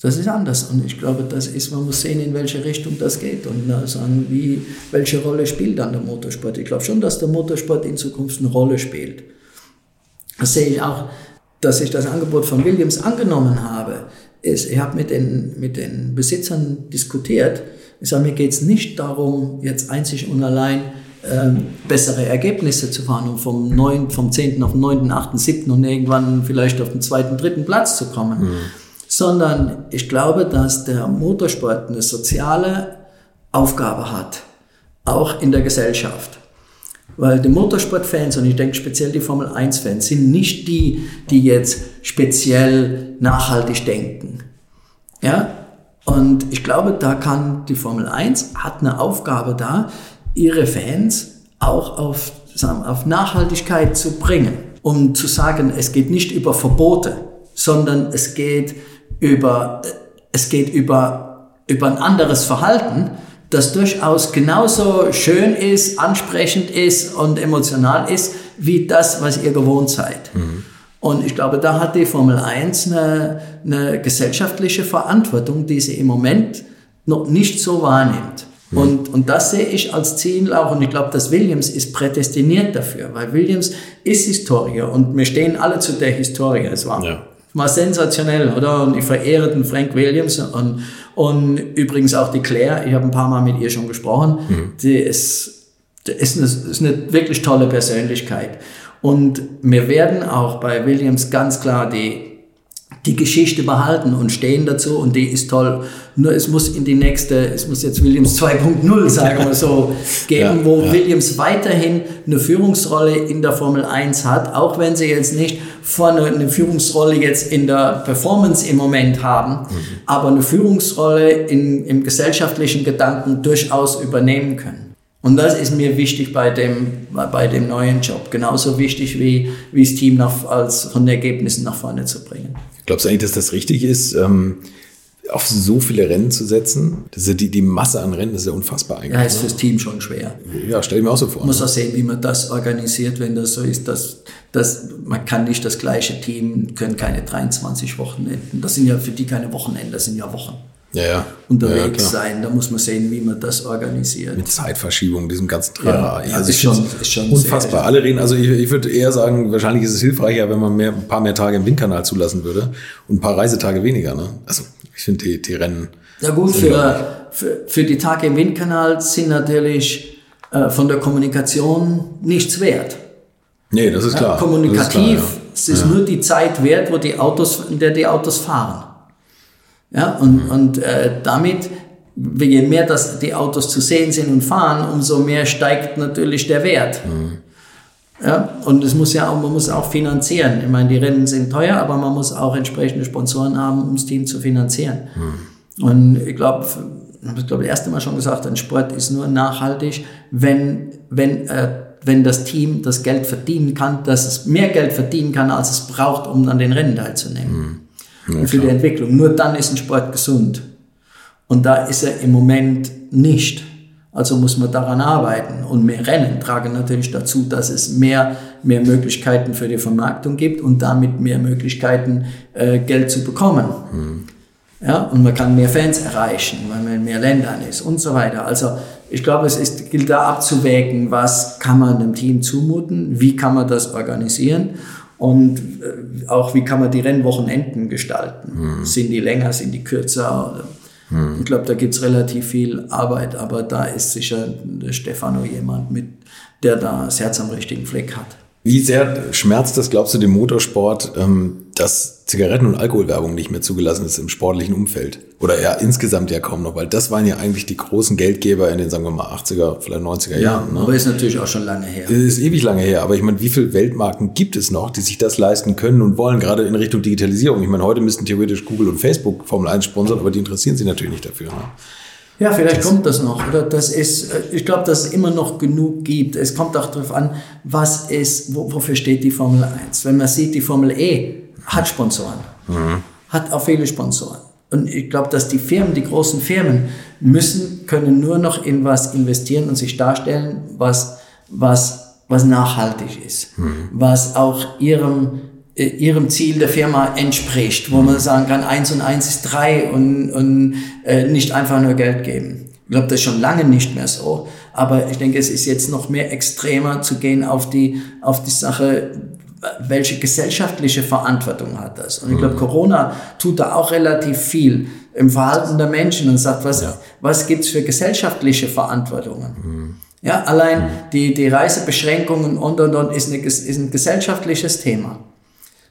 Das ist anders. Und ich glaube, das ist, man muss sehen, in welche Richtung das geht und sagen, wie, welche Rolle spielt dann der Motorsport. Ich glaube schon, dass der Motorsport in Zukunft eine Rolle spielt. Das sehe ich auch, dass ich das Angebot von Williams angenommen habe, ist, ich habe mit den, mit den Besitzern diskutiert. Ich sage, mir geht es nicht darum, jetzt einzig und allein ähm, bessere Ergebnisse zu fahren und vom, 9, vom 10. auf den 9., 8., 7. und irgendwann vielleicht auf den zweiten, dritten Platz zu kommen. Mhm. Sondern ich glaube, dass der Motorsport eine soziale Aufgabe hat, auch in der Gesellschaft. Weil die Motorsportfans, und ich denke speziell die Formel 1-Fans, sind nicht die, die jetzt speziell nachhaltig denken. Ja? Und ich glaube, da kann die Formel 1 hat eine Aufgabe da, ihre Fans auch auf, sagen, auf Nachhaltigkeit zu bringen. Um zu sagen, es geht nicht über Verbote, sondern es geht über, es geht über, über ein anderes Verhalten, das durchaus genauso schön ist, ansprechend ist und emotional ist, wie das, was ihr gewohnt seid. Mhm. Und ich glaube, da hat die Formel 1 eine, eine gesellschaftliche Verantwortung, die sie im Moment noch nicht so wahrnimmt. Mhm. Und, und das sehe ich als Ziel auch. Und ich glaube, dass Williams ist prädestiniert dafür, weil Williams ist Historiker und wir stehen alle zu der Historie. Es war, ja. war sensationell, oder? Und ich verehre den Frank Williams und, und übrigens auch die Claire. Ich habe ein paar Mal mit ihr schon gesprochen. Mhm. Die ist, die ist, eine, ist eine wirklich tolle Persönlichkeit. Und wir werden auch bei Williams ganz klar die die Geschichte behalten und stehen dazu und die ist toll. Nur es muss in die nächste, es muss jetzt Williams 2.0, sagen wir so, geben, ja, wo ja. Williams weiterhin eine Führungsrolle in der Formel 1 hat, auch wenn sie jetzt nicht vorne eine Führungsrolle jetzt in der Performance im Moment haben, mhm. aber eine Führungsrolle in, im gesellschaftlichen Gedanken durchaus übernehmen können. Und das ist mir wichtig bei dem, bei dem neuen Job. Genauso wichtig wie, wie das Team nach, als von den Ergebnissen nach vorne zu bringen. Glaubst du eigentlich, dass das richtig ist, ähm, auf so viele Rennen zu setzen? Das ist ja die, die Masse an Rennen, das ist ja unfassbar eigentlich. Ja, ist fürs Team schon schwer. Ja, stell ich mir auch so vor. Man muss auch sehen, wie man das organisiert, wenn das so ist, dass, dass man kann nicht das gleiche Team, können keine 23 Wochenenden. Das sind ja für die keine Wochenende, das sind ja Wochen ja, ja. unterwegs ja, sein. Da muss man sehen, wie man das organisiert. Mit Zeitverschiebung, diesem ganzen Trara. Ja, also ist schon, ist schon unfassbar. Sehr, Alle reden, also ich, ich würde eher sagen, wahrscheinlich ist es hilfreicher, wenn man mehr, ein paar mehr Tage im Windkanal zulassen würde und ein paar Reisetage weniger. Ne? Also ich finde die, die Rennen. Ja gut, für, für, für die Tage im Windkanal sind natürlich äh, von der Kommunikation nichts wert. Nee, das ist klar. Ja, kommunikativ, ist klar, ja. es ist nur die Zeit wert, wo die Autos, in der die Autos fahren. Ja, und, und äh, damit, je mehr das, die Autos zu sehen sind und fahren, umso mehr steigt natürlich der Wert. Mhm. Ja, und es muss ja auch, man muss auch finanzieren. Ich meine, die Rennen sind teuer, aber man muss auch entsprechende Sponsoren haben, um das Team zu finanzieren. Mhm. Und ich glaube, ich habe glaube das erste Mal schon gesagt, ein Sport ist nur nachhaltig, wenn, wenn, äh, wenn das Team das Geld verdienen kann, dass es mehr Geld verdienen kann, als es braucht, um an den Rennen teilzunehmen. Mhm ja, und für klar. die Entwicklung. Nur dann ist ein Sport gesund. Und da ist er im Moment nicht. Also muss man daran arbeiten. Und mehr Rennen tragen natürlich dazu, dass es mehr, mehr Möglichkeiten für die Vermarktung gibt und damit mehr Möglichkeiten, äh, Geld zu bekommen. Mhm. Ja, und man kann mehr Fans erreichen, weil man in mehr Ländern ist und so weiter. Also ich glaube, es ist, gilt da abzuwägen, was kann man dem Team zumuten, wie kann man das organisieren und äh, auch, wie kann man die Rennwochenenden gestalten? Mhm. Sind die länger, sind die kürzer? Mhm. Ich glaube, da gibt es relativ viel Arbeit, aber da ist sicher der Stefano jemand, mit, der da das Herz am richtigen Fleck hat. Wie sehr schmerzt das, glaubst du, dem Motorsport, ähm, dass Zigaretten- und Alkoholwerbung nicht mehr zugelassen ist im sportlichen Umfeld? Oder ja, insgesamt ja kaum noch, weil das waren ja eigentlich die großen Geldgeber in den, sagen wir mal, 80er, vielleicht 90er Jahren. Ne? aber ist natürlich auch schon lange her. Ist ewig lange her, aber ich meine, wie viele Weltmarken gibt es noch, die sich das leisten können und wollen, gerade in Richtung Digitalisierung? Ich meine, heute müssten theoretisch Google und Facebook Formel 1 sponsern, aber die interessieren sich natürlich nicht dafür. Ne? Ja, vielleicht kommt das noch. Oder das ist, äh, ich glaube, dass es immer noch genug gibt. Es kommt auch darauf an, was ist, wo, wofür steht die Formel 1. Wenn man sieht, die Formel E hat Sponsoren, mhm. hat auch viele Sponsoren. Und ich glaube, dass die Firmen, die großen Firmen, müssen, können nur noch in was investieren und sich darstellen, was, was, was nachhaltig ist, mhm. was auch ihrem ihrem Ziel der Firma entspricht, wo man sagen kann, eins und eins ist drei und, und äh, nicht einfach nur Geld geben. Ich glaube, das ist schon lange nicht mehr so. Aber ich denke, es ist jetzt noch mehr extremer zu gehen auf die, auf die Sache, welche gesellschaftliche Verantwortung hat das. Und ich glaube, mhm. Corona tut da auch relativ viel im Verhalten der Menschen und sagt, was, ja. was gibt's für gesellschaftliche Verantwortungen? Mhm. Ja, allein mhm. die, die Reisebeschränkungen und, und, und ist, eine, ist ein gesellschaftliches Thema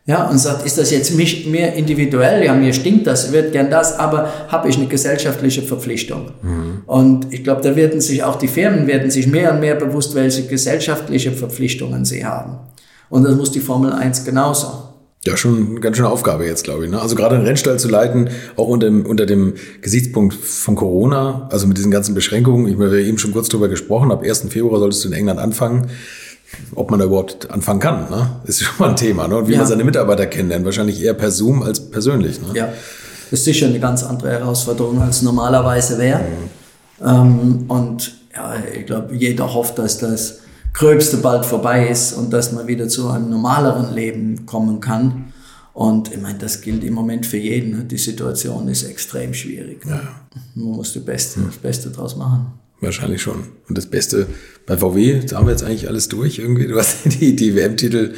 ja, und sagt, ist das jetzt mich, mir individuell, ja, mir stinkt das, ich würde gern das, aber habe ich eine gesellschaftliche Verpflichtung. Mhm. Und ich glaube, da werden sich auch die Firmen werden sich mehr und mehr bewusst, welche gesellschaftliche Verpflichtungen sie haben. Und das muss die Formel 1 genauso. Ja, schon eine ganz schöne Aufgabe jetzt, glaube ich. Ne? Also gerade einen Rennstall zu leiten, auch unter dem, unter dem Gesichtspunkt von Corona, also mit diesen ganzen Beschränkungen. Ich habe eben schon kurz drüber gesprochen, ab 1. Februar solltest du in England anfangen ob man da überhaupt anfangen kann. Ne? Ist schon mal ein Thema. Ne? Und wie ja. man seine Mitarbeiter kennenlernt, wahrscheinlich eher per Zoom als persönlich. Ne? Ja, das ist sicher eine ganz andere Herausforderung, als normalerweise wäre. Mhm. Ähm, und ja, ich glaube, jeder hofft, dass das Gröbste bald vorbei ist und dass man wieder zu einem normaleren Leben kommen kann. Und ich meine, das gilt im Moment für jeden. Die Situation ist extrem schwierig. Ja. Man muss das Beste, das Beste draus machen. Wahrscheinlich schon. Und das Beste bei VW, da haben wir jetzt eigentlich alles durch irgendwie. Du hast die, die WM-Titel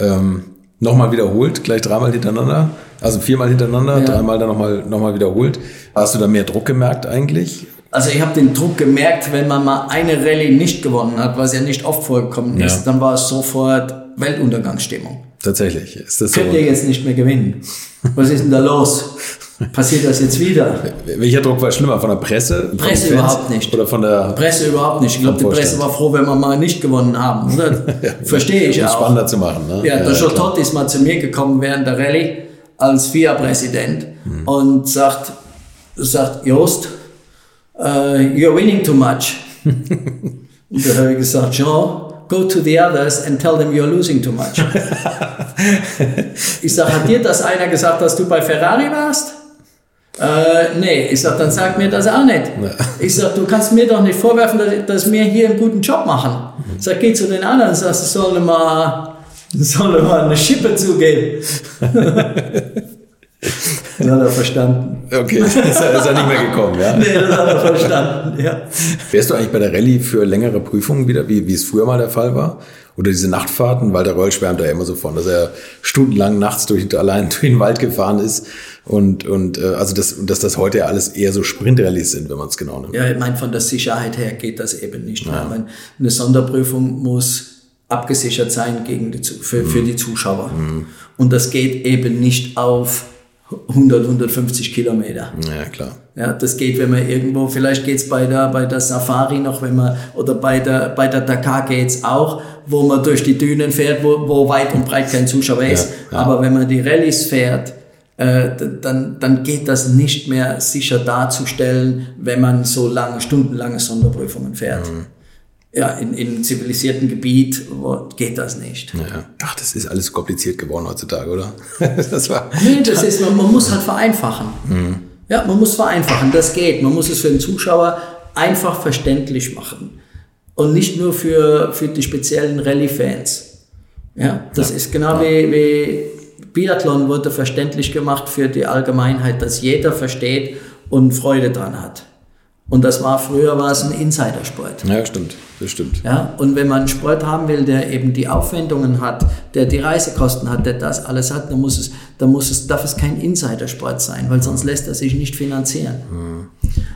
ähm, nochmal wiederholt, gleich dreimal hintereinander. Also viermal hintereinander, ja. dreimal dann nochmal noch mal wiederholt. Hast du da mehr Druck gemerkt eigentlich? Also ich habe den Druck gemerkt, wenn man mal eine Rallye nicht gewonnen hat, was ja nicht oft vorgekommen ist, ja. dann war es sofort Weltuntergangsstimmung. Tatsächlich. Ist das Könnt so? ihr jetzt nicht mehr gewinnen? Was ist denn da los? Passiert das jetzt wieder? Welcher Druck war schlimmer? Von der Presse? Presse überhaupt nicht. Oder von der Presse überhaupt nicht. Ich glaube, die Presse war froh, wenn wir mal nicht gewonnen haben. Oder? ja, Verstehe ich um auch. spannender zu machen. Ne? Ja, der ja, Schottot ist mal zu mir gekommen während der Rallye als FIA-Präsident hm. und sagt, sagt Jost, uh, you're winning too much. und da habe ich gesagt, Jean, go to the others and tell them you're losing too much. ich sage, hat dir das einer gesagt, dass du bei Ferrari warst? Äh, nee, ich sag, dann sag mir das auch nicht. Ja. Ich sag, du kannst mir doch nicht vorwerfen, dass, dass wir hier einen guten Job machen. Ich sag, geh zu den anderen, und sag, sie sollen mal, sollen mal eine Schippe zugeben. Das hat er verstanden. Okay, ist er, ist er nicht mehr gekommen, ja? nee, das hat er verstanden, ja. Wärst du eigentlich bei der Rallye für längere Prüfungen wieder, wie, wie es früher mal der Fall war? Oder diese Nachtfahrten, weil der Roll schwärmt da ja immer so von, dass er stundenlang nachts durch, allein durch den Wald gefahren ist. Und, und äh, also das, dass das heute ja alles eher so Sprintrallyes sind, wenn man es genau nimmt. Ja, ich meine, von der Sicherheit her geht das eben nicht. Ja. Meine, eine Sonderprüfung muss abgesichert sein gegen die, für, mhm. für die Zuschauer. Mhm. Und das geht eben nicht auf 100, 150 Kilometer. Ja, klar. Ja, das geht, wenn man irgendwo, vielleicht geht's bei der, bei der Safari noch, wenn man, oder bei der, bei der Dakar geht's auch, wo man durch die Dünen fährt, wo, wo weit und breit kein Zuschauer ist. Ja, ja. Aber wenn man die Rallyes fährt, äh, dann, dann geht das nicht mehr sicher darzustellen, wenn man so lange, stundenlange Sonderprüfungen fährt. Mhm ja, in, in zivilisierten Gebiet geht das nicht. Ja. Ach, das ist alles kompliziert geworden heutzutage, oder? das war nee, das ist, man, man muss halt vereinfachen. Mhm. Ja, man muss vereinfachen, das geht. Man muss es für den Zuschauer einfach verständlich machen. Und nicht nur für, für die speziellen Rallye-Fans. Ja, das ja. ist genau ja. wie, wie Biathlon wurde verständlich gemacht für die Allgemeinheit, dass jeder versteht und Freude dran hat. Und das war früher war es ein Insidersport. Ja, stimmt, das stimmt. Ja, und wenn man einen Sport haben will, der eben die Aufwendungen hat, der die Reisekosten hat, der das alles hat, dann muss es, dann muss es, darf es kein Insidersport sein, weil sonst lässt er sich nicht finanzieren. Mhm.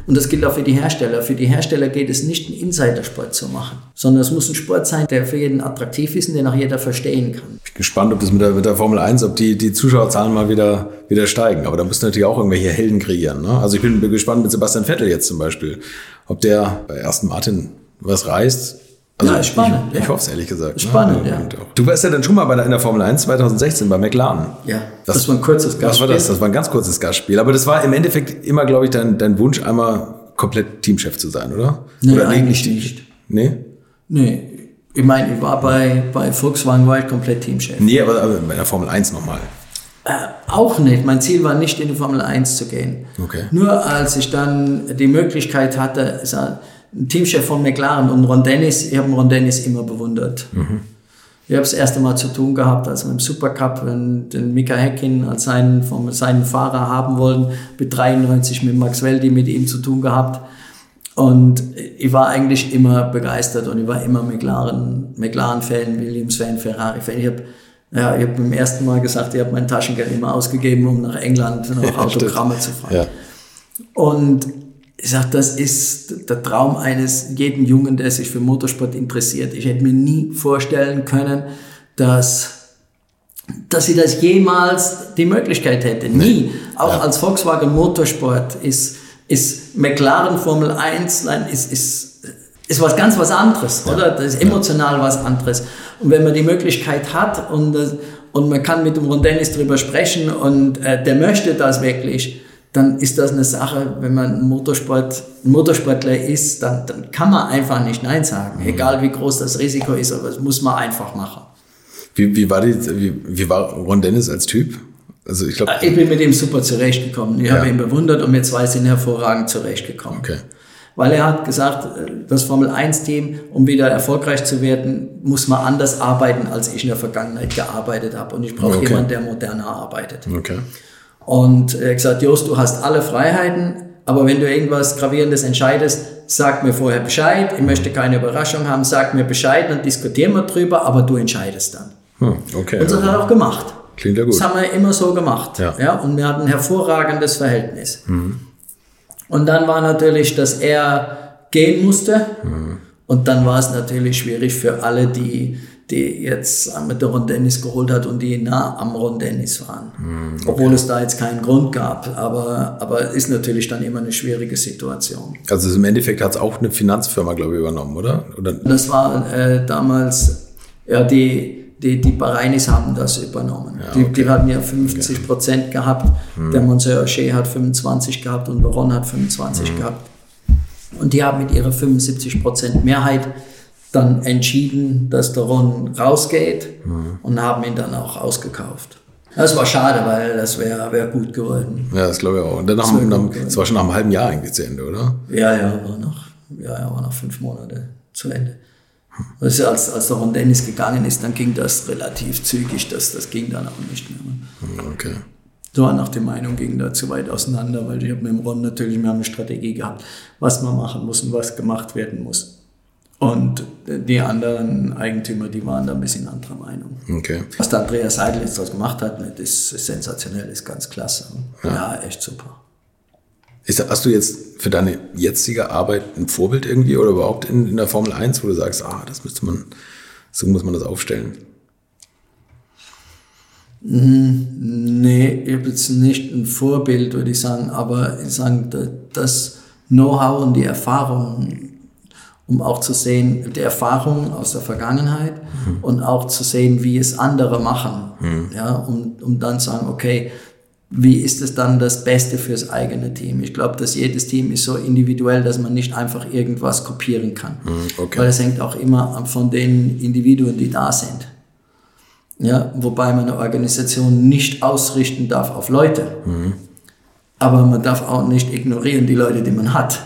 Und das gilt auch für die Hersteller. Für die Hersteller geht es nicht, einen Insidersport zu machen, sondern es muss ein Sport sein, der für jeden attraktiv ist und den auch jeder verstehen kann. Ich bin gespannt, ob das mit der, mit der Formel 1, ob die, die Zuschauerzahlen mal wieder, wieder steigen. Aber da müssen natürlich auch irgendwelche Helden kreieren. Ne? Also ich bin gespannt mit Sebastian Vettel jetzt zum Beispiel, ob der bei ersten Martin was reißt. Also ja, spannend. Ich, ich ja. hoffe es ehrlich gesagt. Spannend, ja. Du warst ja dann schon mal bei der, in der Formel 1 2016 bei McLaren. Ja, das, das war ein kurzes Gastspiel. Was war das? Das war ein ganz kurzes Gastspiel. Aber das war im Endeffekt immer, glaube ich, dein, dein Wunsch, einmal komplett Teamchef zu sein, oder? Nee, oder eigentlich nicht. Nee? Nee. Ich meine, ich war bei, bei Volkswagen war ich komplett Teamchef. Nee, aber, aber bei der Formel 1 nochmal. Äh, auch nicht. Mein Ziel war nicht, in die Formel 1 zu gehen. Okay. Nur als ich dann die Möglichkeit hatte, Teamchef von McLaren und Ron Dennis, ich habe Ron Dennis immer bewundert. Mhm. Ich habe das erste Mal zu tun gehabt, als wir im Supercup wenn den Mika Häkkinen als seinen, vom, seinen Fahrer haben wollen, mit 93 mit Max Weldi mit ihm zu tun gehabt. Und ich war eigentlich immer begeistert und ich war immer McLaren, McLaren-Fan, Williams-Fan, Ferrari-Fan. Ich habe ja, ich hab beim ersten Mal gesagt, ich habe mein Taschengeld immer ausgegeben, um nach England noch Autogramme zu fahren. Ja. Und ich sage, das ist der Traum eines jeden Jungen, der sich für Motorsport interessiert. Ich hätte mir nie vorstellen können, dass dass sie das jemals die Möglichkeit hätte. Nie. Auch ja. als Volkswagen Motorsport ist, ist McLaren Formel 1, nein, ist, ist, ist was ganz was anderes, ja. oder? Das ist emotional ja. was anderes. Und wenn man die Möglichkeit hat und, und man kann mit dem Ron Dennis drüber sprechen und äh, der möchte das wirklich, dann ist das eine Sache, wenn man Motorsport, ein Motorsportler ist, dann, dann kann man einfach nicht Nein sagen. Mhm. Egal wie groß das Risiko ist, aber das muss man einfach machen. Wie, wie, war, die, wie, wie war Ron Dennis als Typ? Also ich, glaub, ah, ich bin mit ihm super zurechtgekommen. Ich ja. habe ihn bewundert und wir zwei sind hervorragend zurechtgekommen. Okay. Weil er hat gesagt, das Formel 1-Team, um wieder erfolgreich zu werden, muss man anders arbeiten, als ich in der Vergangenheit gearbeitet habe. Und ich brauche okay. jemanden, der moderner arbeitet. Okay. Und er hat gesagt, Jost, du hast alle Freiheiten, aber wenn du irgendwas Gravierendes entscheidest, sag mir vorher Bescheid, ich möchte keine Überraschung haben, sag mir Bescheid, dann diskutieren wir drüber, aber du entscheidest dann. Hm, okay. Und das hat er auch gemacht. Klingt ja gut. Das haben wir immer so gemacht. Ja. Ja. und wir hatten ein hervorragendes Verhältnis. Und dann war natürlich, dass er gehen musste. Und dann war es natürlich schwierig für alle, die, die jetzt mit der Rondennis geholt hat und die nah am Rondennis waren. Obwohl es da jetzt keinen Grund gab. Aber, aber ist natürlich dann immer eine schwierige Situation. Also im Endeffekt hat es auch eine Finanzfirma, glaube ich, übernommen, oder? oder? Das war äh, damals, ja, die, die, die Bahrainis haben das übernommen. die, die hatten ja 50 Prozent gehabt, der Monsieur Rocher hat 25 gehabt und Veron hat 25 gehabt. Und die haben mit ihrer 75 Prozent Mehrheit dann entschieden, dass der Ron rausgeht und haben ihn dann auch ausgekauft. Das war schade, weil das wäre wär gut geworden. Ja, das glaube ich auch. Und dann war nach, gut, das war schon nach einem halben Jahr eigentlich zu Ende, oder? Ja, ja, war noch, ja, ja, war noch fünf Monate zu Ende. Also als, als der Ron Dennis gegangen ist, dann ging das relativ zügig, das, das ging dann auch nicht mehr. Hm, Okay. So nach der Meinung ging da zu weit auseinander, weil ich habe mit dem Ron natürlich, wir haben eine Strategie gehabt, was man machen muss und was gemacht werden muss. Und die anderen Eigentümer, die waren da ein bisschen anderer Meinung. Okay. Was der Andreas Seidel jetzt daraus gemacht hat, das ist sensationell, ist ganz klasse. Ja, echt super. Ist, hast du jetzt für deine jetzige Arbeit ein Vorbild irgendwie oder überhaupt in, in der Formel 1, wo du sagst, ah, das müsste man, so muss man das aufstellen? Nee, ich habe jetzt nicht ein Vorbild, würde ich sagen, aber ich sage, das Know-how und die Erfahrung, um auch zu sehen, die Erfahrung aus der Vergangenheit und auch zu sehen, wie es andere machen, ja, um, um dann zu sagen, okay, wie ist es dann das Beste fürs eigene Team? Ich glaube, dass jedes Team ist so individuell, dass man nicht einfach irgendwas kopieren kann. okay. Weil es hängt auch immer von den Individuen, die da sind. Ja, wobei man eine Organisation nicht ausrichten darf auf Leute. Aber man darf auch nicht ignorieren die Leute, die man hat.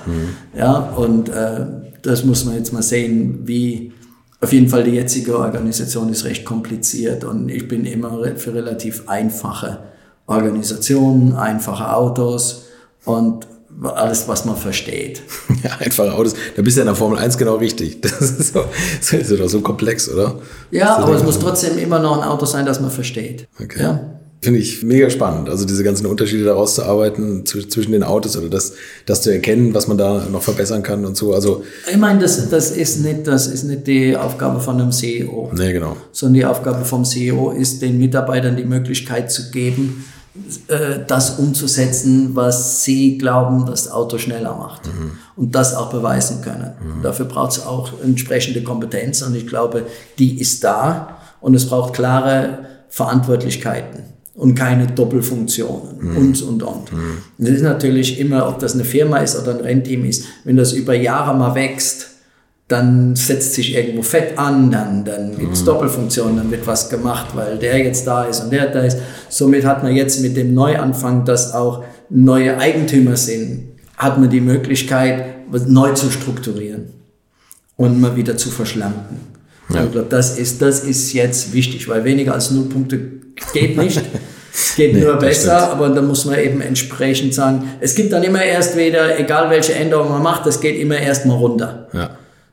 Ja, und äh, das muss man jetzt mal sehen, wie auf jeden Fall die jetzige Organisation ist recht kompliziert und ich bin immer für relativ einfache Organisationen, einfache Autos und alles, was man versteht. Ja, einfache Autos. Da bist du ja in der Formel 1 genau richtig. Das ist, so, das ist doch so komplex, oder? Ja, aber es muss trotzdem immer noch ein Auto sein, das man versteht. Okay. Ja. Finde ich mega spannend. Also diese ganzen Unterschiede daraus zu arbeiten zw- zwischen den Autos oder das, das zu erkennen, was man da noch verbessern kann und so. Also, Ich meine, das, das, ist nicht, das ist nicht die Aufgabe von einem CEO, nee, genau. sondern die Aufgabe vom CEO ist, den Mitarbeitern die Möglichkeit zu geben, äh, das umzusetzen, was sie glauben, das Auto schneller macht. Und das auch beweisen können. Dafür braucht es auch entsprechende Kompetenz und ich glaube, die ist da und es braucht klare Verantwortlichkeiten und keine Doppelfunktionen und, und, und. Und Das ist natürlich immer, ob das eine Firma ist oder ein Rennteam ist, wenn das über Jahre mal wächst, dann setzt sich irgendwo Fett an, dann, dann gibt es Doppelfunktionen, dann wird was gemacht, weil der jetzt da ist und der da ist. Somit hat man jetzt mit dem Neuanfang, dass auch neue Eigentümer sind, hat man die Möglichkeit, was neu zu strukturieren und mal wieder zu verschlanken. Ich glaube, das ist, das ist jetzt wichtig, weil weniger als null Punkte geht nicht. Es geht Nee, nur besser, aber dann muss man eben entsprechend sagen, es gibt dann immer erst wieder, egal welche Änderung man macht, das geht immer erst mal runter. Ja.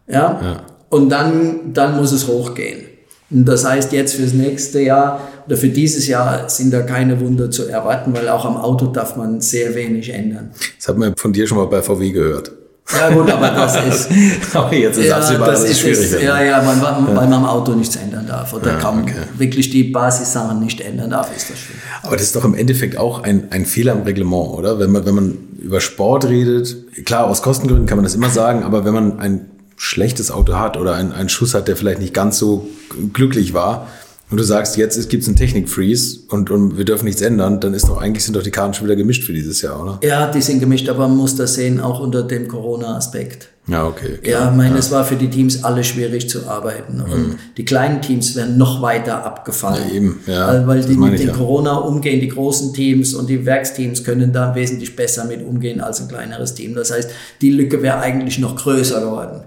Ja? Ja. Und dann, dann muss es hochgehen. Und das heißt, jetzt fürs nächste Jahr oder für dieses Jahr sind da keine Wunder zu erwarten, weil auch am Auto darf man sehr wenig ändern. Das hat man von dir schon mal bei VW gehört. Ja gut, aber das ist, Aber jetzt ist absehbar, dass es schwierig ist, ja, ja, man, man, weil man am Auto nichts ändern darf oder Ja, kaum okay. wirklich die Basissachen nicht ändern darf, ist das schön. Aber das ist doch im Endeffekt auch ein, ein Fehler im Reglement, oder? Wenn man, wenn man über Sport redet, klar, aus Kostengründen kann man das immer sagen, aber wenn man ein schlechtes Auto hat oder einen Schuss hat, der vielleicht nicht ganz so glücklich war, und du sagst, jetzt gibt es einen Technik-Freeze und, und wir dürfen nichts ändern, dann ist doch eigentlich sind doch die Karten schon wieder gemischt für dieses Jahr, oder? Ja, die sind gemischt, aber man muss das sehen, auch unter dem Corona-Aspekt. Ja, okay. Ja, ich meine, es war für die Teams alle schwierig zu arbeiten. Und die kleinen Teams werden noch weiter abgefallen. Mhm. Ja, eben, ja, Weil- die mit den ja. Corona umgehen, die großen Teams und die Werksteams können da wesentlich besser mit umgehen als ein kleineres Team. Das heißt, die Lücke wäre eigentlich noch größer geworden.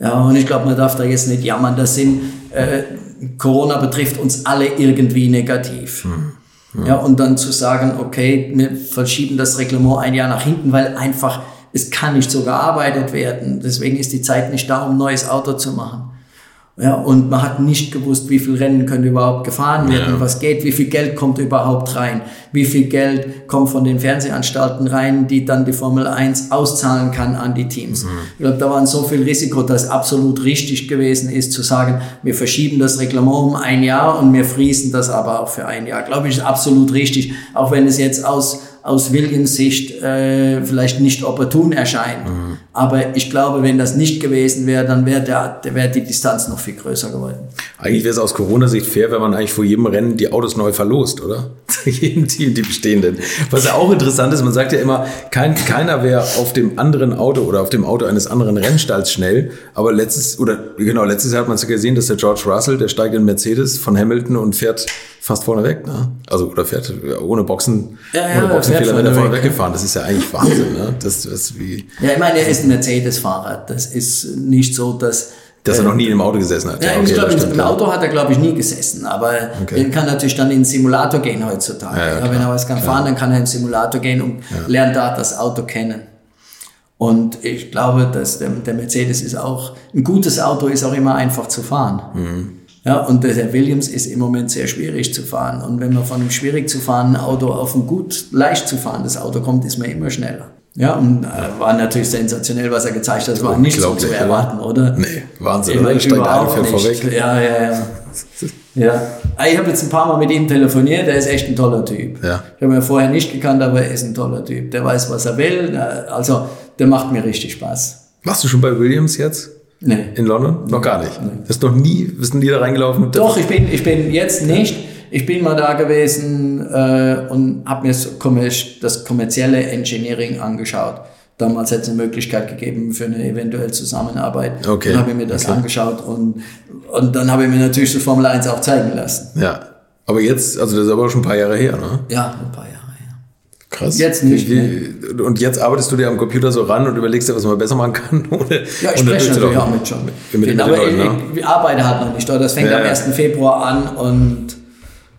Ja, und ich glaube, man darf da jetzt nicht jammern. Das sind, äh, Corona betrifft uns alle irgendwie negativ. Hm. Ja, und dann zu sagen, okay, wir verschieben das Reglement ein Jahr nach hinten, weil einfach Es kann nicht so gearbeitet werden. Deswegen ist die Zeit nicht da, um ein neues Auto zu machen. Ja, und man hat nicht gewusst, wie viel Rennen können überhaupt gefahren werden, ja. was geht, wie viel Geld kommt überhaupt rein, wie viel Geld kommt von den Fernsehanstalten rein, die dann die Formel 1 auszahlen kann an die Teams. Mhm. Ich glaube, da war so viel Risiko, dass absolut richtig gewesen ist, zu sagen, wir verschieben das Reglement um ein Jahr und wir friesen das aber auch für ein Jahr. Glaube ich, ist absolut richtig, auch wenn es jetzt aus aus Williams Sicht äh, vielleicht nicht opportun erscheint. Mhm. Aber ich glaube, wenn das nicht gewesen wäre, dann wäre der, wär die Distanz noch viel größer geworden. Eigentlich wäre es aus Corona-Sicht fair, wenn man eigentlich vor jedem Rennen die Autos neu verlost, oder? jedem Team, die bestehenden. Was ja auch interessant ist, man sagt ja immer, kein, keiner wäre auf dem anderen Auto oder auf dem Auto eines anderen Rennstalls schnell. Aber letztes, oder genau, letztes Jahr hat man es ja gesehen, dass der George Russell, der steigt in Mercedes von Hamilton und fährt fast vorne weg, ne? Also, oder fährt ohne Boxen, ja, ja, ohne Boxenfehler, wenn er vorne weggefahren. Das ist ja eigentlich Wahnsinn, ne? Das, das wie. Ja, ich meine, er ist ein Mercedes-Fahrer. Das ist nicht so, dass, dass er noch nie im Auto gesessen hat. Ja, okay, ich glaube, im Auto hat er, glaube ich, nie gesessen. Aber okay. er kann natürlich dann in den Simulator gehen heutzutage. Ja, ja, wenn er was kann klar. fahren, dann kann er in den Simulator gehen und lernt da das Auto kennen. Und ich glaube, dass der, der, Mercedes ist auch, ein gutes Auto ist auch immer einfach zu fahren. Mhm. Ja, und der Williams ist im Moment sehr schwierig zu fahren. Und wenn man von einem schwierig zu fahrenden Auto auf ein gut, leicht zu fahrendes Auto kommt, ist man immer schneller. Ja, und äh, war natürlich sensationell, was er gezeigt hat. Das war nicht so zu erwarten, oder? Nee, Wahnsinn, oder? Steigt einfach vorweg. Ja, ja, ja. Ja, ah, ich habe jetzt ein paar Mal mit ihm telefoniert, der ist echt ein toller Typ. Ja. Ich habe ihn vorher nicht gekannt, aber er ist ein toller Typ. Der weiß, was er will. Also, der macht mir richtig Spaß. Warst du schon bei Williams jetzt? Nee. In London? Noch gar nicht. Nee. Hast noch nie, bist du nie da reingelaufen? Doch, ich bin, ich bin jetzt nicht. Ich bin mal da gewesen äh, und habe mir das kommerzielle Engineering angeschaut. Damals hätte es eine Möglichkeit gegeben für eine eventuelle Zusammenarbeit. Okay. Dann habe ich mir das okay. angeschaut und, und dann habe ich mir natürlich das Formel 1 auch zeigen lassen. Ja. Aber jetzt, also das ist aber schon ein paar Jahre her, ne? Ja, ein paar Jahre. Krass. Jetzt nicht. Wie, und jetzt arbeitest du dir am Computer so ran und überlegst dir, was man besser machen kann? Oder, ja, ich spreche natürlich auch mit schon. Mit, mit, mit aber Leuten, ich, ich, arbeite halt noch nicht. Das fängt ja, am 1. Februar an und,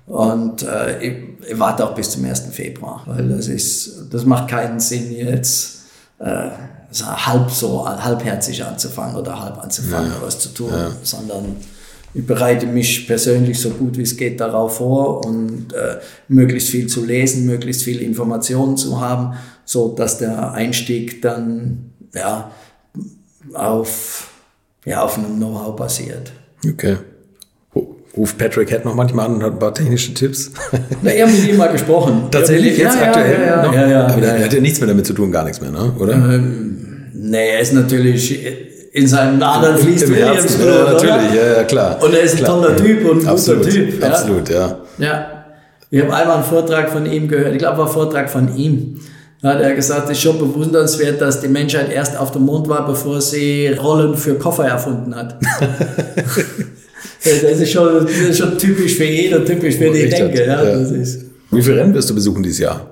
und äh, ich, ich, warte auch bis zum 1. Februar, weil das ist, das macht keinen Sinn jetzt. Äh, halb so halbherzig anzufangen oder halb anzufangen, ja. was zu tun, ja. sondern ich bereite mich persönlich so gut wie es geht darauf vor und äh, möglichst viel zu lesen, möglichst viel Informationen zu haben, so dass der Einstieg dann ja auf ja auf einem Know-how basiert. Okay. Ruft Patrick Head noch manchmal an und hat ein paar technische Tipps. Na, er hat mit ihm mal gesprochen. Tatsächlich jetzt ja, aktuell ja, ja? Ja, ja, Aber er hat ja nichts mehr damit zu tun, gar nichts mehr, ne? oder? Ähm, nee, er ist natürlich in seinem Namen fließt Im Williams Blut, ja, natürlich, ja, ja, klar. Und er ist ein toller Typ und ein absolut, guter Typ. Ja. Absolut, ja. Ja. Ich habe einmal einen Vortrag von ihm gehört, ich glaube, war ein Vortrag von ihm. Da hat er gesagt, es ist schon bewundernswert, dass die Menschheit erst auf dem Mond war, bevor sie Rollen für Koffer erfunden hat. das, ist schon, das ist schon typisch für jeden, typisch für die Denke. Ja, ja. Das ist. Wie viele Rennen wirst du besuchen dieses Jahr?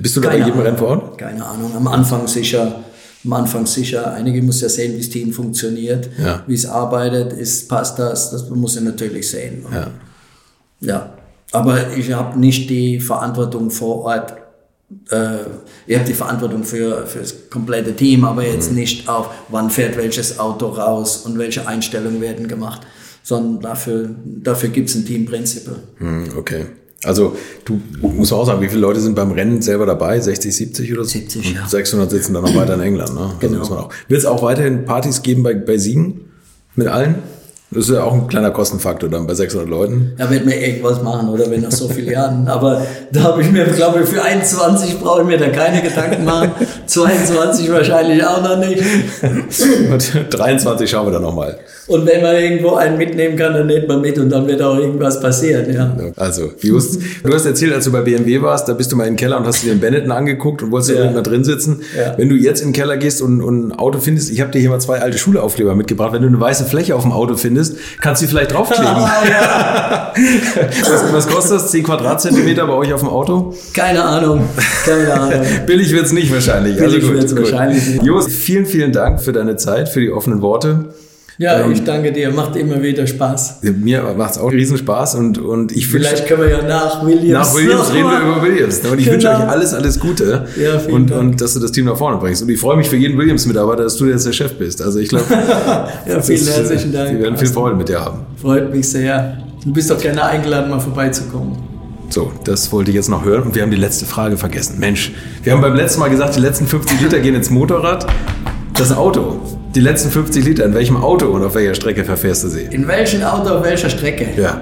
Bist du da bei jedem Rennen vor Ort? Keine Ahnung, am Anfang sicher am Anfang sicher. Einige muss ja sehen, wie das Team funktioniert, ja. wie es arbeitet, ist, passt das, das muss ich natürlich sehen. Ja. ja. Aber ich habe nicht die Verantwortung vor Ort. Äh, ich habe die Verantwortung für, für das komplette Team, aber jetzt mhm. nicht auf, wann fährt welches Auto raus und welche Einstellungen werden gemacht, sondern dafür, dafür gibt es ein Teamprinzip. Mhm, okay. Also du musst auch sagen, wie viele Leute sind beim Rennen selber dabei? 60, 70 oder so? 70, ja. 600 sitzen dann noch weiter in England. Ne? Also genau. muss man auch. Wird es auch weiterhin Partys geben bei, bei Siegen? Mit allen? Das ist ja auch ein kleiner Kostenfaktor dann bei 600 Leuten. Da wird mir irgendwas machen, oder wenn nach so vielen Jahren. Aber da habe ich mir, glaube ich, für 21 brauche ich mir da keine Gedanken machen. 22 wahrscheinlich auch noch nicht. Und 23 schauen wir dann nochmal. Und wenn man irgendwo einen mitnehmen kann, dann nimmt man mit und dann wird auch irgendwas passieren. Ja. Also, just, du hast erzählt, als du bei BMW warst, da bist du mal den Keller und hast dir den Benetton angeguckt und wolltest ja irgendwann drin sitzen. Ja. Wenn du jetzt in den Keller gehst und, und ein Auto findest, ich habe dir hier mal zwei alte Schuleaufkleber mitgebracht, wenn du eine weiße Fläche auf dem Auto findest, kannst du sie vielleicht draufkleben. ja. was, was, kostet das? 10 Quadratzentimeter bei euch auf dem Auto? Keine Ahnung. Keine Ahnung. Billig wird es nicht wahrscheinlich. Billig also wird es wahrscheinlich nicht. Jos, vielen, vielen Dank für deine Zeit, für die offenen Worte. Ja, ähm, ich danke dir. Macht immer wieder Spaß. Mir macht es auch riesen Spaß und, und ich Vielleicht können wir ja nach Williams. Nach Williams reden wir über Williams. Und ich genau. wünsche euch alles, alles Gute. Ja, vielen und, Dank. und dass du das Team nach vorne bringst. Und ich freue mich für jeden Williams-Mitarbeiter, dass du jetzt der Chef bist. Also ich glaube, ja, vielen herzlichen Dank. Wir werden viel Freude mit dir haben. Freut mich sehr. Du bist doch gerne eingeladen, mal vorbeizukommen. So, das wollte ich jetzt noch hören. Und wir haben die letzte Frage vergessen. Mensch, wir haben beim letzten Mal gesagt, die letzten 50 Liter gehen ins Motorrad. Das Auto. Die letzten 50 Liter, in welchem Auto und auf welcher Strecke verfährst du sie? In welchem Auto, auf welcher Strecke? Ja.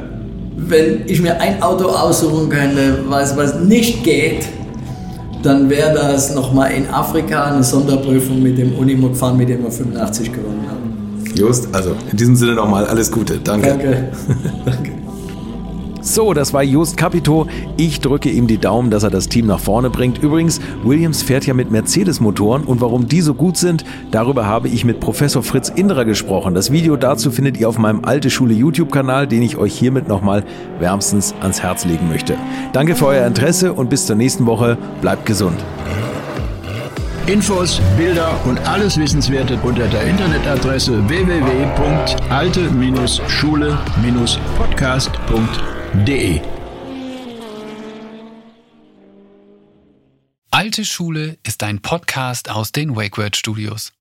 Wenn ich mir ein Auto aussuchen könnte, was, was nicht geht, dann wäre das nochmal in Afrika eine Sonderprüfung mit dem Unimog fahren, mit dem wir 85 gewonnen haben. Just, also in diesem Sinne nochmal alles Gute. Danke. Danke. Danke. So, das war Just Capito. Ich drücke ihm die Daumen, dass er das Team nach vorne bringt. Übrigens, Williams fährt ja mit Mercedes-Motoren und warum die so gut sind, darüber habe ich mit Professor Fritz Indrer gesprochen. Das Video dazu findet ihr auf meinem Alte Schule YouTube-Kanal, den ich euch hiermit nochmal wärmstens ans Herz legen möchte. Danke für euer Interesse und bis zur nächsten Woche. Bleibt gesund. Infos, Bilder und alles Wissenswerte unter der Internetadresse www.alte-schule-podcast.de de Alte Schule ist ein Podcast aus den WakeWord Studios.